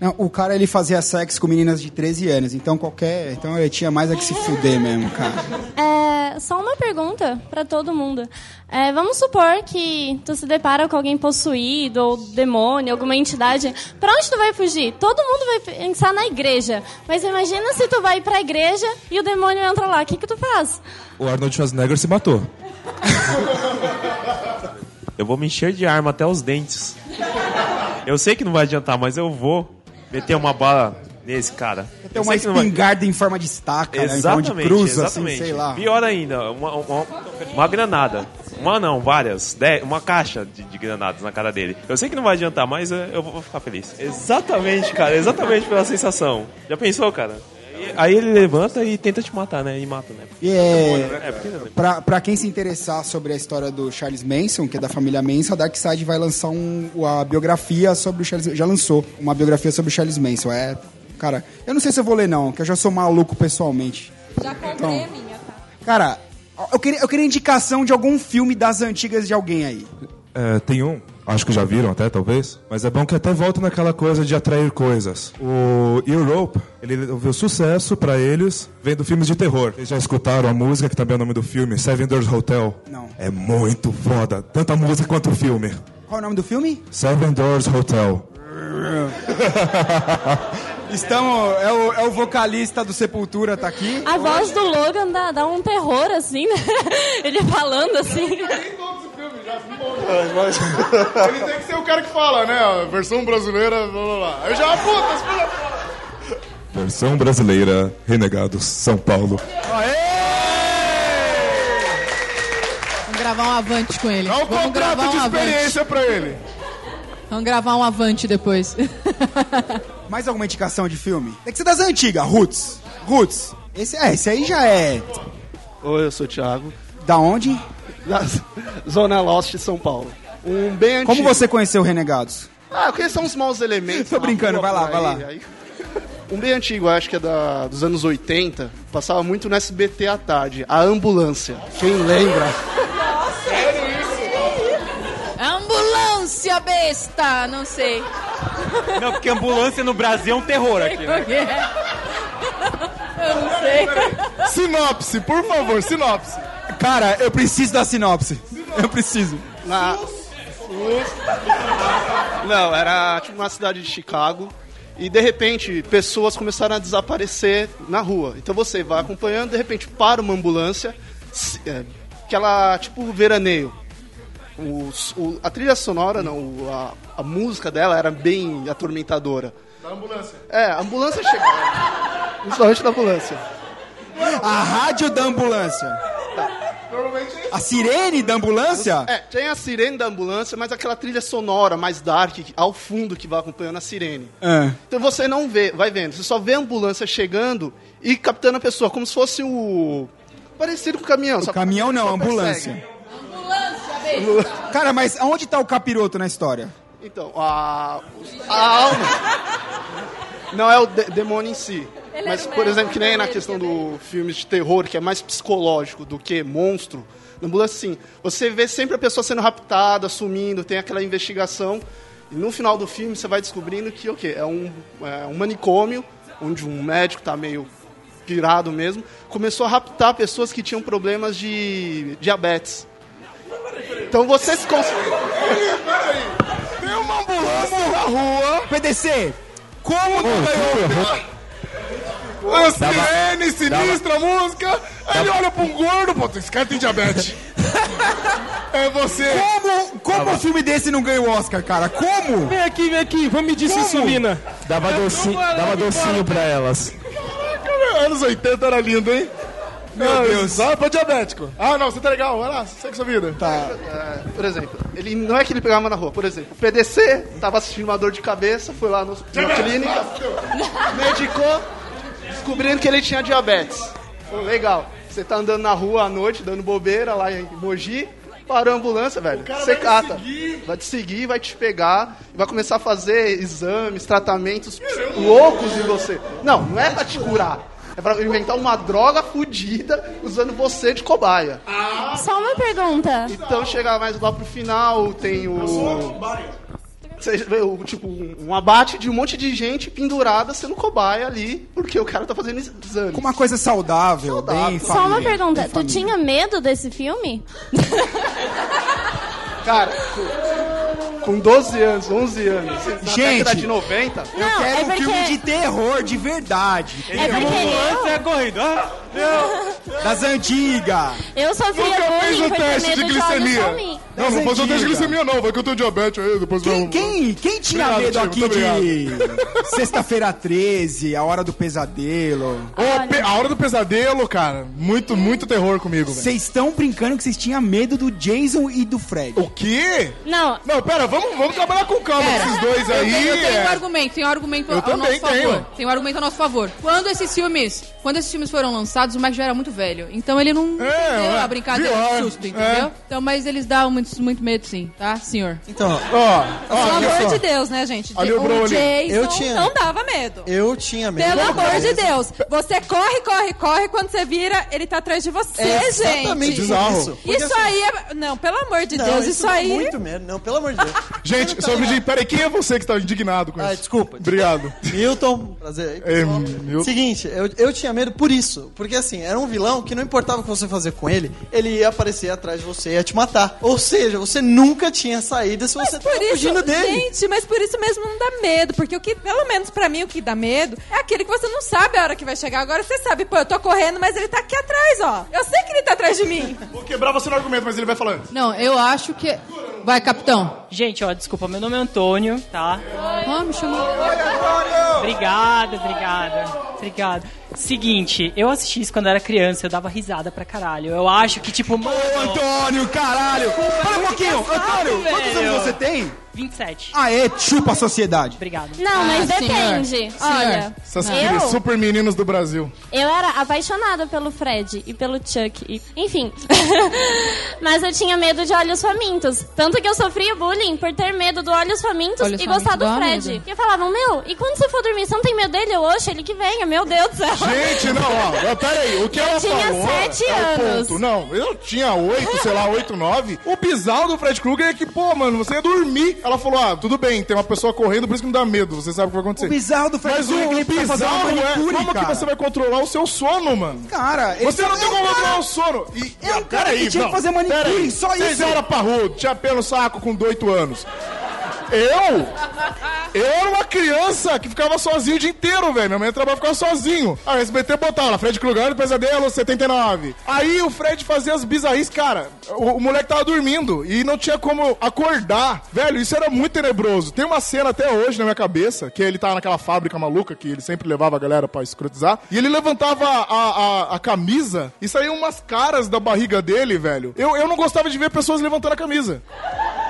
[SPEAKER 1] Não, o cara, ele fazia sexo com meninas de 13 anos. Então, qualquer... Então, ele tinha mais a que se fuder mesmo, cara.
[SPEAKER 14] É, só uma pergunta pra todo mundo. É, vamos supor que tu se depara com alguém possuído ou demônio, alguma entidade. Pra onde tu vai fugir? Todo mundo vai pensar na igreja. Mas imagina se tu vai pra igreja e o demônio entra lá. O que que tu faz?
[SPEAKER 17] O Arnold Schwarzenegger se matou. Eu vou me encher de arma até os dentes. Eu sei que não vai adiantar, mas eu vou meter uma bala nesse cara.
[SPEAKER 1] Tem uma
[SPEAKER 17] não vai-
[SPEAKER 1] espingarda em forma de estaca, né? Em forma de
[SPEAKER 17] Exatamente,
[SPEAKER 1] cruz,
[SPEAKER 17] exatamente.
[SPEAKER 1] assim, sei lá.
[SPEAKER 17] Pior ainda, uma, uma, uma granada. Uma não, várias. Dez, uma caixa de, de granadas na cara dele. Eu sei que não vai adiantar, mas eh, eu vou ficar feliz. Exatamente, cara. Exatamente pela sensação. Já pensou, cara? Aí ele levanta e tenta te matar, né? E mata, né?
[SPEAKER 1] E é,
[SPEAKER 17] É, porque...
[SPEAKER 1] pra, pra quem se interessar sobre a história do Charles Manson, que é da família Manson, a Dark Side vai lançar um, a biografia sobre o Charles Já lançou uma biografia sobre o Charles Manson. É, cara, eu não sei se eu vou ler, não, que eu já sou maluco pessoalmente.
[SPEAKER 5] Já comprei
[SPEAKER 1] Então,
[SPEAKER 5] a minha, tá?
[SPEAKER 1] Cara, eu queria, eu queria indicação de algum filme das antigas de alguém aí.
[SPEAKER 17] É, tem um
[SPEAKER 18] acho que já viram até, talvez. Mas é bom que até volta naquela coisa de atrair coisas. O Europe, ele viu sucesso pra eles vendo filmes de terror. Vocês já escutaram a música, que também é o nome do filme, Seven Doors Hotel?
[SPEAKER 1] Não.
[SPEAKER 18] É muito foda, tanto a música quanto o filme.
[SPEAKER 1] Qual é o nome do filme?
[SPEAKER 18] Seven Doors Hotel.
[SPEAKER 1] Estamos. É o, é o vocalista do Sepultura, tá aqui.
[SPEAKER 14] A voz do Logan dá, dá um terror, assim, né? Ele falando assim.
[SPEAKER 6] Mas, ele tem que ser o cara que fala, né? Versão brasileira, blá blá blá. Aí já, puta, puta.
[SPEAKER 18] Versão brasileira, Renegados, São Paulo.
[SPEAKER 4] Vamos gravar um avante com ele.
[SPEAKER 6] Dá um
[SPEAKER 4] Vamos
[SPEAKER 6] contrato
[SPEAKER 4] gravar
[SPEAKER 6] de
[SPEAKER 4] um avante.
[SPEAKER 6] experiência pra ele.
[SPEAKER 4] Vamos gravar um avante depois.
[SPEAKER 1] Mais alguma indicação de filme? Tem que ser das antigas, Roots. Roots. Esse, é, esse aí já é.
[SPEAKER 19] Oi, eu sou o Thiago.
[SPEAKER 1] Da onde?
[SPEAKER 19] Da Zona Lost, São Paulo. Um bem antigo.
[SPEAKER 1] Como você conheceu Renegados?
[SPEAKER 19] Ah, eu conheço uns maus elementos.
[SPEAKER 1] Tô brincando, vai lá,
[SPEAKER 19] por
[SPEAKER 1] vai
[SPEAKER 19] aí,
[SPEAKER 1] lá.
[SPEAKER 19] aí- Um bem antigo, acho que é da, dos anos 80. Passava muito no SBT à tarde. A Ambulância. Quem lembra?
[SPEAKER 4] Ambulância besta! Não sei.
[SPEAKER 15] Não, porque ambulância no Brasil é um terror aqui, né?
[SPEAKER 4] Eu não sei.
[SPEAKER 6] Sinopse, por favor, sinopse.
[SPEAKER 1] Cara, eu preciso da sinopse. Eu preciso.
[SPEAKER 19] Na... Não, era tipo uma cidade de Chicago. E de repente, pessoas começaram a desaparecer na rua. Então você vai acompanhando, de repente para uma ambulância, é, aquela tipo veraneio. Os- o- a trilha sonora, não, o- a, a música dela era bem atormentadora.
[SPEAKER 6] Da ambulância.
[SPEAKER 19] É, a ambulância chega. Principalmente da ambulância.
[SPEAKER 1] A rádio da ambulância.
[SPEAKER 6] Normalmente é
[SPEAKER 1] A sirene da ambulância?
[SPEAKER 19] É, tem a sirene da ambulância, mas aquela trilha sonora mais dark ao fundo que vai acompanhando a sirene.
[SPEAKER 1] É.
[SPEAKER 19] Então você não vê, vai vendo, você só vê a ambulância chegando e captando a pessoa, como se fosse o. Parecido com o caminhão.
[SPEAKER 1] O caminhão não, a ambulância. Cara, mas aonde tá o capiroto na história?
[SPEAKER 19] Então, a. A alma. Não é o de- demônio em si. Mas, por exemplo, que nem na questão do filme de terror, que é mais psicológico do que monstro, na ambulância, assim, você vê sempre a pessoa sendo raptada, sumindo, tem aquela investigação, e no final do filme você vai descobrindo que, o quê? É um, é um manicômio, onde um médico tá meio pirado mesmo, começou a raptar pessoas que tinham problemas de diabetes. Então você se cons...
[SPEAKER 6] Tem uma ambulância na rua.
[SPEAKER 1] PDC, como tu ganhou?
[SPEAKER 6] A sirene, sinistra, música. Aí ele olha pra um gordo, pô, esse cara tem diabetes. É você.
[SPEAKER 1] Como, como um filme desse não ganhou Oscar, cara? Como?
[SPEAKER 12] Vem aqui, vem aqui, vamos medir sua
[SPEAKER 1] Como?
[SPEAKER 12] insulina.
[SPEAKER 11] Dava docinho, dava docinho pra elas.
[SPEAKER 6] Anos 80 era lindo, hein?
[SPEAKER 1] Meu Deus.
[SPEAKER 6] Só pra diabético. Ah, não, você tá legal, vai lá, segue sua vida.
[SPEAKER 1] Tá.
[SPEAKER 19] É, por exemplo, ele não é que ele pegava na rua, por exemplo, o PDC tava assistindo uma dor de cabeça, foi lá no, na clínica, medicou, descobrindo que ele tinha diabetes. Pô, legal. Você tá andando na rua à noite, dando bobeira lá em Mogi, parou a ambulância, velho. Você cata. Vai te seguir, vai te pegar, vai começar a fazer exames, tratamentos loucos em você. Não, não é pra te curar. É pra inventar uma droga fodida usando você de cobaia.
[SPEAKER 14] Só uma pergunta.
[SPEAKER 19] Então chega mais lá pro final, tem o. Você vê tipo, um abate de um monte de gente pendurada sendo cobaia ali, porque o cara tá fazendo exame.
[SPEAKER 1] Com uma coisa saudável, bem
[SPEAKER 14] Só uma
[SPEAKER 1] família,
[SPEAKER 14] pergunta.
[SPEAKER 1] bem
[SPEAKER 14] Tu tinha medo desse filme?
[SPEAKER 19] Cara, com, com 12 anos, 11 anos, na
[SPEAKER 1] Gente,
[SPEAKER 19] década de 90.
[SPEAKER 1] Eu
[SPEAKER 14] Não,
[SPEAKER 1] quero
[SPEAKER 14] é
[SPEAKER 1] um
[SPEAKER 14] porque-
[SPEAKER 1] filme de terror, de verdade.
[SPEAKER 14] É porque
[SPEAKER 15] Você é correndo. Ah,
[SPEAKER 1] Das antigas.
[SPEAKER 14] eu sofria
[SPEAKER 6] Nunca fez
[SPEAKER 14] bullying
[SPEAKER 6] o teste de glicemia. Não, não fazer o teste de glicemia não, vai que eu tenho diabetes aí, depois
[SPEAKER 1] Quem,
[SPEAKER 6] vamos...
[SPEAKER 1] quem, quem tinha
[SPEAKER 6] Obrigado,
[SPEAKER 1] medo aqui de Sexta-feira 13, A Hora do Pesadelo?
[SPEAKER 6] Ô, pe- a hora do pesadelo, cara, muito, muito terror comigo, velho.
[SPEAKER 1] Vocês estão brincando que vocês tinham medo do Jason e do Fred.
[SPEAKER 6] O quê?
[SPEAKER 14] Não,
[SPEAKER 6] Não, pera, vamos, vamos trabalhar com calma com esses dois
[SPEAKER 4] Eu
[SPEAKER 6] aí.
[SPEAKER 4] tenho, eu tenho
[SPEAKER 6] é.
[SPEAKER 4] um argumento, tem um argumento
[SPEAKER 6] Eu
[SPEAKER 4] ao
[SPEAKER 6] também
[SPEAKER 4] nosso
[SPEAKER 6] tenho.
[SPEAKER 4] favor. Tem um argumento ao nosso favor. Quando esses filmes, quando esses filmes foram lançados, o Mike já era muito velho. Então ele não entendeu
[SPEAKER 6] é,
[SPEAKER 4] a brincadeira
[SPEAKER 6] pior,
[SPEAKER 4] do susto, entendeu?
[SPEAKER 6] é.
[SPEAKER 4] Então, mas eles dão muito, muito medo, sim, tá, senhor?
[SPEAKER 20] Então,
[SPEAKER 6] ó,
[SPEAKER 5] Pelo amor de Deus, né, gente?
[SPEAKER 20] Olha o
[SPEAKER 5] o
[SPEAKER 20] Broly.
[SPEAKER 5] Jason
[SPEAKER 20] Eu tinha-
[SPEAKER 5] não dava medo.
[SPEAKER 20] Eu tinha medo.
[SPEAKER 5] Pelo amor de. Deus. Você corre, corre, corre. Quando você vira, ele tá atrás de você,
[SPEAKER 20] É
[SPEAKER 5] gente.
[SPEAKER 20] exatamente isso. Porque
[SPEAKER 5] Isso
[SPEAKER 20] assim-
[SPEAKER 5] aí é... Não, pelo amor de
[SPEAKER 20] Não,
[SPEAKER 5] Deus,
[SPEAKER 20] isso
[SPEAKER 5] isso aí...
[SPEAKER 20] muito medo. Não, pelo amor de Deus.
[SPEAKER 6] Gente, sobre de. Peraí, quem é você que tá indignado com isso?
[SPEAKER 20] Ah, desculpa.
[SPEAKER 6] Obrigado.
[SPEAKER 20] Milton, prazer aí,
[SPEAKER 6] É,
[SPEAKER 20] pessoal.
[SPEAKER 6] Milton.
[SPEAKER 20] Seguinte, eu, eu tinha medo por isso. Porque assim, era um vilão que não importava o que você fazer com ele, ele ia aparecer atrás de você e ia te matar. Ou seja, você nunca tinha saída se você tava
[SPEAKER 5] isso,
[SPEAKER 20] fugindo dele.
[SPEAKER 5] gente, mas por isso mesmo não dá medo. Porque o que, pelo menos pra mim, o que dá medo é aquele que você não sabe a hora que vai chegar. Agora você sabe, pô, eu tô correndo, mas ele tá aqui atrás, ó. Eu sei que ele tá atrás de mim.
[SPEAKER 6] Vou quebrar você no argumento, mas ele vai falando.
[SPEAKER 4] Não, eu acho que... Vai, capitão.
[SPEAKER 21] Gente, ó, desculpa, meu nome é Antônio, tá?
[SPEAKER 4] Ah, me chamou.
[SPEAKER 21] Obrigado, obrigada. Obrigado. Seguinte, eu assisti isso quando era criança, eu dava risada pra caralho. Eu acho que, tipo, mano.
[SPEAKER 1] Antônio, caralho! Para um pouquinho! Antônio, quantos anos você tem?
[SPEAKER 21] 27.
[SPEAKER 1] Aê, chupa a sociedade.
[SPEAKER 21] Obrigado.
[SPEAKER 14] Não, mas
[SPEAKER 1] Ah,
[SPEAKER 14] depende.
[SPEAKER 1] senhor.
[SPEAKER 14] Olha,
[SPEAKER 6] Essas
[SPEAKER 14] eu,
[SPEAKER 6] super meninos do Brasil.
[SPEAKER 14] eu era apaixonada pelo Fred e pelo Chuck. e- enfim. mas eu tinha medo de olhos famintos. Tanto que eu sofria bullying por ter medo do olhos famintos
[SPEAKER 4] Olhos
[SPEAKER 14] e gostar
[SPEAKER 4] famintos
[SPEAKER 14] do
[SPEAKER 4] dá
[SPEAKER 14] Fred.
[SPEAKER 4] medo.
[SPEAKER 14] E falavam, meu, e quando você for dormir, você não tem medo dele? Eu, oxe, ele que venha, meu Deus do céu.
[SPEAKER 6] Gente, não, ó, ó, peraí, o que
[SPEAKER 14] Eu
[SPEAKER 6] ela
[SPEAKER 14] tinha
[SPEAKER 6] falou
[SPEAKER 14] sete
[SPEAKER 6] é o
[SPEAKER 14] anos.
[SPEAKER 6] ponto. Não, eu tinha oito, sei lá, oito, nove. O bizarro do Fred Krueger é que, pô, mano, você ia dormir. Ela falou, ah, tudo bem, tem uma pessoa correndo, por isso que não dá medo, você sabe o que vai acontecer.
[SPEAKER 1] O bizarro do Fred
[SPEAKER 6] Mas
[SPEAKER 1] Krueger é que
[SPEAKER 6] o, o bizarro é
[SPEAKER 1] manicure,
[SPEAKER 6] como
[SPEAKER 1] cara.
[SPEAKER 6] que você vai controlar o seu sono, mano.
[SPEAKER 1] Cara,
[SPEAKER 6] Você não
[SPEAKER 1] só-
[SPEAKER 6] tem como controlar o sono. E,
[SPEAKER 1] É um cara
[SPEAKER 6] peraí,
[SPEAKER 1] que tinha que
[SPEAKER 6] não,
[SPEAKER 1] fazer manicure, só
[SPEAKER 6] Vocês
[SPEAKER 1] isso.
[SPEAKER 6] eram parrudo, tinha pelo saco com oito anos. Eu? Eu era uma criança que ficava sozinho o dia inteiro, velho. Minha mãe trabalhava ficava sozinho. Aí o SBT botava Fred Krueger, Pesadelo 79. Aí o Fred fazia as bizarrices, cara. O, o moleque tava dormindo e não tinha como acordar. Velho, isso era muito tenebroso. Tem uma cena até hoje na minha cabeça, que ele tava naquela fábrica maluca, que ele sempre levava a galera pra escrotizar. E ele levantava a, a, a camisa e saíam umas caras da barriga dele, velho. Eu, eu não gostava de ver pessoas levantando a camisa.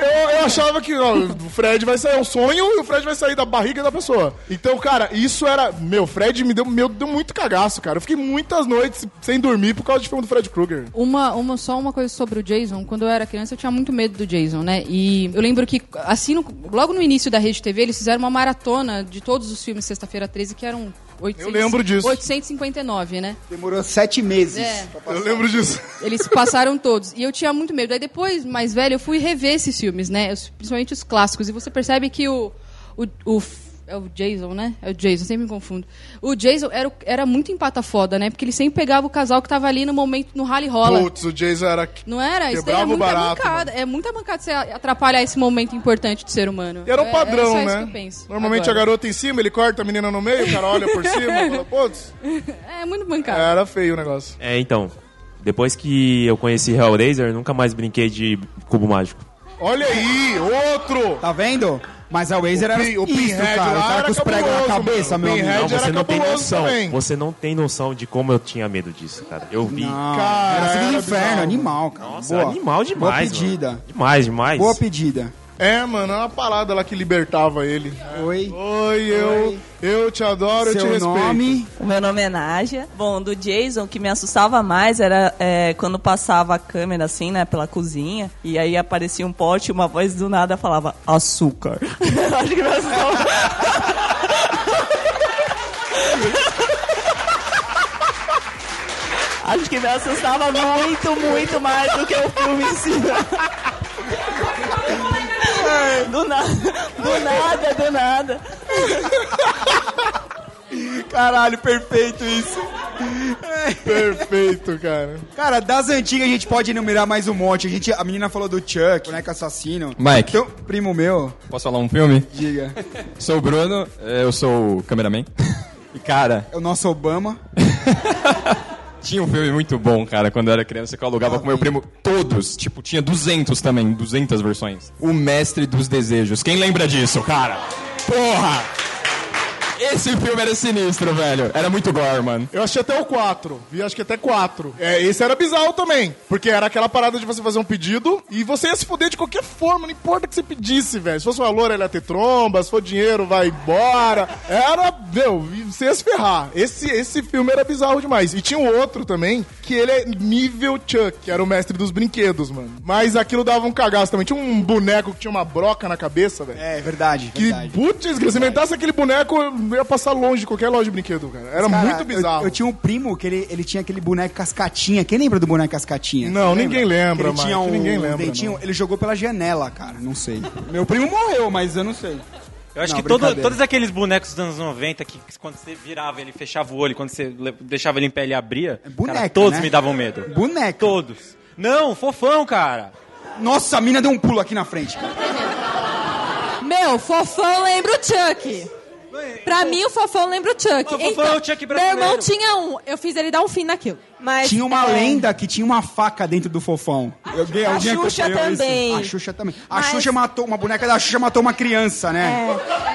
[SPEAKER 6] Eu, eu achava que ó, o Fred vai sair, é um sonho e o Fred vai sair da barriga da pessoa. Então, cara, isso era. Meu, Fred me deu, meu, deu muito cagaço, cara. Eu fiquei muitas noites sem dormir por causa de filme do Fred Krueger.
[SPEAKER 4] Uma, uma, só uma coisa sobre o Jason. Quando eu era criança, eu tinha muito medo do Jason, né? E eu lembro que, assim, no- logo no início da Rede TV, eles fizeram uma maratona de todos os filmes Sexta-feira 13, que eram 800,
[SPEAKER 6] Eu lembro disso.
[SPEAKER 4] 859, né?
[SPEAKER 1] Demorou sete meses.
[SPEAKER 4] É.
[SPEAKER 6] Eu lembro disso.
[SPEAKER 4] Eles passaram todos. E eu tinha muito medo. Aí depois, mais velho, eu fui rever esses filmes, né? Principalmente os clássicos. E você percebe que o. o, o é o Jason, né? É o Jason, sempre me confundo. O Jason era, o- era muito empata foda, né? Porque ele sempre pegava o casal que tava ali no momento, no rally rola.
[SPEAKER 6] Putz, o Jason era.
[SPEAKER 4] Não era? Isso daí é muita
[SPEAKER 6] barato,
[SPEAKER 4] mancada. É muita mancada você atrapalhar esse momento importante do ser humano.
[SPEAKER 6] E era o
[SPEAKER 4] É-
[SPEAKER 6] padrão,
[SPEAKER 4] é só isso
[SPEAKER 6] né?
[SPEAKER 4] que eu penso
[SPEAKER 6] Normalmente
[SPEAKER 4] agora.
[SPEAKER 6] a garota em cima, ele corta a menina no meio, o cara olha por cima, fala, putz.
[SPEAKER 4] É muito mancada.
[SPEAKER 6] Era feio o negócio.
[SPEAKER 17] É, então. Depois que eu conheci Hellraiser, nunca mais brinquei de cubo mágico.
[SPEAKER 6] Olha aí, outro!
[SPEAKER 1] Tá vendo? Mas a Wazer era
[SPEAKER 6] o
[SPEAKER 1] isso, cara.
[SPEAKER 6] lá
[SPEAKER 1] O cara
[SPEAKER 6] era
[SPEAKER 1] com os pregos na cabeça,
[SPEAKER 6] mano.
[SPEAKER 1] meu amigo.
[SPEAKER 17] Não, você não tem noção.
[SPEAKER 6] também.
[SPEAKER 17] Você não tem noção de como eu tinha medo disso, cara. Eu vi.
[SPEAKER 1] Não,
[SPEAKER 6] Cara,
[SPEAKER 1] era
[SPEAKER 6] era
[SPEAKER 1] inferno, animal, cara.
[SPEAKER 17] Nossa,
[SPEAKER 1] Boa.
[SPEAKER 17] animal demais.
[SPEAKER 1] Boa pedida.
[SPEAKER 17] mano. Demais, demais.
[SPEAKER 1] Boa pedida.
[SPEAKER 6] É, mano, é uma parada lá que libertava ele.
[SPEAKER 1] Oi.
[SPEAKER 6] Oi, eu, eu te adoro, eu te
[SPEAKER 1] Seu
[SPEAKER 6] respeito.
[SPEAKER 1] nome?
[SPEAKER 22] O meu nome é Nádia. Bom, do Jason, o que me assustava mais era é, quando passava a câmera assim, né, pela cozinha, e aí aparecia um pote e uma voz do nada falava açúcar. Acho que me assustava. Acho que me assustava muito, muito mais do que o filme em si. Do nada, do nada, do nada.
[SPEAKER 1] Caralho, perfeito isso.
[SPEAKER 6] Perfeito, cara.
[SPEAKER 1] Cara, das antigas a gente pode enumerar mais um monte. A, gente, a menina falou do Chuck, boneco assassino.
[SPEAKER 23] Mike.
[SPEAKER 1] Então, primo meu,
[SPEAKER 23] Posso falar um filme?
[SPEAKER 1] diga.
[SPEAKER 23] Sou o Bruno, eu sou o cameraman. E cara,
[SPEAKER 1] É o nosso Obama.
[SPEAKER 23] tinha um filme muito bom, cara, quando eu era criança que eu alugava com meu primo todos, tipo, tinha 200 também, 200 versões. O Mestre dos Desejos. Quem lembra disso, cara? Porra! Esse filme era sinistro, velho. Era muito gore, mano.
[SPEAKER 6] Eu achei até o 4. Vi acho que até 4. É, esse era bizarro também. Porque era aquela parada de você fazer um pedido e você ia se fuder de qualquer forma, não importa o que você pedisse, velho. Se fosse uma loura, ela ia ter tromba, se for dinheiro, vai embora. Era, meu, você ia se ferrar. Esse, esse filme era bizarro demais. E tinha um outro também, que ele é nível Chuck, que era o mestre dos brinquedos, mano. Mas aquilo dava um cagaço também. Tinha um boneco que tinha uma broca na cabeça, velho.
[SPEAKER 1] É, verdade.
[SPEAKER 6] Que, putz, se inventasse aquele boneco, eu ia passar longe de qualquer loja de brinquedo, cara. Era
[SPEAKER 1] Cara,
[SPEAKER 6] muito bizarro.
[SPEAKER 1] Eu, eu tinha um primo que ele, ele tinha aquele boneco cascatinha. Quem lembra do boneco cascatinha?
[SPEAKER 6] Não,
[SPEAKER 1] Você
[SPEAKER 6] ninguém lembra,
[SPEAKER 1] ele tinha
[SPEAKER 6] Mike,
[SPEAKER 1] um
[SPEAKER 6] ninguém lembra,
[SPEAKER 1] dentinho,
[SPEAKER 6] não.
[SPEAKER 1] ele jogou pela janela, cara. Não sei. Meu primo morreu, mas eu não sei.
[SPEAKER 15] Eu acho
[SPEAKER 1] Não,
[SPEAKER 15] que todo- todos aqueles bonecos dos anos 90 que quando você virava ele fechava o olho, quando você deixava ele em pé ele abria,
[SPEAKER 1] boneca,
[SPEAKER 15] cara, todos
[SPEAKER 1] né?
[SPEAKER 15] me davam medo.
[SPEAKER 1] Boneca.
[SPEAKER 15] Todos. Não, fofão, cara.
[SPEAKER 1] Nossa, a mina deu um pulo aqui na frente, cara.
[SPEAKER 5] Meu, fofão lembra o Chuck. Pra mim, o fofão lembra o Chuck.
[SPEAKER 1] O fofão é o Chuck
[SPEAKER 5] Meu irmão
[SPEAKER 1] brasileiro.
[SPEAKER 5] tinha um. Eu fiz ele dar um fim naquilo. Mas,
[SPEAKER 1] tinha uma
[SPEAKER 5] é,
[SPEAKER 1] lenda que tinha uma faca dentro do fofão. Eu, alguém
[SPEAKER 5] A Xuxa
[SPEAKER 1] isso?
[SPEAKER 5] também.
[SPEAKER 1] A Xuxa também. A
[SPEAKER 24] Mas-
[SPEAKER 1] Xuxa matou, uma boneca da Xuxa matou uma criança, né?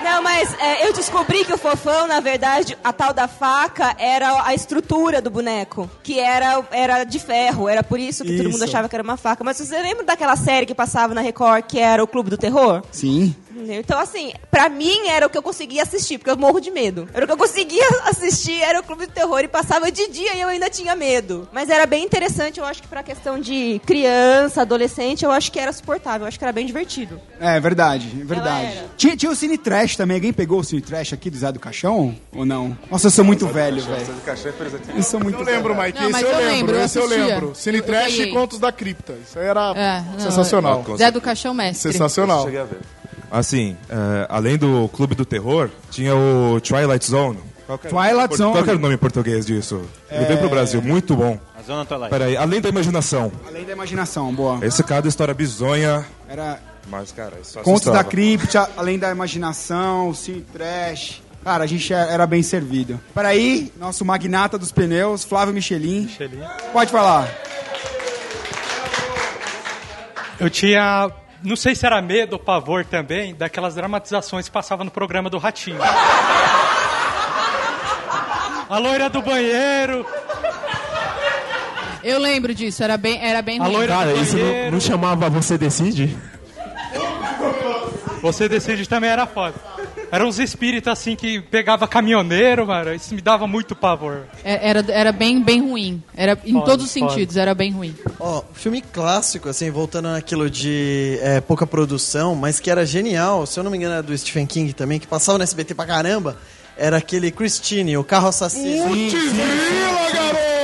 [SPEAKER 24] Não, mas é, eu descobri que o fofão, na verdade, a tal da faca era a estrutura do boneco, que era, era de ferro, era por isso que todo mundo
[SPEAKER 1] Isso.
[SPEAKER 24] achava que era uma faca. Mas você lembra daquela série que passava na Record, que era o Clube do Terror?
[SPEAKER 1] Sim.
[SPEAKER 24] Então, assim, pra mim era o que eu conseguia assistir, porque eu morro de medo. Era o que eu conseguia assistir, era o Clube do Terror, e passava de dia e eu ainda tinha medo. Mas era bem interessante, eu acho que pra questão de criança, adolescente, eu acho que era suportável, eu acho que era bem divertido.
[SPEAKER 1] É verdade, é verdade. Tinha, tinha o Cine Trash também. Alguém pegou o Cine Trash aqui do Zé do Caixão? Ou não? Nossa, eu sou muito velho, velho. Eu sou muito
[SPEAKER 6] Eu lembro. Mike.
[SPEAKER 1] Não,
[SPEAKER 6] esse
[SPEAKER 1] mas
[SPEAKER 6] eu,
[SPEAKER 1] eu
[SPEAKER 6] lembro,
[SPEAKER 1] lembro, eu
[SPEAKER 6] esse eu
[SPEAKER 1] assistia.
[SPEAKER 6] lembro. Cine
[SPEAKER 1] Eu
[SPEAKER 6] Trash
[SPEAKER 1] ganhei.
[SPEAKER 6] e Contos da Cripta. Isso aí era
[SPEAKER 4] É, não,
[SPEAKER 6] sensacional.
[SPEAKER 4] Zé do Caixão Mestre.
[SPEAKER 6] Sensacional.
[SPEAKER 18] Cheguei a ver. Assim, é, além do Clube do Terror, tinha o Twilight Zone. Qual que era-
[SPEAKER 1] Twilight Zone.
[SPEAKER 18] Qual que era o nome em português disso? Ele veio pro Brasil, muito bom.
[SPEAKER 15] A Zona Twilight.
[SPEAKER 18] Peraí, além da imaginação.
[SPEAKER 1] Além da imaginação, boa.
[SPEAKER 18] Esse cada história bizonha.
[SPEAKER 1] Era
[SPEAKER 18] Mas, cara, isso
[SPEAKER 1] Contos da. Cripta, Além da Imaginação, Cine Trash. Cara, a gente era bem servido. Peraí, nosso magnata dos pneus, Flávio Michelin. Pode falar.
[SPEAKER 25] Eu tinha. Não sei se era medo ou pavor também, daquelas dramatizações que passavam no programa do Ratinho. A loira do banheiro.
[SPEAKER 4] Eu lembro disso, era bem, era bem
[SPEAKER 25] A loira
[SPEAKER 12] Cara,
[SPEAKER 25] do
[SPEAKER 12] isso não, não chamava Você Decide?
[SPEAKER 25] Você decide também era foda. Eram uns espíritos assim que pegava caminhoneiro, mano. Isso me dava muito pavor.
[SPEAKER 4] É- Era, era bem, bem ruim. Era, em
[SPEAKER 25] Foda,
[SPEAKER 4] todos os
[SPEAKER 25] foda.
[SPEAKER 4] sentidos, era bem ruim.
[SPEAKER 20] Ó, filme clássico, assim, voltando naquilo de é, pouca produção, mas que era genial, se eu não me engano, era do Stephen King também, que passava no SBT pra caramba, era aquele Christine, o carro assassino.
[SPEAKER 6] Putzila, garoto!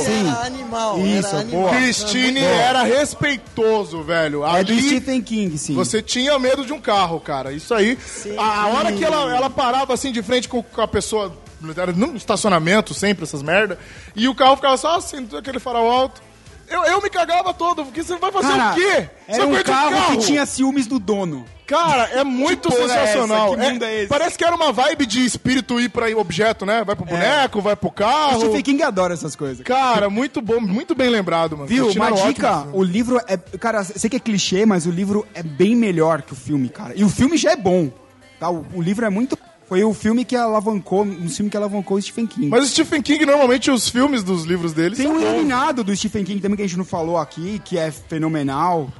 [SPEAKER 20] Esse era animal,
[SPEAKER 6] Isso,
[SPEAKER 20] era animal.
[SPEAKER 6] Christine
[SPEAKER 20] Boa.
[SPEAKER 6] era respeitoso, velho.
[SPEAKER 1] É do Stephen King, sim.
[SPEAKER 6] Você tinha medo de um carro, cara. Isso aí. A, a hora que ela, ela parava assim de frente com, com a pessoa. Era no estacionamento, sempre essas merda. E o carro ficava só assim, aquele farol alto. Eu, eu me cagava todo, porque você vai fazer
[SPEAKER 1] Cara,
[SPEAKER 6] o quê? Você
[SPEAKER 1] Era um
[SPEAKER 6] aguenta
[SPEAKER 1] carro, que tinha ciúmes do dono.
[SPEAKER 6] Cara, é muito
[SPEAKER 1] Que é
[SPEAKER 6] sensacional.
[SPEAKER 1] essa? Que mundo é esse?
[SPEAKER 6] Parece que era uma vibe de espírito ir pra objeto, né? Vai pro boneco, vai pro
[SPEAKER 1] O
[SPEAKER 6] carro.
[SPEAKER 1] Stephen King adora essas coisas.
[SPEAKER 6] Cara, muito bom, muito bem lembrado, mano.
[SPEAKER 1] Viu? Uma
[SPEAKER 6] um
[SPEAKER 1] dica,
[SPEAKER 6] ótimo
[SPEAKER 1] o livro é. Cara, sei que é clichê, mas o livro é bem melhor que o filme, cara. E o filme já é bom. Tá? O, o livro é muito. Foi o filme que alavancou. Um filme que alavancou o Stephen King.
[SPEAKER 6] Mas o Stephen King, normalmente, os filmes dos livros dele
[SPEAKER 1] Tem
[SPEAKER 6] são
[SPEAKER 1] um
[SPEAKER 6] bons.
[SPEAKER 1] eliminado do Stephen King também que a gente não falou aqui, que é fenomenal.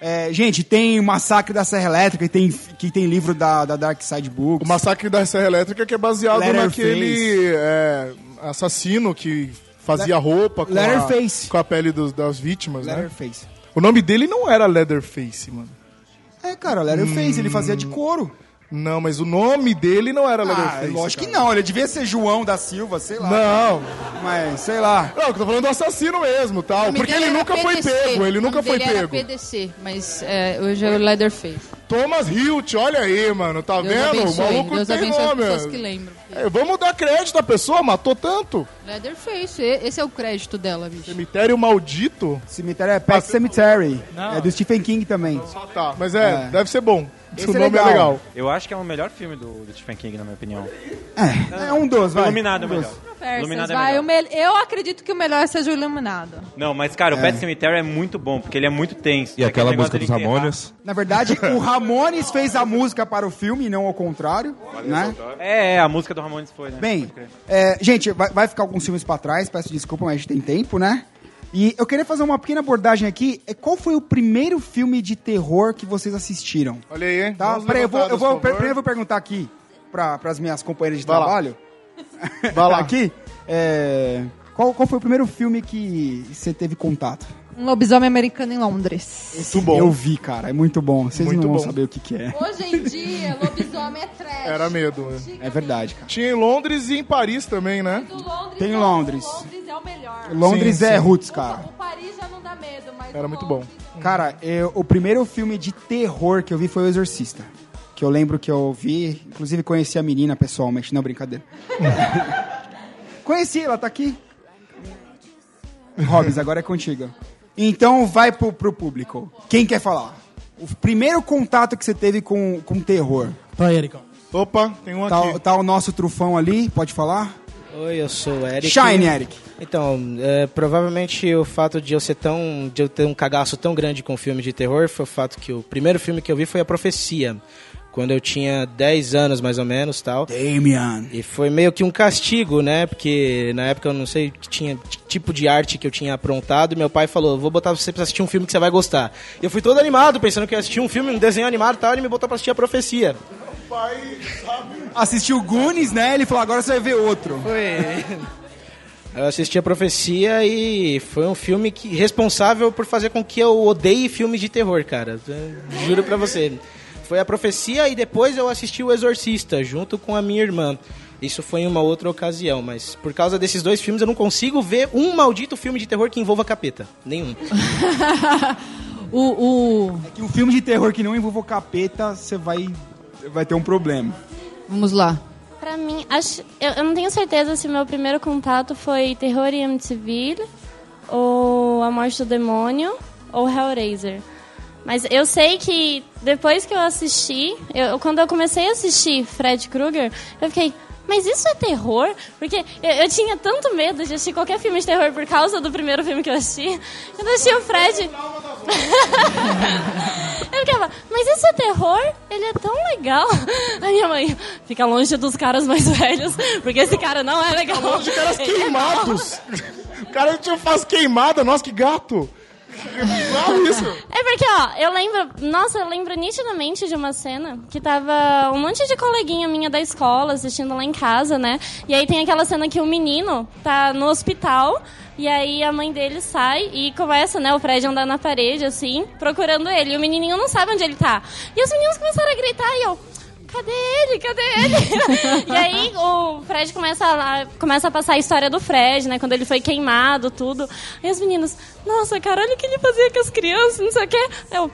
[SPEAKER 1] É, gente, tem o Massacre da Serra Elétrica, que tem, que tem livro da, da Dark Side Books.
[SPEAKER 6] O Massacre da Serra Elétrica, que é baseado
[SPEAKER 1] Leatherface.
[SPEAKER 6] naquele é, assassino que fazia
[SPEAKER 1] Le-
[SPEAKER 6] roupa com, a, com a pele dos- das vítimas, né? O nome dele não era Leatherface, mano.
[SPEAKER 1] É, cara, Leatherface, ele fazia de couro.
[SPEAKER 6] Não, mas o nome dele não era
[SPEAKER 1] Ah,
[SPEAKER 6] Leatherface.
[SPEAKER 1] lógico que
[SPEAKER 6] cara.
[SPEAKER 1] não, ele devia ser João da Silva, sei lá.
[SPEAKER 6] Não.
[SPEAKER 1] Mas, sei lá.
[SPEAKER 6] Não, eu tô falando do assassino mesmo, tal. Porque ele nunca foi
[SPEAKER 4] PDC,
[SPEAKER 6] pego, ele nunca foi pego.
[SPEAKER 4] PDC, mas é, hoje é o Leatherface.
[SPEAKER 6] Thomas Hilt, olha aí, mano, tá
[SPEAKER 4] Deus
[SPEAKER 6] vendo?
[SPEAKER 4] abençoe,
[SPEAKER 6] o maluco
[SPEAKER 4] Deus
[SPEAKER 6] tem nome.
[SPEAKER 4] pessoas que lembram.
[SPEAKER 6] É, vamos dar crédito à pessoa, matou tanto.
[SPEAKER 4] Leatherface, esse é o crédito dela, bicho.
[SPEAKER 6] Cemitério Maldito.
[SPEAKER 1] Cemitério é Pet Cemetery.
[SPEAKER 25] Não.
[SPEAKER 1] É do Stephen King também.
[SPEAKER 6] Tá, mas é,
[SPEAKER 1] É.
[SPEAKER 6] deve ser bom. O nome é legal.
[SPEAKER 15] Eu acho que é o melhor filme do, do Stephen King, na minha opinião.
[SPEAKER 1] É um dos, vai.
[SPEAKER 15] Iluminado é
[SPEAKER 1] Um
[SPEAKER 15] melhor. Iluminado é
[SPEAKER 5] vai,
[SPEAKER 15] melhor.
[SPEAKER 5] o mel- Eu acredito que o melhor seja o Iluminado.
[SPEAKER 15] Não, mas cara, o
[SPEAKER 1] É.
[SPEAKER 15] Pet Cemetery é muito bom, porque ele é muito tenso.
[SPEAKER 18] E aquela
[SPEAKER 15] Aquele
[SPEAKER 18] música
[SPEAKER 15] negócio
[SPEAKER 18] dos
[SPEAKER 15] dele.
[SPEAKER 18] Ramones.
[SPEAKER 1] Na verdade, o Ramones fez a música para o filme, não ao contrário, né?
[SPEAKER 15] É, é, a música do Ramones foi, né?
[SPEAKER 1] Bem,
[SPEAKER 15] Pode crer.
[SPEAKER 1] é, gente, vai, vai ficar alguns filmes pra trás, peço desculpa, mas a gente tem tempo, né? E eu queria fazer uma pequena abordagem aqui. É, Qual foi o primeiro filme de terror que vocês assistiram?
[SPEAKER 6] Olha aí, hein?
[SPEAKER 1] Tá? Peraí, eu vou, eu vou, primeiro eu vou perguntar aqui para as minhas companheiras de
[SPEAKER 6] Vai lá.
[SPEAKER 1] trabalho.
[SPEAKER 6] Vai lá.
[SPEAKER 1] aqui, é, qual, qual foi o primeiro filme que você teve contato?
[SPEAKER 5] Um lobisomem americano em Londres.
[SPEAKER 1] Muito bom. Eu vi, cara, é muito bom. Vocês
[SPEAKER 6] Muito
[SPEAKER 1] não vão
[SPEAKER 6] bom.
[SPEAKER 1] saber o que, que é.
[SPEAKER 5] Hoje em dia, lobisomem é trash.
[SPEAKER 6] Era medo.
[SPEAKER 1] É verdade, cara.
[SPEAKER 6] Tinha em Londres e em Paris também, né?
[SPEAKER 1] Tem em Londres.
[SPEAKER 5] Londres é o melhor.
[SPEAKER 1] Londres
[SPEAKER 6] Sim,
[SPEAKER 1] é
[SPEAKER 6] sim.
[SPEAKER 1] roots, cara.
[SPEAKER 5] O Paris já não dá medo, mas
[SPEAKER 6] Era muito bom.
[SPEAKER 1] Cara, eu- o primeiro filme de terror que eu vi foi O Exorcista. Que eu lembro que eu vi, inclusive conheci a menina pessoalmente, não brincadeira. conheci, ela tá aqui. Hobbs, agora é contigo. Então vai pro, pro público. Quem quer falar? O primeiro contato que você teve com, com terror.
[SPEAKER 12] Vai, Ericão.
[SPEAKER 6] Opa, tem um
[SPEAKER 1] Tá,
[SPEAKER 6] aqui.
[SPEAKER 1] tá o nosso trufão ali, pode falar?
[SPEAKER 26] Oi, eu sou o Eric.
[SPEAKER 1] Shine, Eric.
[SPEAKER 26] Então, é, provavelmente o fato de eu ser tão. de eu ter um cagaço tão grande com filme de terror foi o fato que o primeiro filme que eu vi foi A Profecia. Quando eu tinha 10 anos, mais ou menos, tal.
[SPEAKER 1] Damian.
[SPEAKER 26] E foi meio que um castigo, né? Porque na época eu não sei que tinha tipo de arte que eu tinha aprontado. E meu pai falou: vou botar você pra assistir um filme que você vai gostar. E eu fui todo animado, pensando que eu ia assistir um filme, um desenho animado e tal. E ele me botou pra assistir A Profecia.
[SPEAKER 1] Assistiu Goonies, né? Ele falou, agora você vai ver outro.
[SPEAKER 26] Foi. Eu assisti a Profecia e foi um filme que responsável por fazer com que eu odeie filmes de terror, cara. Juro pra você. Foi a Profecia e depois eu assisti o Exorcista junto com a minha irmã. Isso foi em uma outra ocasião, mas por causa desses dois filmes eu não consigo ver um maldito filme de terror que envolva capeta. Nenhum.
[SPEAKER 4] o, o...
[SPEAKER 1] É que um filme de terror que não envolva capeta, você vai, vai ter um problema.
[SPEAKER 4] Vamos lá.
[SPEAKER 14] Pra mim, acho, eu, eu não tenho certeza se meu primeiro contato foi Terror em Amityville, ou A Morte do Demônio, ou Hellraiser. Mas eu sei que depois que eu assisti, eu, quando eu comecei a assistir Fred Krueger, eu fiquei, mas isso é terror? Porque eu, eu tinha tanto medo de assistir qualquer filme de terror por causa do primeiro filme que eu assisti. Quando eu assisti o Fred. eu ficava, mas isso é terror? Ele é tão legal. A minha mãe, fica longe dos caras mais velhos, porque esse cara não é legal.
[SPEAKER 6] Fica longe de caras
[SPEAKER 14] é
[SPEAKER 6] queimados. O cara tinha faz queimada, nossa, que gato.
[SPEAKER 14] É porque, ó, eu lembro. Nossa, eu lembro nitidamente de uma cena que tava um monte de coleguinha minha da escola assistindo lá em casa, né? E aí tem aquela cena que o menino tá no hospital. E aí a mãe dele sai e começa, né, o Fred andar na parede, assim, procurando ele. E o menininho não sabe onde ele tá. E os meninos começaram a gritar e eu... Cadê ele? Cadê ele? e aí o Fred começa a, começa a passar a história do Fred, né? Quando ele foi queimado, tudo. E os meninos, nossa, cara, olha o que ele fazia com as crianças, não sei o quê. Eu,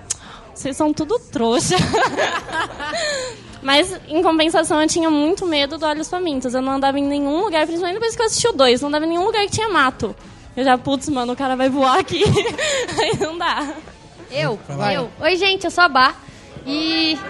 [SPEAKER 14] vocês são tudo trouxa. Mas, em compensação, eu tinha muito medo do Olhos Famintos. Eu não andava em nenhum lugar, principalmente depois que eu assisti o 2, não andava em nenhum lugar que tinha mato. Eu já, putz, mano, o cara vai voar aqui. Aí não dá.
[SPEAKER 27] Eu?
[SPEAKER 14] Vai.
[SPEAKER 27] Eu. Oi, gente, eu sou a Bá. E.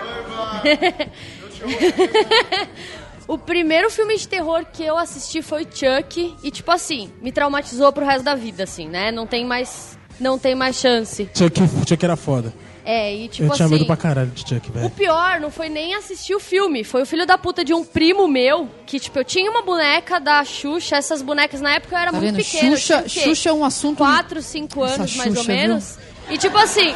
[SPEAKER 27] o primeiro filme de terror que eu assisti foi Chuck. E, tipo assim, me traumatizou pro resto da vida, assim, né? Não tem mais. Não tem mais chance.
[SPEAKER 12] Chuck, Chuck era foda.
[SPEAKER 27] É, e tipo
[SPEAKER 12] eu tinha
[SPEAKER 27] assim.
[SPEAKER 12] medo pra caralho de Chuck,
[SPEAKER 27] O
[SPEAKER 12] velho.
[SPEAKER 27] pior não foi nem assistir o filme, foi o filho da puta de um primo meu, que, tipo, eu tinha uma boneca da Xuxa, essas bonecas na época eu era
[SPEAKER 4] Tá
[SPEAKER 27] muito
[SPEAKER 4] vendo?
[SPEAKER 27] pequena.
[SPEAKER 4] Xuxa,
[SPEAKER 27] o?
[SPEAKER 4] Xuxa é um assunto.
[SPEAKER 27] 4, 5
[SPEAKER 4] Essa
[SPEAKER 27] anos, mais ou
[SPEAKER 4] Xuxa,
[SPEAKER 27] menos. E tipo assim.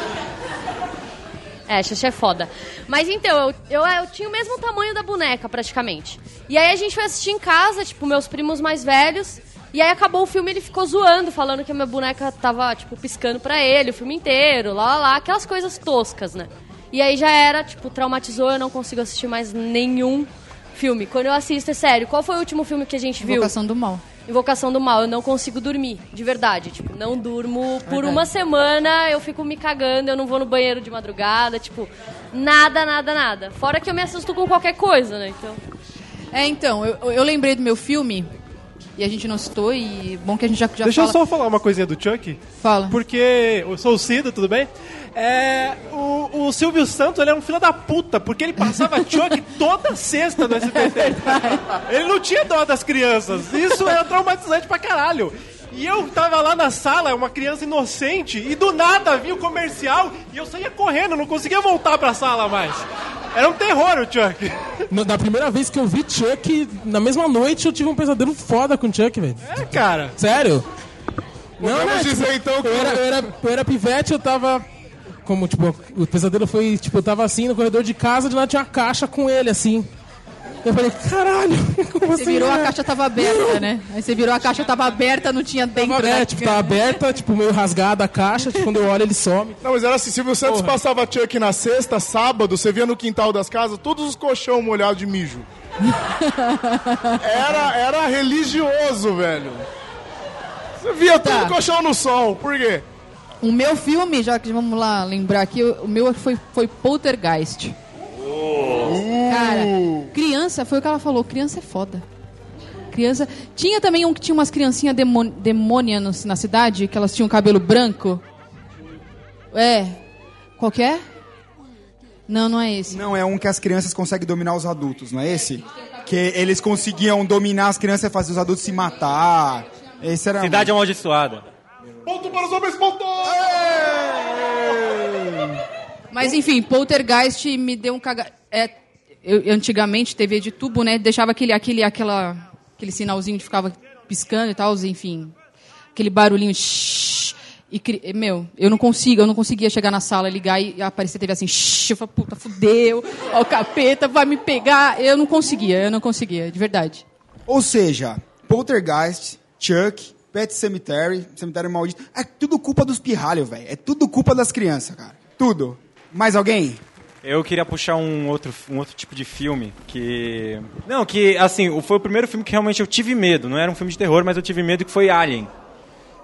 [SPEAKER 27] É, Xuxa é foda. Mas então, eu, eu, eu tinha o mesmo tamanho da boneca, praticamente. E aí a gente foi assistir em casa, tipo, meus primos mais velhos. E aí acabou o filme ele ficou zoando, falando que a minha boneca tava, tipo, piscando pra ele o filme inteiro, lá, lá, lá. Aquelas coisas toscas, né? E aí já era, tipo, traumatizou, eu não consigo assistir mais nenhum filme. Quando eu assisto, é sério, qual foi o último filme que a gente viu?
[SPEAKER 4] Invocação do Mal.
[SPEAKER 27] Invocação do Mal, eu não consigo dormir, de verdade. Tipo, não durmo por
[SPEAKER 4] Verdade.
[SPEAKER 27] uma semana, eu fico me cagando, eu não vou no banheiro de madrugada, tipo, nada, nada, nada. Fora que eu me assusto com qualquer coisa, né? Então.
[SPEAKER 4] É, então, eu, eu lembrei do meu filme E a gente não citou, e bom que a gente já, já
[SPEAKER 28] Deixa
[SPEAKER 4] fala...
[SPEAKER 28] eu só falar uma coisinha do Chuck.
[SPEAKER 4] Fala.
[SPEAKER 28] Porque eu sou o Cido, tudo bem? É, o, o Silvio Santos ele é um filho da puta, porque ele passava Chuck toda sexta no SBT. ele não tinha dó das crianças. Isso é traumatizante pra caralho. E eu tava lá na sala, uma criança inocente, e do nada vinha o comercial e eu saía correndo, não conseguia voltar pra sala mais. Era um terror o Chuck.
[SPEAKER 12] No- Da primeira vez que eu vi Chuck, na mesma noite eu tive um pesadelo foda com Chuck, velho.
[SPEAKER 28] É, cara.
[SPEAKER 12] Sério?
[SPEAKER 6] Podemos dizer, então, que-
[SPEAKER 12] eu era, eu, era, eu era pivete, eu tava. Como, tipo, o pesadelo foi, tipo, eu tava assim no corredor de casa, de lá tinha uma caixa com ele, assim. Eu falei, caralho, como
[SPEAKER 4] Você
[SPEAKER 12] assim,
[SPEAKER 4] virou, a
[SPEAKER 12] né?
[SPEAKER 4] caixa tava aberta, né? Aí você virou, a caixa tava aberta, não tinha dentro, né?
[SPEAKER 12] É, tipo, tá aberta, tipo, meio rasgada a caixa, tipo, quando eu olho ele some.
[SPEAKER 6] Não, mas era assim, Silvio Santos passava Chuck na sexta, sábado, você via no quintal das casas todos os colchão molhados de mijo. Era, era religioso, velho. Você via
[SPEAKER 4] Tá.
[SPEAKER 6] todo colchão no sol, por quê?
[SPEAKER 4] O meu filme, já que vamos lá lembrar aqui, o o meu foi, foi Poltergeist. Cara, criança, foi o que ela falou, criança é foda. Criança. Tinha também um que tinha umas criancinhas demônias na cidade, que elas tinham cabelo branco. É. Qual que é? Não, não é esse.
[SPEAKER 1] Não, é um que as crianças conseguem dominar os adultos, não é esse? Que eles conseguiam dominar as crianças e fazer os adultos se matar. Esse era
[SPEAKER 15] Cidade Amaldiçoada.
[SPEAKER 6] Ponto para os homens, ponto!
[SPEAKER 4] Mas enfim, Poltergeist me deu um caga... É, eu, antigamente, TV de tubo, né? Deixava aquele, aquele, aquela, aquele sinalzinho de ficava piscando e tal, enfim. Aquele barulhinho. shhh, e, meu, eu não consigo, eu não conseguia chegar na sala, ligar e aparecer TV assim, shhh, eu falei, puta, fudeu, ó, o capeta vai me pegar. Eu não conseguia, eu não conseguia, de verdade.
[SPEAKER 1] Ou seja, Poltergeist, Chuck, Pet Cemetery, Cemitério Maldito. É tudo culpa dos pirralhos, velho. É tudo culpa das crianças, cara. Tudo. Mais alguém?
[SPEAKER 15] Eu queria puxar um outro, um outro tipo de filme que. Não, que assim, o- foi o primeiro filme que realmente eu tive medo. Não era um filme de terror, mas eu tive medo que foi Alien.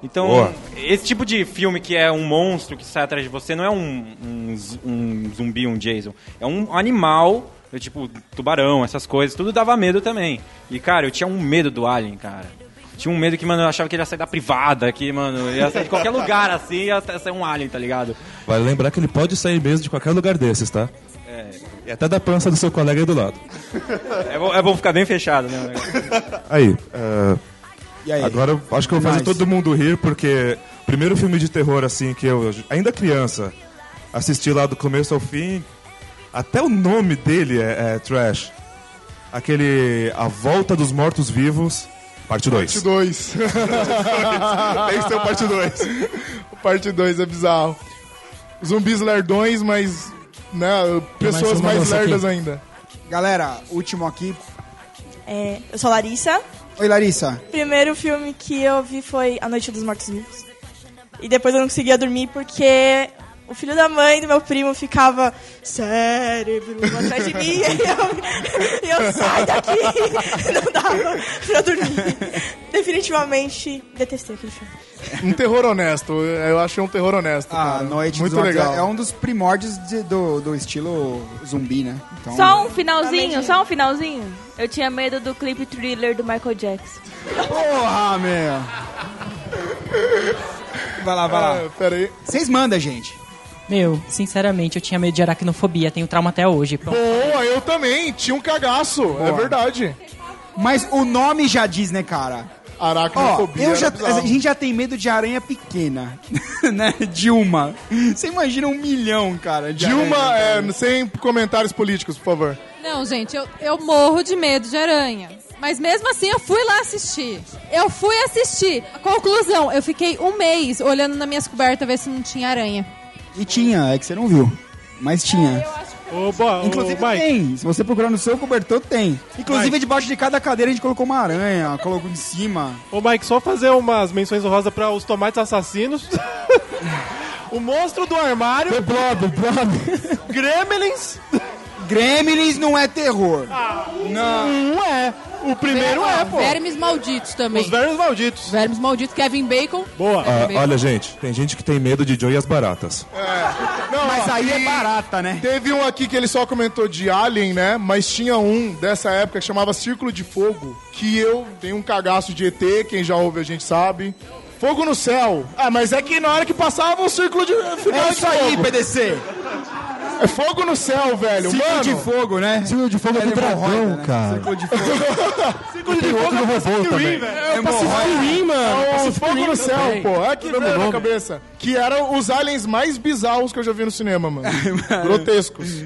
[SPEAKER 15] Então,
[SPEAKER 18] Boa.
[SPEAKER 15] esse tipo de filme que é um monstro que sai atrás de você não é um, um, um zumbi, um Jason. É um animal, tipo tubarão, essas coisas. Tudo dava medo também. E, cara, eu tinha um medo do Alien, cara. Tinha um medo que, mano, eu achava que ele ia sair da privada, que, mano, ia sair de qualquer lugar assim, ia sair um Alien, tá ligado?
[SPEAKER 18] Vale lembrar que ele pode sair mesmo de qualquer lugar desses, tá?
[SPEAKER 15] É.
[SPEAKER 18] E até da pança do seu colega aí do lado.
[SPEAKER 15] É bom, é bom ficar bem fechado, né?
[SPEAKER 18] Aí,
[SPEAKER 1] E aí?
[SPEAKER 18] agora eu acho que eu vou fazer todo mundo rir, porque o primeiro filme de terror, assim, que eu, ainda criança, assisti lá do começo ao fim, até o nome dele é, é trash. Aquele A Volta dos Mortos-Vivos, parte 2.
[SPEAKER 6] Parte 2. Tem que ser o parte 2. O parte 2 é bizarro. Zumbis lerdões, mas. Né, pessoas
[SPEAKER 1] uma
[SPEAKER 6] mais
[SPEAKER 1] moça aqui.
[SPEAKER 6] lerdas ainda.
[SPEAKER 1] Galera, último aqui.
[SPEAKER 29] É, eu sou a Larissa.
[SPEAKER 1] Oi, Larissa.
[SPEAKER 29] Primeiro filme que eu vi foi A Noite dos Mortos Vivos. E depois eu não conseguia dormir porque o filho da mãe do meu primo ficava cérebro atrás de mim e eu, e eu saio daqui. Não dava pra dormir. Definitivamente detestei aquele filme.
[SPEAKER 6] Um terror honesto. Eu achei um terror honesto.
[SPEAKER 1] Ah,
[SPEAKER 6] cara.
[SPEAKER 1] Noite
[SPEAKER 6] Muito legal.
[SPEAKER 1] É um dos primórdios de- do, do estilo zumbi, né? Então,
[SPEAKER 30] Só um finalzinho, só um finalzinho. Eu tinha medo do clipe thriller do Michael Jackson.
[SPEAKER 1] Porra, meu. Vai lá, vai lá.
[SPEAKER 6] Ah, peraí.
[SPEAKER 1] Vocês mandam, gente.
[SPEAKER 31] Meu, sinceramente, eu tinha medo de aracnofobia, tenho trauma até hoje. Pronto.
[SPEAKER 6] Boa, eu também. Tinha um cagaço. É
[SPEAKER 1] Boa.
[SPEAKER 6] verdade.
[SPEAKER 1] Mas o nome já diz, né, cara? Ó,
[SPEAKER 6] Aracnofobia.
[SPEAKER 1] eu
[SPEAKER 6] era
[SPEAKER 1] já, a gente já tem medo de aranha pequena, né? De uma. Você imagina um milhão, cara. De
[SPEAKER 6] Dilma,
[SPEAKER 1] aranha,
[SPEAKER 6] é, sem comentários políticos, por favor.
[SPEAKER 5] Não, gente, eu, eu morro de medo de aranha. Mas mesmo assim eu fui lá assistir. Eu fui assistir. Conclusão, eu fiquei um mês olhando nas minhas cobertas ver se não tinha aranha.
[SPEAKER 1] E tinha, é que você não viu. Mas tinha.
[SPEAKER 28] Oba,
[SPEAKER 1] Inclusive tem. Se você procurar no seu cobertor, tem. Inclusive,
[SPEAKER 28] Mike.
[SPEAKER 1] debaixo de cada cadeira a gente colocou uma aranha, colocou em cima.
[SPEAKER 28] Ô, Mike, só fazer umas menções honrosas para os tomates assassinos. o monstro do armário.
[SPEAKER 12] The Blob, Blob.
[SPEAKER 28] Gremlins.
[SPEAKER 1] Gremlins não é terror.
[SPEAKER 28] Não. Não é. O primeiro é, pô.
[SPEAKER 4] Vermes malditos também.
[SPEAKER 28] Os vermes malditos.
[SPEAKER 4] Vermes malditos, Kevin Bacon.
[SPEAKER 28] Boa.
[SPEAKER 18] Ah, olha, gente, tem gente que tem medo de Joe e as baratas.
[SPEAKER 6] É. Não, ó,
[SPEAKER 1] Mas aí é
[SPEAKER 6] e
[SPEAKER 1] barata, né?
[SPEAKER 6] Teve um aqui que ele só comentou de Alien, né? Mas tinha um dessa época que chamava Círculo de Fogo, que eu tenho um cagaço de ET, quem já ouve a gente sabe. Fogo no céu. Ah, mas é que na hora que passava o círculo de final
[SPEAKER 1] É
[SPEAKER 6] de
[SPEAKER 1] isso aí,
[SPEAKER 6] fogo.
[SPEAKER 1] PDC.
[SPEAKER 6] É fogo no céu, velho.
[SPEAKER 1] Círculo
[SPEAKER 6] Mano.
[SPEAKER 1] de fogo, né?
[SPEAKER 32] Círculo de fogo é do dragão, cara.
[SPEAKER 1] Círculo de fogo.
[SPEAKER 6] Círculo
[SPEAKER 32] Tem outro do robô também.
[SPEAKER 6] É o. Pacific Rim, mano. É o
[SPEAKER 32] Pacific
[SPEAKER 6] fogo no céu, pô. É que veio na cabeça. Que eram os aliens mais bizarros que eu já vi no cinema, mano. Grotescos.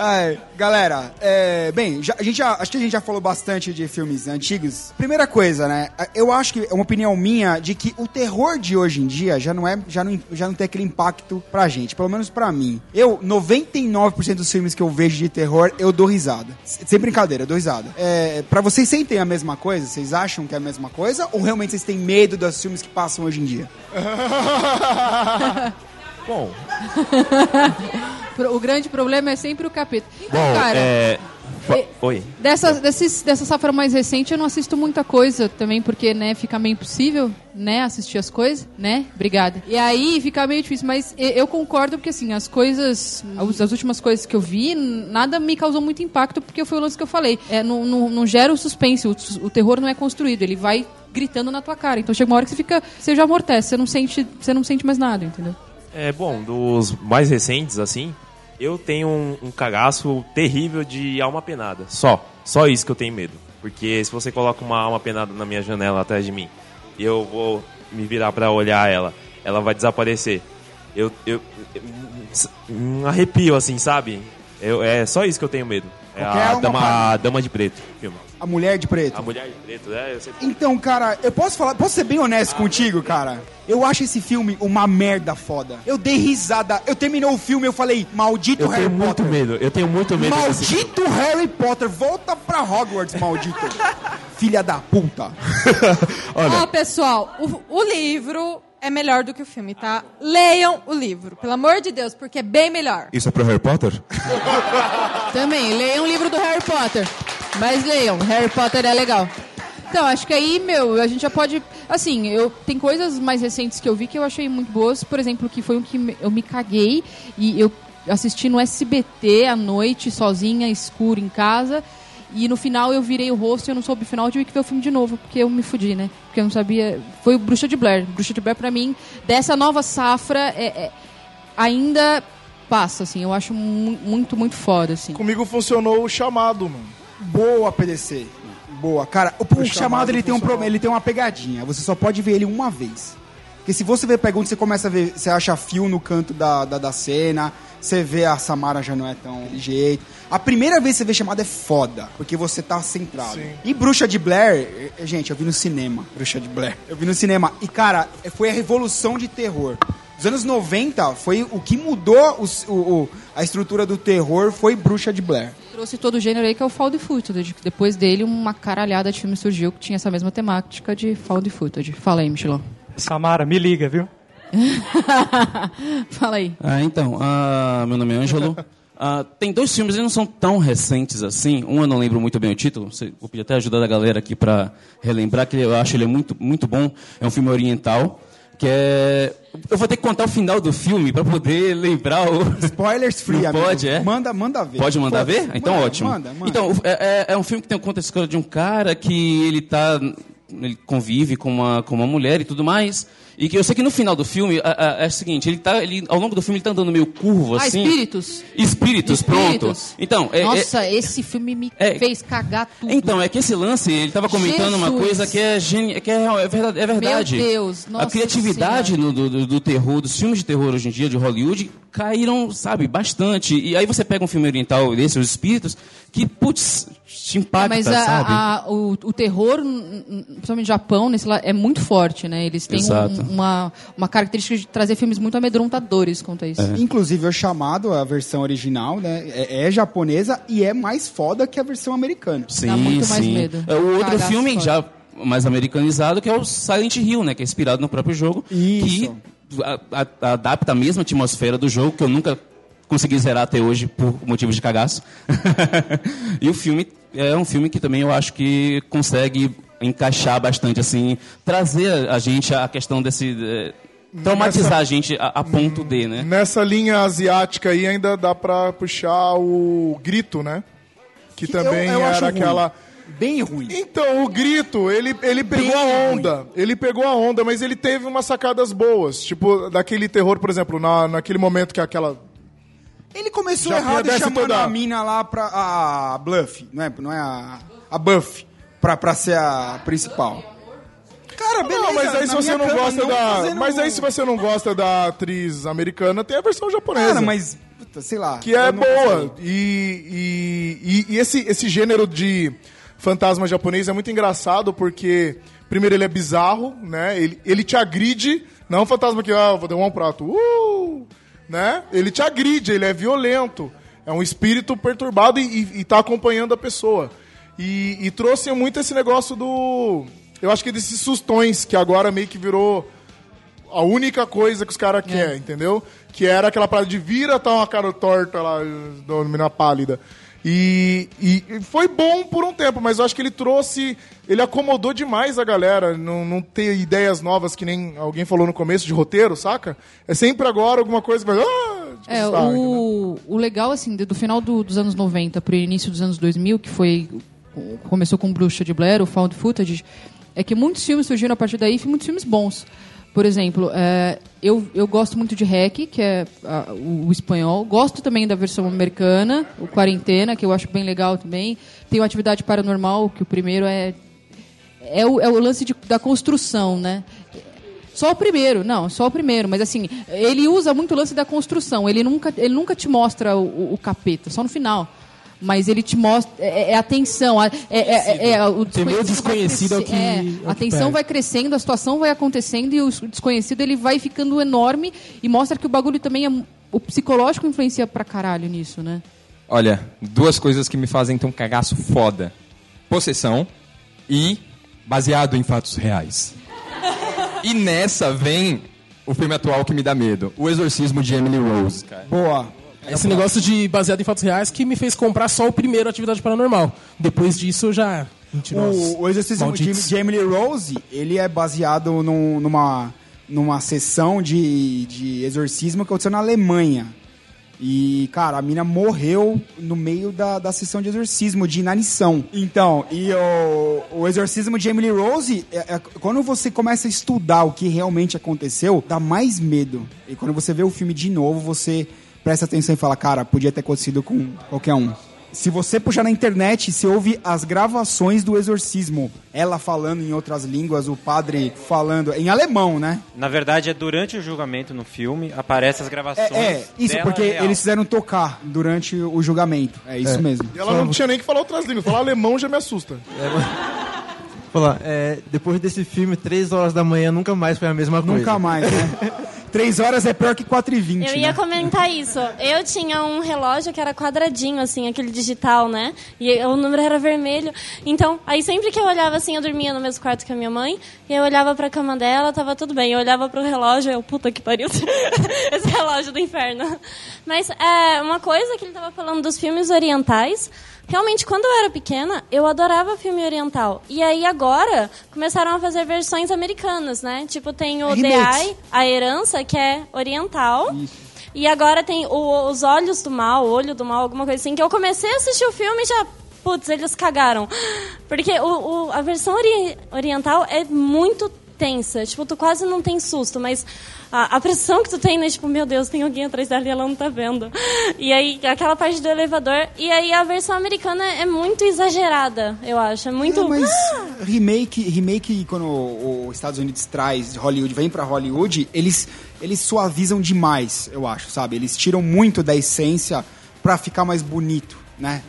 [SPEAKER 1] Ai, galera, é, bem, já- a gente já, acho que a gente já falou bastante de filmes antigos. Primeira coisa, né? Eu acho que é uma opinião minha de que o terror de hoje em dia já não é, já não, já não tem aquele impacto pra gente, pelo menos pra mim. Eu, 99% dos filmes que eu vejo de terror, eu dou risada. Sem brincadeira, eu dou risada. É, pra vocês sentem a mesma coisa? Vocês acham que é a mesma coisa? Ou realmente vocês têm medo dos filmes que passam hoje em dia?
[SPEAKER 17] Bom,
[SPEAKER 4] o grande problema é sempre o capeta. Então,
[SPEAKER 17] bom,
[SPEAKER 4] cara,
[SPEAKER 17] é... fa- Oi.
[SPEAKER 4] Dessa, desses, dessa safra mais recente, eu não assisto muita coisa também, porque, né, fica meio impossível, né, assistir as coisas, né? Obrigada. E aí fica meio difícil, mas eu concordo porque, assim, as coisas, as as últimas coisas que eu vi, nada me causou muito impacto, porque foi o lance que eu falei. É, não, não, não gera o suspense, o, o terror não é construído, ele vai gritando na tua cara. Então chega uma hora que você fica, você já amortece, você não sente, você não sente mais nada, entendeu?
[SPEAKER 17] É, bom, dos mais recentes, assim, eu tenho um, um cagaço terrível de alma penada. Só. Só isso que eu tenho medo. Porque se você coloca uma alma penada na minha janela atrás de mim e eu vou me virar pra olhar ela, ela vai desaparecer. Eu. eu, eu um arrepio, assim, sabe? Eu, é só isso que eu tenho medo. É a dama, a dama de preto. Filme.
[SPEAKER 1] A Mulher de Preto.
[SPEAKER 17] A mulher de preto, né? Eu sempre...
[SPEAKER 1] Então, cara, eu posso falar, posso ser bem honesto contigo, cara? Eu acho esse filme uma merda foda. Eu dei risada. Eu terminou o filme, eu falei, maldito
[SPEAKER 17] Eu
[SPEAKER 1] Harry
[SPEAKER 17] tenho muito
[SPEAKER 1] Potter.
[SPEAKER 17] medo, eu tenho muito medo desse
[SPEAKER 1] Maldito Harry Potter, volta pra Hogwarts, maldito. Filha da puta.
[SPEAKER 5] Ó, pessoal, o, o livro é melhor do que o filme, tá? Leiam o livro, pelo amor de Deus, porque é bem melhor.
[SPEAKER 18] Isso é pro Harry Potter?
[SPEAKER 4] Também, leiam o livro do Harry Potter. Mas leiam, Harry Potter é legal. Então, acho que aí, meu, a gente já pode. Assim, eu tem coisas mais recentes que eu vi que eu achei muito boas. Por exemplo, que foi um que eu me caguei e eu assisti no SBT à noite, sozinha, escuro em casa. E no final eu virei o rosto e eu não soube o final, tive que ver o filme de novo, porque eu me fudi, né? Porque eu não sabia. Foi o Bruxa de Blair. Bruxa de Blair, pra mim, dessa nova safra, é- é- ainda passa, assim. Eu acho mu- muito, muito foda, assim.
[SPEAKER 6] Comigo funcionou o chamado, mano.
[SPEAKER 1] Boa, PDC. Boa. Cara, o, o chamado,
[SPEAKER 6] chamado
[SPEAKER 1] ele tem, um problema, ele tem uma pegadinha. Você só pode ver ele uma vez. Porque se você vê pergunta, você começa a ver, você acha fio no canto da, da, da cena, você vê a Samara já não é tão jeito. A primeira vez que você vê chamada é foda, porque você tá centrado.
[SPEAKER 6] Sim.
[SPEAKER 1] E Bruxa de Blair, eh, gente, eu vi no cinema, Bruxa de Blair. Eu vi no cinema. E, cara, eh, foi a revolução de terror. Os anos 90 foi o que mudou o, o- a estrutura do terror, foi Bruxa de Blair.
[SPEAKER 4] Trouxe todo o gênero aí que é o found footage. Depois dele, uma caralhada de filme surgiu que tinha essa mesma temática de found footage. Fala aí, Michelão.
[SPEAKER 25] Samara, me liga, viu?
[SPEAKER 4] Fala aí.
[SPEAKER 33] Ah, então, ah, meu nome é Ângelo. Ah, tem dois filmes, eles não são tão recentes assim. Um eu não lembro muito bem o título. Vou pedir até ajuda da galera aqui para relembrar, que eu acho ele muito, muito bom. É um filme oriental, que é... Eu vou ter que contar o final do filme para poder lembrar o...
[SPEAKER 1] Spoilers free, amigo.
[SPEAKER 33] pode, é?
[SPEAKER 1] Manda, manda ver.
[SPEAKER 33] Pode mandar
[SPEAKER 1] Pode.
[SPEAKER 33] ver? Então,
[SPEAKER 1] Manda,
[SPEAKER 33] ótimo.
[SPEAKER 1] Manda, manda.
[SPEAKER 33] Então, é, é- é um filme que tem conta a história de um cara que ele tá. Ele convive com uma, com uma mulher e tudo mais. E que eu sei que no final do filme a- a- é o seguinte, ele tá. Ele, ao longo do filme ele tá andando meio curvo,
[SPEAKER 4] Ah,
[SPEAKER 33] assim.
[SPEAKER 4] espíritos.
[SPEAKER 33] Espíritos, pronto.
[SPEAKER 4] Espíritos.
[SPEAKER 33] Então, é, é-
[SPEAKER 4] Nossa, esse filme me
[SPEAKER 33] É.
[SPEAKER 4] fez cagar tudo.
[SPEAKER 33] então, é que esse lance, ele estava comentando uma
[SPEAKER 4] Jesus.
[SPEAKER 33] coisa que é, geni... que é, é verdade. É verdade.
[SPEAKER 4] Meu Deus,
[SPEAKER 33] A
[SPEAKER 4] nossa
[SPEAKER 33] criatividade no- do, do- terror, dos filmes de terror hoje em dia, de Hollywood, caíram, sabe, bastante. E aí você pega um filme oriental desse, Os Espíritos, que, putz, te impacta,
[SPEAKER 4] Mas a-
[SPEAKER 33] sabe?
[SPEAKER 4] a- o, o terror, principalmente no Japão, nesse lá, é muito forte, né? Eles têm um-
[SPEAKER 33] Exato.
[SPEAKER 4] Uma, uma característica de trazer filmes muito amedrontadores quanto a isso.
[SPEAKER 33] É.
[SPEAKER 1] Inclusive, o chamado, a versão original, né? É, é japonesa e é mais foda que a versão americana.
[SPEAKER 33] Sim, sim. É, O outro
[SPEAKER 1] Cagaço
[SPEAKER 33] filme
[SPEAKER 1] foda.
[SPEAKER 33] já mais americanizado, que é o Silent Hill, né? Que é inspirado no próprio jogo. Que a- a- adapta a mesma atmosfera do jogo, que eu nunca consegui zerar até hoje por motivos de cagaço. e o filme é um filme que também eu acho que consegue encaixar bastante, assim, trazer a gente a questão desse... eh, traumatizar a gente a, a ponto de, né?
[SPEAKER 6] Nessa linha asiática aí ainda dá pra puxar o grito, né? Que, também
[SPEAKER 1] eu acho
[SPEAKER 6] era
[SPEAKER 1] ruim.
[SPEAKER 6] aquela.
[SPEAKER 1] Bem ruim.
[SPEAKER 6] Então, o grito, ele, ele pegou a onda. Ele pegou a onda, mas ele teve umas sacadas boas. Tipo, daquele terror, por exemplo, na, naquele momento que aquela.
[SPEAKER 1] Ele começou
[SPEAKER 6] Já
[SPEAKER 1] errado chamando
[SPEAKER 6] toda-
[SPEAKER 1] a mina lá pra. A Bluff, não é, não é a. A Buff, pra, pra ser a principal. Cara, beleza.
[SPEAKER 6] não, mas aí se você não
[SPEAKER 1] cama,
[SPEAKER 6] gosta
[SPEAKER 1] não
[SPEAKER 6] da.
[SPEAKER 1] fazendo-
[SPEAKER 6] Mas aí se você não gosta da atriz americana, tem a versão japonesa.
[SPEAKER 1] Cara, mas. puta, sei lá.
[SPEAKER 6] que é boa. E, e, e- e esse, esse gênero de fantasma japonês é muito engraçado porque, primeiro, ele é bizarro, né? Ele, ele te agride, não é um fantasma que, ah, vou derrubar um prato, uh, né? Ele te agride, ele é violento. É um espírito perturbado e, e, e tá acompanhando a pessoa. E, e trouxe muito esse negócio do. Eu acho que desses sustões, que agora meio que virou a única coisa que os caras querem, entendeu? Que era aquela parada de vira, tá uma cara torta lá, menina pálida. E, e- e foi bom por um tempo, mas eu acho que ele trouxe. Ele acomodou demais a galera. Não, não ter ideias novas, que nem alguém falou no começo de roteiro, saca? É sempre agora alguma coisa que vai. Ah, tipo,
[SPEAKER 4] É, o, o legal, assim, do do final do- dos anos 90 pro início dos anos 2000, que foi. Começou com Bruxa de Blair, o Found Footage, é que muitos filmes surgiram a partir daí, e muitos filmes bons. Por exemplo, é, eu, eu gosto muito de Hack, que é ah, o, o espanhol. Gosto também da versão americana, o Quarentena, que eu acho bem legal também. Tem o Atividade Paranormal, que o primeiro é. É o, é o lance de- da construção, né? Só o primeiro, não, só o primeiro. Mas assim, ele usa muito o lance da construção. Ele nunca, ele nunca te mostra o, o- o capeta, só no final. Mas ele te mostra. É, é a tensão. a- É, é- é- é o
[SPEAKER 12] Tem meio desconhecido é o que-
[SPEAKER 4] é,
[SPEAKER 12] é
[SPEAKER 4] a tensão vai crescendo, a situação vai acontecendo e o desconhecido ele vai ficando enorme e mostra que o bagulho também é. O psicológico influencia pra caralho nisso, né?
[SPEAKER 34] Olha, duas coisas que me fazem ter um cagaço foda: possessão e baseado em fatos reais. E nessa vem o filme atual que me dá medo: O Exorcismo de Emily Rose, cara.
[SPEAKER 1] Boa.
[SPEAKER 12] Esse negócio de baseado em fatos reais que me fez comprar só o primeiro Atividade Paranormal. Depois disso eu já.
[SPEAKER 1] O, o exercício de,
[SPEAKER 12] Malditos.
[SPEAKER 1] de Emily Rose, ele é baseado num- numa, numa sessão de, de exorcismo que aconteceu na Alemanha. E, cara, a mina morreu no meio da, da sessão de exorcismo, de inanição. Então, e o, o exorcismo de Emily Rose, é- é- quando você começa a estudar o que realmente aconteceu, dá mais medo. E quando você vê o filme de novo, você presta atenção e fala, cara, podia ter acontecido com qualquer um. Se você puxar na internet, você ouve as gravações do exorcismo. Ela falando em outras línguas, o padre falando em alemão, né?
[SPEAKER 15] Na verdade, é durante o julgamento no filme, aparecem as gravações.
[SPEAKER 1] É, é, isso,
[SPEAKER 15] dela
[SPEAKER 1] porque
[SPEAKER 15] real.
[SPEAKER 1] eles fizeram tocar durante o julgamento. É isso
[SPEAKER 6] É.
[SPEAKER 1] mesmo.
[SPEAKER 6] E ela não tinha nem que falar outras línguas. Falar alemão já me assusta.
[SPEAKER 35] Falar, é, depois desse filme, 3 horas da manhã nunca mais foi a mesma coisa.
[SPEAKER 1] Nunca mais, né? Três horas é pior que 4 e 20
[SPEAKER 14] Eu ia
[SPEAKER 1] né?
[SPEAKER 14] comentar isso. Eu tinha um relógio que era quadradinho, assim, aquele digital, né? E o número era vermelho. Então, aí sempre que eu olhava assim, eu dormia no mesmo quarto que a minha mãe, e eu olhava pra cama dela, tava tudo bem. Eu olhava pro relógio, eu, puta que pariu, esse relógio do inferno. Mas é uma coisa que ele tava falando dos filmes orientais. Realmente, quando eu era pequena, eu adorava filme oriental. E aí agora começaram a fazer versões americanas, né? Tipo, tem o The. Eye, a herança, que é oriental. E agora tem o- Os Olhos do Mal, o Olho do Mal, alguma coisa assim, que eu comecei a assistir o filme e já. Putz, eles cagaram. Porque o, o- a versão ori- oriental é muito tensa. Tipo, tu quase não tem susto, mas a, a pressão que tu tem, né? Tipo, meu Deus, tem alguém atrás dela e ela não tá vendo. E aí, aquela parte do elevador. E aí, a versão americana é muito exagerada, eu acho. É muito.
[SPEAKER 1] mas remake, remake quando os Estados Unidos traz Hollywood, vem pra Hollywood, eles, eles suavizam demais, eu acho, sabe? Eles tiram muito da essência pra ficar mais bonito, né?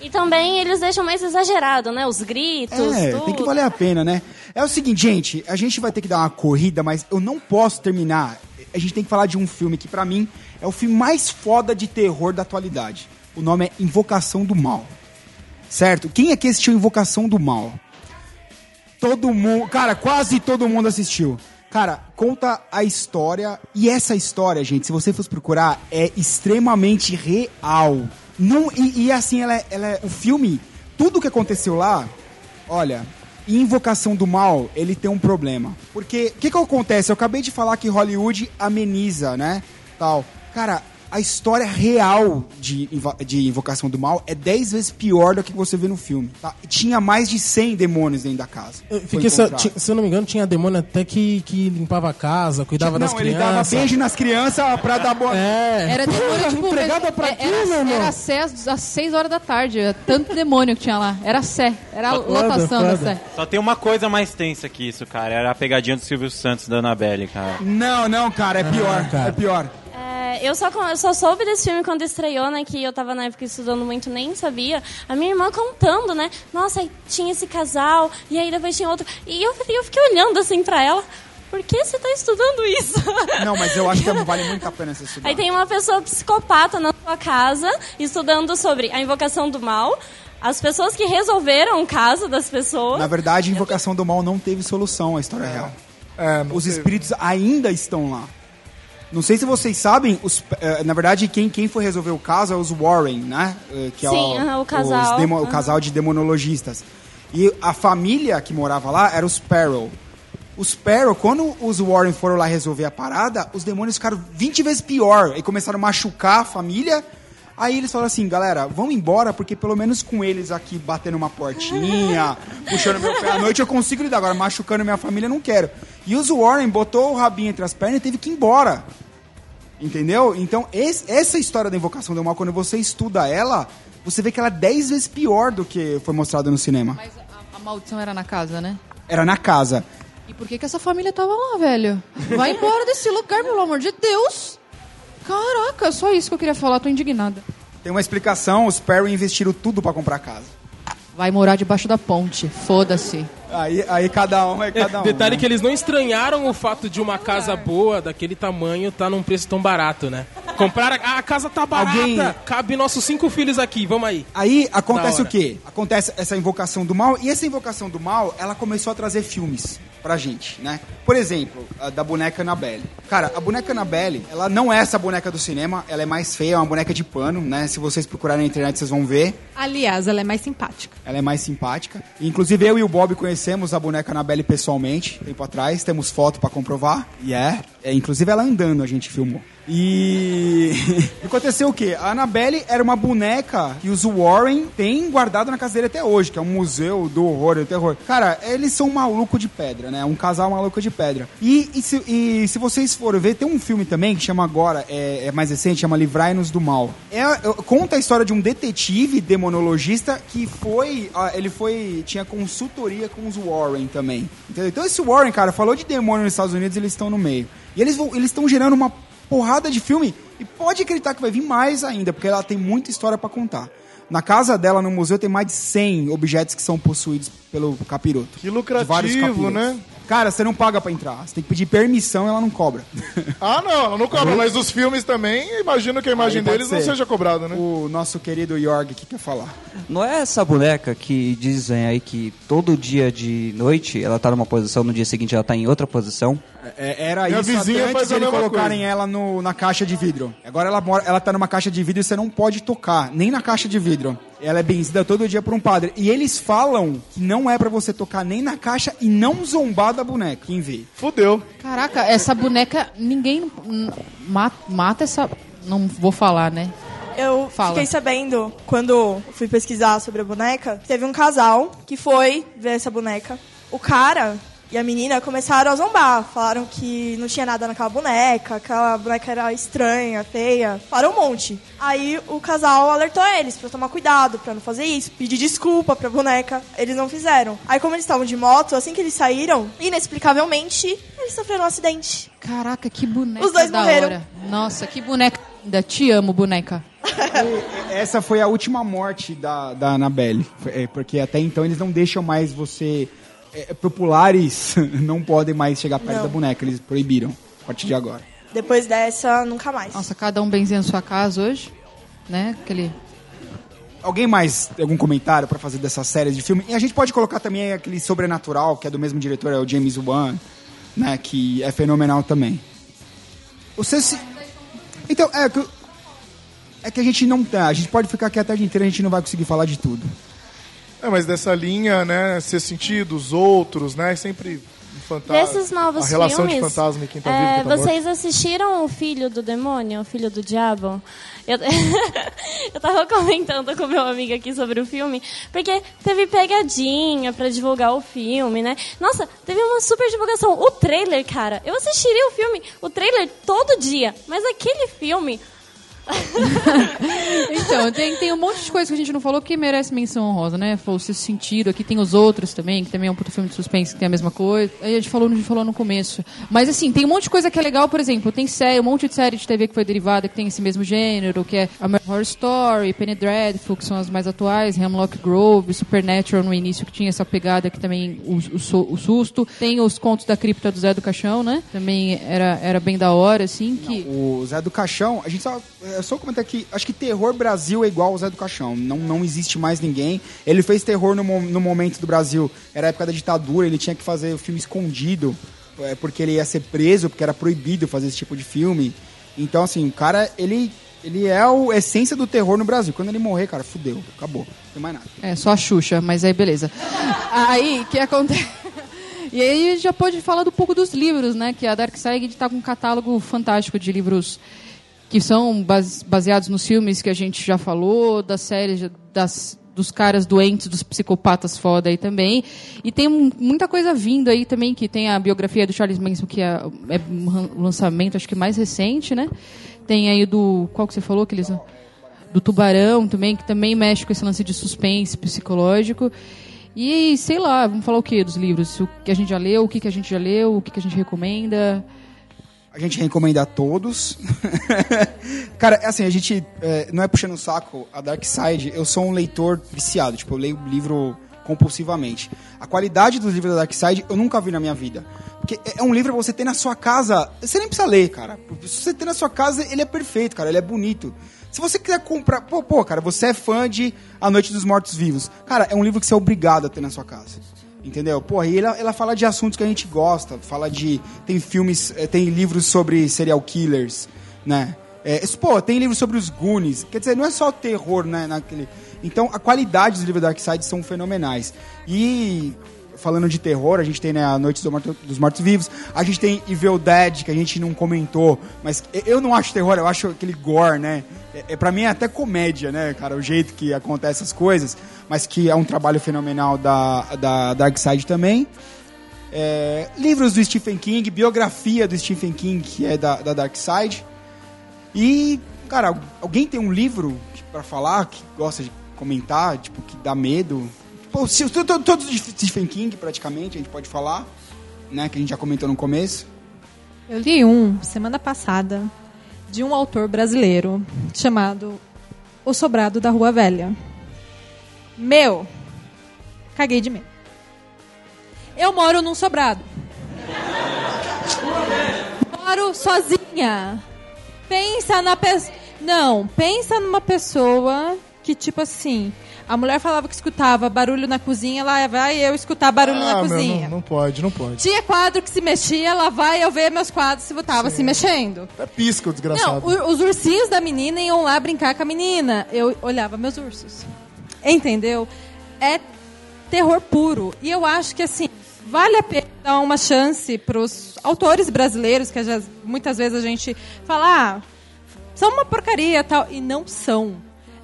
[SPEAKER 14] E também eles deixam mais exagerado, né? Os gritos,
[SPEAKER 1] É,
[SPEAKER 14] tudo.
[SPEAKER 1] tem que valer a pena, né? É o seguinte, gente, a gente vai ter que dar uma corrida, mas eu não posso terminar. A gente tem que falar de um filme que, pra mim, é o filme mais foda de terror da atualidade. O nome é Invocação do Mal. Certo? Quem aqui assistiu Invocação do Mal? Todo mundo. Cara, quase todo mundo assistiu. Cara, conta a história. E essa história, gente, se você fosse procurar, é extremamente real. Não, e, e assim, ela é, ela é- O filme, tudo que aconteceu lá, olha, Invocação do Mal, ele tem um problema. Porque, o que que acontece? Eu acabei de falar que Hollywood ameniza, né? Tal. Cara, a história real de, de Invocação do Mal é 10 vezes pior do que você vê no filme. tá? Tinha mais de 100 demônios dentro da casa.
[SPEAKER 12] Fiquei, ti- se eu não me engano, tinha demônio até que, que limpava a casa, cuidava das
[SPEAKER 1] Não, ele
[SPEAKER 12] crianças.
[SPEAKER 1] dava beijo nas crianças pra dar boa...
[SPEAKER 12] É.
[SPEAKER 4] Era demônio, tipo,
[SPEAKER 12] Empregada pra
[SPEAKER 4] é-
[SPEAKER 12] quê,
[SPEAKER 4] era,
[SPEAKER 12] meu irmão?
[SPEAKER 4] era sé às, às 6 horas da tarde. era Tanto demônio que tinha lá. Era sé. Era a lotação da sé.
[SPEAKER 15] Só tem uma coisa mais tensa que isso, cara. Era a pegadinha do Silvio Santos da Annabelle, cara.
[SPEAKER 1] Não, não, cara, é pior. É pior.
[SPEAKER 14] É, eu, só, eu só soube desse filme quando estreou, né? Que eu tava na época estudando muito, nem sabia. A minha irmã contando, né? Nossa, aí tinha esse casal, e aí depois tinha outro. E eu, eu fiquei olhando assim pra ela. Por que você tá estudando isso?
[SPEAKER 1] Não, mas eu acho que vale muito a pena você estudar.
[SPEAKER 14] Aí tem uma pessoa psicopata na sua casa, estudando sobre a invocação do mal, as pessoas que resolveram o caso das pessoas.
[SPEAKER 1] Na verdade, Invocação do Mal não teve solução à história real.
[SPEAKER 6] É,
[SPEAKER 1] Os espíritos ainda estão lá. Não sei se vocês sabem, os, eh, na verdade, quem, quem foi resolver o caso é os Warren, né? Eh, Que é
[SPEAKER 14] Sim, aham, o casal,
[SPEAKER 1] os demo- o
[SPEAKER 14] aham.
[SPEAKER 1] casal de demonologistas. E a família que morava lá era os Sparrow. Os Sparrow, quando os Warren foram lá resolver a parada, os demônios ficaram 20 vezes pior e começaram a machucar a família. Aí eles falaram assim, galera, vamos embora, porque pelo menos com eles aqui batendo uma portinha, puxando meu pé à noite, eu consigo lidar. Agora, machucando minha família, eu não quero. E os Warren botou o rabinho entre as pernas e teve que ir embora. Entendeu? Então, esse- essa história da invocação do mal, quando você estuda ela, você vê que ela é 10 vezes pior do que foi mostrado no cinema.
[SPEAKER 4] A maldição era na casa, né?
[SPEAKER 1] Era na casa.
[SPEAKER 4] E por que, que essa família tava lá, velho? Vai embora desse lugar, pelo amor de Deus! Caraca, só isso que eu queria falar, tô indignada.
[SPEAKER 1] Tem uma explicação, os Perry investiram tudo pra comprar casa.
[SPEAKER 4] Vai morar debaixo da ponte, foda-se.
[SPEAKER 1] Aí, aí cada um é cada um.
[SPEAKER 12] Detalhe
[SPEAKER 1] né?
[SPEAKER 12] que eles não estranharam o fato de uma casa boa, daquele tamanho, tá num preço tão barato, né? Compraram, a, a casa tá barata,
[SPEAKER 1] Alguém-
[SPEAKER 12] cabe nossos cinco filhos aqui, vamos aí.
[SPEAKER 1] Aí acontece o quê? Acontece essa invocação do mal, e essa invocação do mal, ela começou a trazer filmes pra gente, né? Por exemplo, a da boneca Annabelle. Cara, a boneca Annabelle, ela não é essa boneca do cinema, ela é mais feia, é uma boneca de pano, né? Se vocês procurarem na internet, vocês vão ver.
[SPEAKER 5] Aliás, ela é mais simpática.
[SPEAKER 1] Ela é mais simpática. Inclusive, eu e o Bob conhecemos a boneca Annabelle pessoalmente, tempo atrás. Temos foto pra comprovar. E é. é. Inclusive, ela andando, a gente filmou. E... aconteceu o quê? A Annabelle era uma boneca que os Warren têm guardado na casa dele até hoje, que é um museu do horror e do terror. Cara, eles são um maluco de pedra, né? Um casal maluco de pedra. E, e se, e se vocês forem ver, tem um filme também que chama agora, é, é mais recente, chama Livrai-nos do Mal. É, é- conta a história de um detetive demonologista que foi, ah, ele foi, tinha consultoria com os Warren também. Entendeu? Então esse Warren, cara, falou de demônio nos Estados Unidos, eles estão no meio. E eles estão gerando uma porrada de filme e pode acreditar que vai vir mais ainda, porque ela tem muita história pra contar. Na casa dela, no museu, tem mais de 100 objetos que são possuídos pelo capiroto.
[SPEAKER 6] Que
[SPEAKER 1] vários
[SPEAKER 6] lucrativo,
[SPEAKER 1] capirotos.
[SPEAKER 6] né?
[SPEAKER 1] Cara, você não paga pra entrar. Você tem que pedir permissão e ela não cobra.
[SPEAKER 6] Ah, não, ela não cobra, mas os filmes também, imagino que a imagem
[SPEAKER 1] Aí pode
[SPEAKER 6] deles não
[SPEAKER 1] ser.
[SPEAKER 6] seja cobrada, né?
[SPEAKER 1] O nosso querido Jorg que quer falar.
[SPEAKER 36] Não é essa boneca que dizem aí que todo dia de noite ela tá numa posição, no dia seguinte ela tá em outra posição?
[SPEAKER 1] É, era
[SPEAKER 6] Minha
[SPEAKER 1] isso
[SPEAKER 6] vizinha
[SPEAKER 1] até
[SPEAKER 6] faz
[SPEAKER 1] antes de eles
[SPEAKER 6] mesma
[SPEAKER 1] colocarem
[SPEAKER 6] coisa.
[SPEAKER 1] ela no, na caixa de vidro. Agora ela, mora, ela tá numa caixa de vidro e você não pode tocar, nem na caixa de vidro. Ela é benzida todo dia por um padre. E eles falam que não é pra você tocar nem na caixa e não zombar da boneca. Quem vê?
[SPEAKER 6] Fudeu.
[SPEAKER 4] Caraca, essa boneca, ninguém mata, mata essa... Não vou falar, né?
[SPEAKER 29] Eu
[SPEAKER 4] Fala.
[SPEAKER 29] fiquei sabendo, quando fui pesquisar sobre a boneca, teve um casal que foi ver essa boneca. O cara e a menina começaram a zombar. Falaram que não tinha nada naquela boneca, aquela boneca era estranha, feia. Falaram um monte. Aí o casal alertou eles pra tomar cuidado, pra não fazer isso, pedir desculpa pra boneca. Eles não fizeram. Aí, como eles estavam de moto, assim que eles saíram, inexplicavelmente, eles sofreram um acidente.
[SPEAKER 4] Caraca, que boneca
[SPEAKER 29] Os dois
[SPEAKER 4] da
[SPEAKER 29] morreram.
[SPEAKER 4] hora. Nossa, que boneca linda. Te amo, boneca.
[SPEAKER 1] Essa foi a última morte da, da Annabelle. É, porque até então eles não deixam mais você. É, populares não podem mais chegar perto
[SPEAKER 29] Não.
[SPEAKER 1] da boneca. Eles proibiram a partir de agora.
[SPEAKER 29] Depois dessa, nunca mais.
[SPEAKER 4] Nossa, cada um benzendo sua casa hoje, né? Aquele...
[SPEAKER 1] Alguém mais tem algum comentário pra fazer dessas séries de filme? E a gente pode colocar também aquele Sobrenatural, que é do mesmo diretor, é o James Wan, né? Que é fenomenal também. Você se... Então, é que... É que a gente não tá... A gente pode ficar aqui a tarde inteira, a gente não vai conseguir falar de tudo.
[SPEAKER 6] É, mas dessa linha, né, ser sentido, os outros, né, sempre um fantasma.
[SPEAKER 14] Desses novos
[SPEAKER 6] A relação
[SPEAKER 14] filmes,
[SPEAKER 6] de fantasma e quem tá
[SPEAKER 14] é,
[SPEAKER 6] vivo quem tá
[SPEAKER 14] vocês
[SPEAKER 6] morto.
[SPEAKER 14] assistiram o Filho do Demônio, o Filho do Diabo? Eu, eu tava comentando com meu amigo aqui sobre o filme, porque teve pegadinha pra divulgar o filme, né? Nossa, teve uma super divulgação. O trailer, cara, eu assistiria o filme, o trailer todo dia, mas aquele filme...
[SPEAKER 4] Então, tem, tem um monte de coisa que a gente não falou que merece menção honrosa, né? Falou o Sexto sentido, aqui tem os outros também, que também é um puto filme de suspense que tem a mesma coisa. A gente falou, a gente falou no começo. Mas assim, tem um monte de coisa que é legal, por exemplo, tem série, um monte de série de TV que foi derivada, que tem esse mesmo gênero, que é American Horror Story, Penny Dreadful, que são as mais atuais, Hemlock Grove, Supernatural no início, que tinha essa pegada que também o, o, o susto. Tem os contos da cripta do Zé do Caixão, né? Também era, era bem da hora, assim, que...
[SPEAKER 1] O Zé do Caixão, a gente só. É só comentar aqui, acho que terror Brasil é igual ao Zé do Caixão. Não, não existe mais ninguém. Ele fez terror no, no momento do Brasil. Era a época da ditadura, ele tinha que fazer o filme escondido. é, porque ele ia ser preso, porque era proibido fazer esse tipo de filme. Então, assim, o cara, ele. Ele é a essência do terror no Brasil. Quando ele morrer, cara, fudeu. Acabou. Não tem mais nada.
[SPEAKER 4] É, só a Xuxa, mas aí beleza. Aí, que acontece? E aí já pode falar um pouco dos livros, né? Que a Dark Side está com um catálogo fantástico de livros que são base- baseados nos filmes que a gente já falou, das séries, das, dos caras doentes, dos psicopatas foda aí também. E tem muita coisa vindo aí também, que tem a biografia do Charles Manson, que é, é um lançamento, acho que mais recente, né? Tem aí do... Qual que você falou? Aqueles do Tubarão também, que também mexe com esse lance de suspense psicológico. E sei lá, vamos falar o que dos livros? O que a gente já leu, o que, que a gente já leu, o que, que a gente recomenda.
[SPEAKER 1] A gente recomenda a todos. Cara, assim, a gente é, não é puxando o saco a Dark Side, eu sou um leitor viciado, tipo, eu leio livro compulsivamente. A qualidade dos livros da Dark Side eu nunca vi na minha vida. Porque é- é um livro pra você ter na sua casa, você nem precisa ler, cara. Se você ter na sua casa, ele é perfeito, cara, ele é bonito. Se você quiser comprar, pô, pô, cara, você é fã de A Noite dos Mortos Vivos. Cara, é um livro que você é obrigado a ter na sua casa. Entendeu? Porra, e ela, ela fala de assuntos que a gente gosta, fala de. Tem filmes, eh, tem livros sobre serial killers, né? É, pô, tem livros sobre os Goonies. Quer dizer, não é só terror, né? Naquele... Então, a qualidade dos livros da Dark Side são fenomenais. E falando de terror, a gente tem né, A Noite do Morto- dos Mortos Vivos, a gente tem Evil Dead, que a gente não comentou, mas eu não acho terror, eu acho aquele gore, né? É, é, pra mim é até comédia, né, cara, o jeito que acontecem essas coisas, mas que é um trabalho fenomenal da, da Dark Side também. É, livros do Stephen King, biografia do Stephen King, que é da, da Dark Side. E, cara, alguém tem um livro pra falar, que gosta de comentar, tipo, que dá medo? Todos de Stephen King, praticamente, a gente pode falar, né? Que a gente já comentou no começo.
[SPEAKER 5] Eu li um semana passada de um autor brasileiro chamado O Sobrado da Rua Velha. Meu, caguei de medo. Eu moro num sobrado. Moro sozinha. Pensa na pessoa. Não, pensa numa pessoa que, tipo assim, a mulher falava que escutava barulho na cozinha, lá vai eu escutar barulho na
[SPEAKER 6] Ah, meu,
[SPEAKER 5] cozinha.
[SPEAKER 6] não, não pode, não pode.
[SPEAKER 5] Tinha quadro que se mexia, lá vai eu ver meus quadros se tava se mexendo.
[SPEAKER 6] É pisca, o
[SPEAKER 5] Não,
[SPEAKER 6] desgraçado.
[SPEAKER 5] o- os ursinhos da menina iam lá brincar com a menina. Eu olhava meus ursos. Entendeu? É terror puro. E eu acho que, assim, vale a pena dar uma chance pros autores brasileiros, que já- muitas vezes a gente fala, ah, são uma porcaria tal. E não são.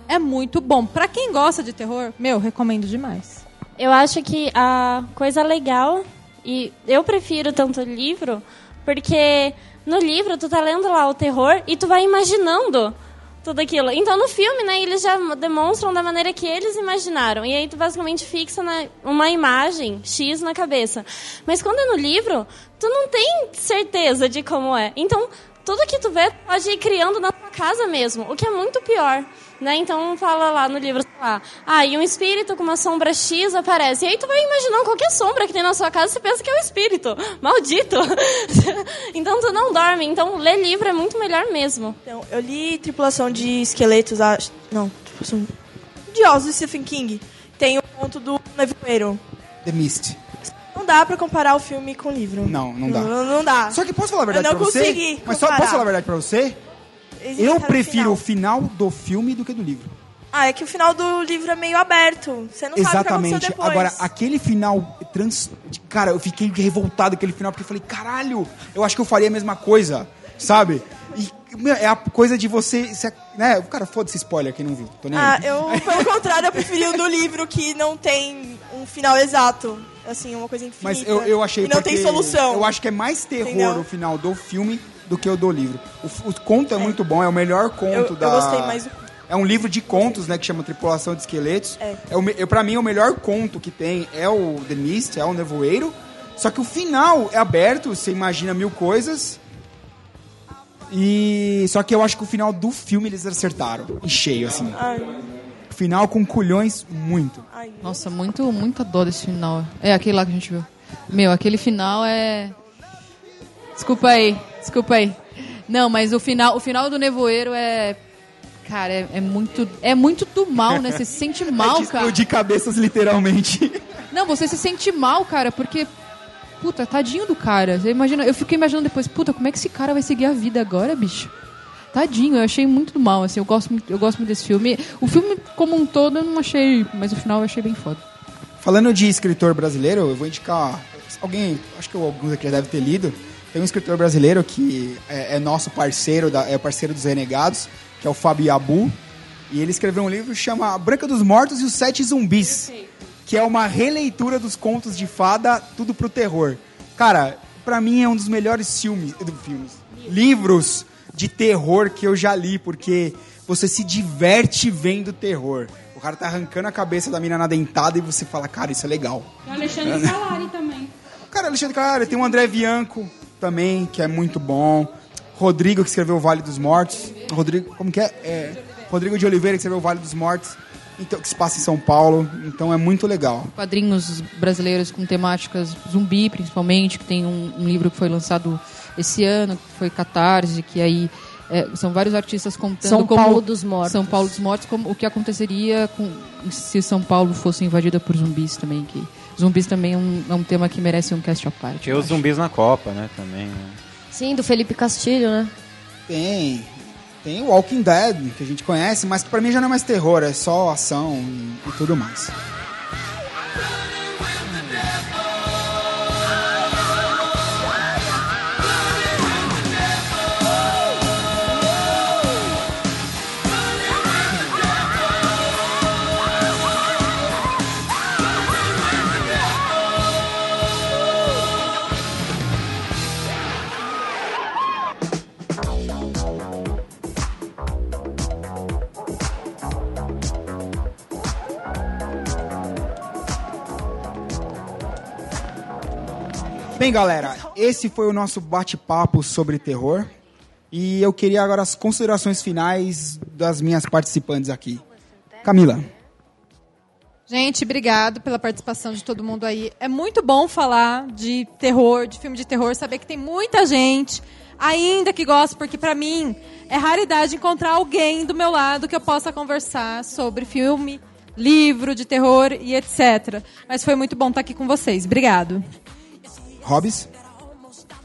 [SPEAKER 5] É muito bom. Pra quem gosta de terror, meu, recomendo demais.
[SPEAKER 14] Eu acho que a coisa legal, e eu prefiro tanto o livro, porque no livro tu tá lendo lá o terror e tu vai imaginando tudo aquilo. Então no filme, né, eles já demonstram da maneira que eles imaginaram. E aí tu basicamente fixa na- uma imagem X na cabeça. Mas quando é no livro, tu não tem certeza de como é. Então, tudo que tu vê pode ir criando na tua casa mesmo, o que é muito pior. Né? Então fala lá no livro, sei lá, ah, e um espírito com uma sombra X aparece. E aí tu vai imaginando qualquer sombra que tem na sua casa, você pensa que é um espírito. Maldito! então tu não dorme. Então ler livro é muito melhor mesmo.
[SPEAKER 29] Então, eu li Tripulação de Esqueletos, acho. Não, Tripulação de Ossos de Stephen King. Tem o conto do Nevoeiro.
[SPEAKER 1] The Mist.
[SPEAKER 29] Não dá pra comparar o filme com o livro.
[SPEAKER 1] Não, não dá.
[SPEAKER 29] Não, não dá.
[SPEAKER 1] Só que posso falar a verdade
[SPEAKER 29] eu não
[SPEAKER 1] pra você?
[SPEAKER 29] consegui
[SPEAKER 1] Mas só posso falar a verdade pra você? Eu prefiro o final do filme do que do livro.
[SPEAKER 29] Ah, é que o final do livro é meio aberto. Você não sabe o que
[SPEAKER 1] Exatamente.
[SPEAKER 29] depois.
[SPEAKER 1] Agora, aquele final trans... Cara, eu fiquei revoltado com aquele final, porque eu falei, caralho, eu acho que eu faria a mesma coisa, sabe? E meu, é a coisa de você. se- né? Cara, foda-se spoiler, quem não viu. Tô nem
[SPEAKER 29] Ah,
[SPEAKER 1] aí.
[SPEAKER 29] eu, pelo contrário, eu preferi o do livro que não tem um final exato. Assim, uma coisa infinita.
[SPEAKER 1] Mas eu, eu achei
[SPEAKER 29] E não
[SPEAKER 1] porque
[SPEAKER 29] tem solução.
[SPEAKER 1] Eu acho que é mais terror
[SPEAKER 29] Entendeu?
[SPEAKER 1] o final do filme do que o do livro. O, o conto é, muito bom, é o melhor conto
[SPEAKER 29] Eu- eu
[SPEAKER 1] da.
[SPEAKER 29] gostei mais do-
[SPEAKER 1] É um livro de contos, né, que chama Tripulação de Esqueletos.
[SPEAKER 29] É.
[SPEAKER 1] É o, eu, pra mim, o melhor conto que tem é o The Mist, é o Nevoeiro. Só que o final é aberto, você imagina mil coisas. E. Só que eu acho que o final do filme eles acertaram. Em cheio, assim. Final com culhões, muito.
[SPEAKER 4] Nossa, muito, muita dó desse final. É aquele lá que a gente viu. Meu, aquele final é. Desculpa aí, desculpa aí. Não, mas o final, o final do Nevoeiro é. Cara, é, é muito. É muito do mal, né? Você se sente mal,
[SPEAKER 1] é de
[SPEAKER 4] cara.
[SPEAKER 1] explodir cabeças, literalmente.
[SPEAKER 4] Não, você se sente mal, cara, porque. Puta, tadinho do cara. Você imagina, eu fiquei imaginando depois, puta, como é que esse cara vai seguir a vida agora, bicho? Tadinho, eu achei muito do mal, assim, eu gosto eu gosto muito desse filme. O filme como um todo eu não achei, mas o final eu achei bem foda.
[SPEAKER 1] Falando de escritor brasileiro, eu vou indicar. Alguém, acho que alguns aqui já devem ter lido. Tem um escritor brasileiro que é, é nosso parceiro, da, é parceiro dos Renegados, que é o Fábio Abu. E ele escreveu um livro que chama Branca dos Mortos e os Sete Zumbis. Que é uma releitura dos contos de fada, tudo pro terror. Cara, pra mim é um dos melhores filmes, do filmes, livros de terror que eu já li, porque você se diverte vendo terror. O cara tá arrancando a cabeça da mina na dentada e você fala, cara, isso é legal.
[SPEAKER 37] E o Alexandre Calari também.
[SPEAKER 1] Cara, Alexandre Calari, tem o André Bianco também, que é muito bom. Rodrigo, que escreveu o Vale dos Mortos. Rodrigo, como que é? É, Rodrigo de Oliveira, que escreveu o Vale dos Mortos. Então, que se passa em São Paulo. Então é muito legal.
[SPEAKER 4] Quadrinhos brasileiros com temáticas zumbi, principalmente, que tem um, um livro que foi lançado esse ano, que foi Catarse, que aí é, são vários artistas contando
[SPEAKER 38] São
[SPEAKER 4] como...
[SPEAKER 38] Paulo dos Mortos.
[SPEAKER 4] São Paulo dos Mortos, como o que aconteceria com, se São Paulo fosse invadida por zumbis também, que zumbis também é um, é um tema que merece um cast à parte.
[SPEAKER 15] Tinha os zumbis na Copa, né, também. né?
[SPEAKER 38] Sim, do Felipe Castilho, né?
[SPEAKER 1] Tem. Tem o Walking Dead, que a gente conhece, mas que pra mim já não é mais terror, é só ação e, e tudo mais. Bem, galera, esse foi o nosso bate-papo sobre terror. E eu queria agora as considerações finais das minhas participantes aqui. Camila.
[SPEAKER 5] Gente, obrigado pela participação de todo mundo aí. É muito bom falar de terror, de filme de terror, saber que tem muita gente ainda que gosta, porque pra mim é raridade encontrar alguém do meu lado que eu possa conversar sobre filme, livro de terror e etc. Mas foi muito bom estar aqui com vocês. Obrigado.
[SPEAKER 1] Hobbs?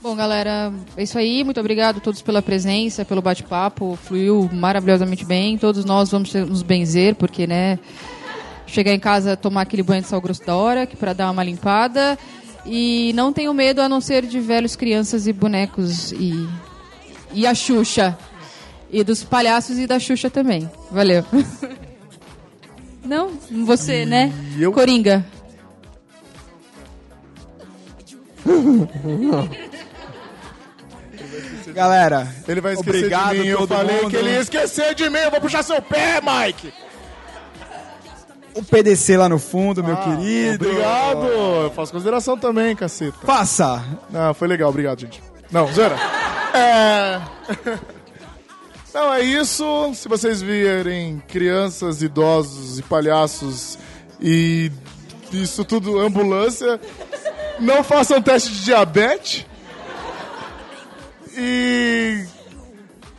[SPEAKER 4] Bom, galera, é isso aí. Muito obrigado a todos pela presença, pelo bate-papo. Fluiu maravilhosamente bem. Todos nós vamos nos benzer, porque, né? Chegar em casa, tomar aquele banho de sal grosso da hora, que para dar uma limpada. E não tenho medo a não ser de velhos, crianças e bonecos e e a Xuxa. E dos palhaços e da Xuxa também. Valeu. Não, você, né? Coringa.
[SPEAKER 1] Galera,
[SPEAKER 6] Ele vai esquecer
[SPEAKER 1] obrigado
[SPEAKER 6] de mim. Eu falei
[SPEAKER 1] mundo.
[SPEAKER 6] que ele ia esquecer de mim. Eu vou puxar seu pé, Mike.
[SPEAKER 1] O PDC lá no fundo, meu
[SPEAKER 6] Ah,
[SPEAKER 1] querido.
[SPEAKER 6] Obrigado. Eu faço consideração também, caceta.
[SPEAKER 1] Faça.
[SPEAKER 6] Não, foi legal. Obrigado, gente. Não, zoeira. É... Não, é isso. Se vocês virem crianças, idosos e palhaços e isso tudo ambulância, não façam teste de diabetes. E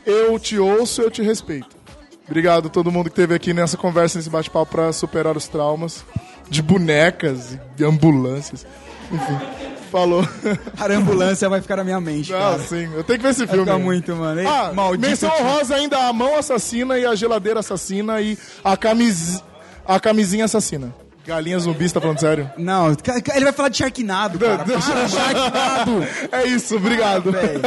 [SPEAKER 6] eu te ouço, eu te respeito. Obrigado a todo mundo que esteve aqui nessa conversa, nesse bate-papo para superar os traumas de bonecas e ambulâncias. Enfim. Falou.
[SPEAKER 1] A ambulância vai ficar na minha mente,
[SPEAKER 6] Ah,
[SPEAKER 1] cara.
[SPEAKER 6] sim. Eu tenho que ver esse
[SPEAKER 1] Vai
[SPEAKER 6] filme.
[SPEAKER 1] ficar muito, mano. Ei,
[SPEAKER 6] Ah,
[SPEAKER 1] maldito
[SPEAKER 6] menção honrosa ainda a mão assassina e a geladeira assassina e a, camis... a camisinha assassina. Galinha zumbi, você tá falando sério?
[SPEAKER 1] Não, ele vai falar de Sharknado, cara. Para, Sharknado!
[SPEAKER 6] É isso, obrigado.
[SPEAKER 1] Véi.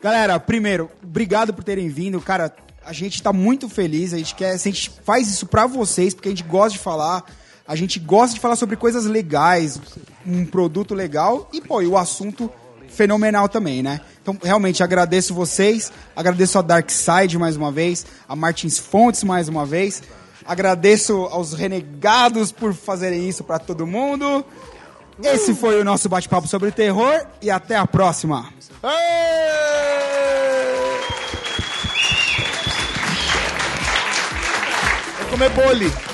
[SPEAKER 1] Galera, primeiro, obrigado por terem vindo. Cara, a gente tá muito feliz. A gente quer, a gente faz isso pra vocês, porque a gente gosta de falar. A gente gosta de falar sobre coisas legais, um produto legal e, pô, e o assunto fenomenal também, né? Então, realmente, agradeço vocês, agradeço a Dark Side mais uma vez, a Martins Fontes mais uma vez, agradeço aos renegados por fazerem isso pra todo mundo. Esse foi o nosso bate-papo sobre terror e até a próxima.
[SPEAKER 6] Vou comer bole.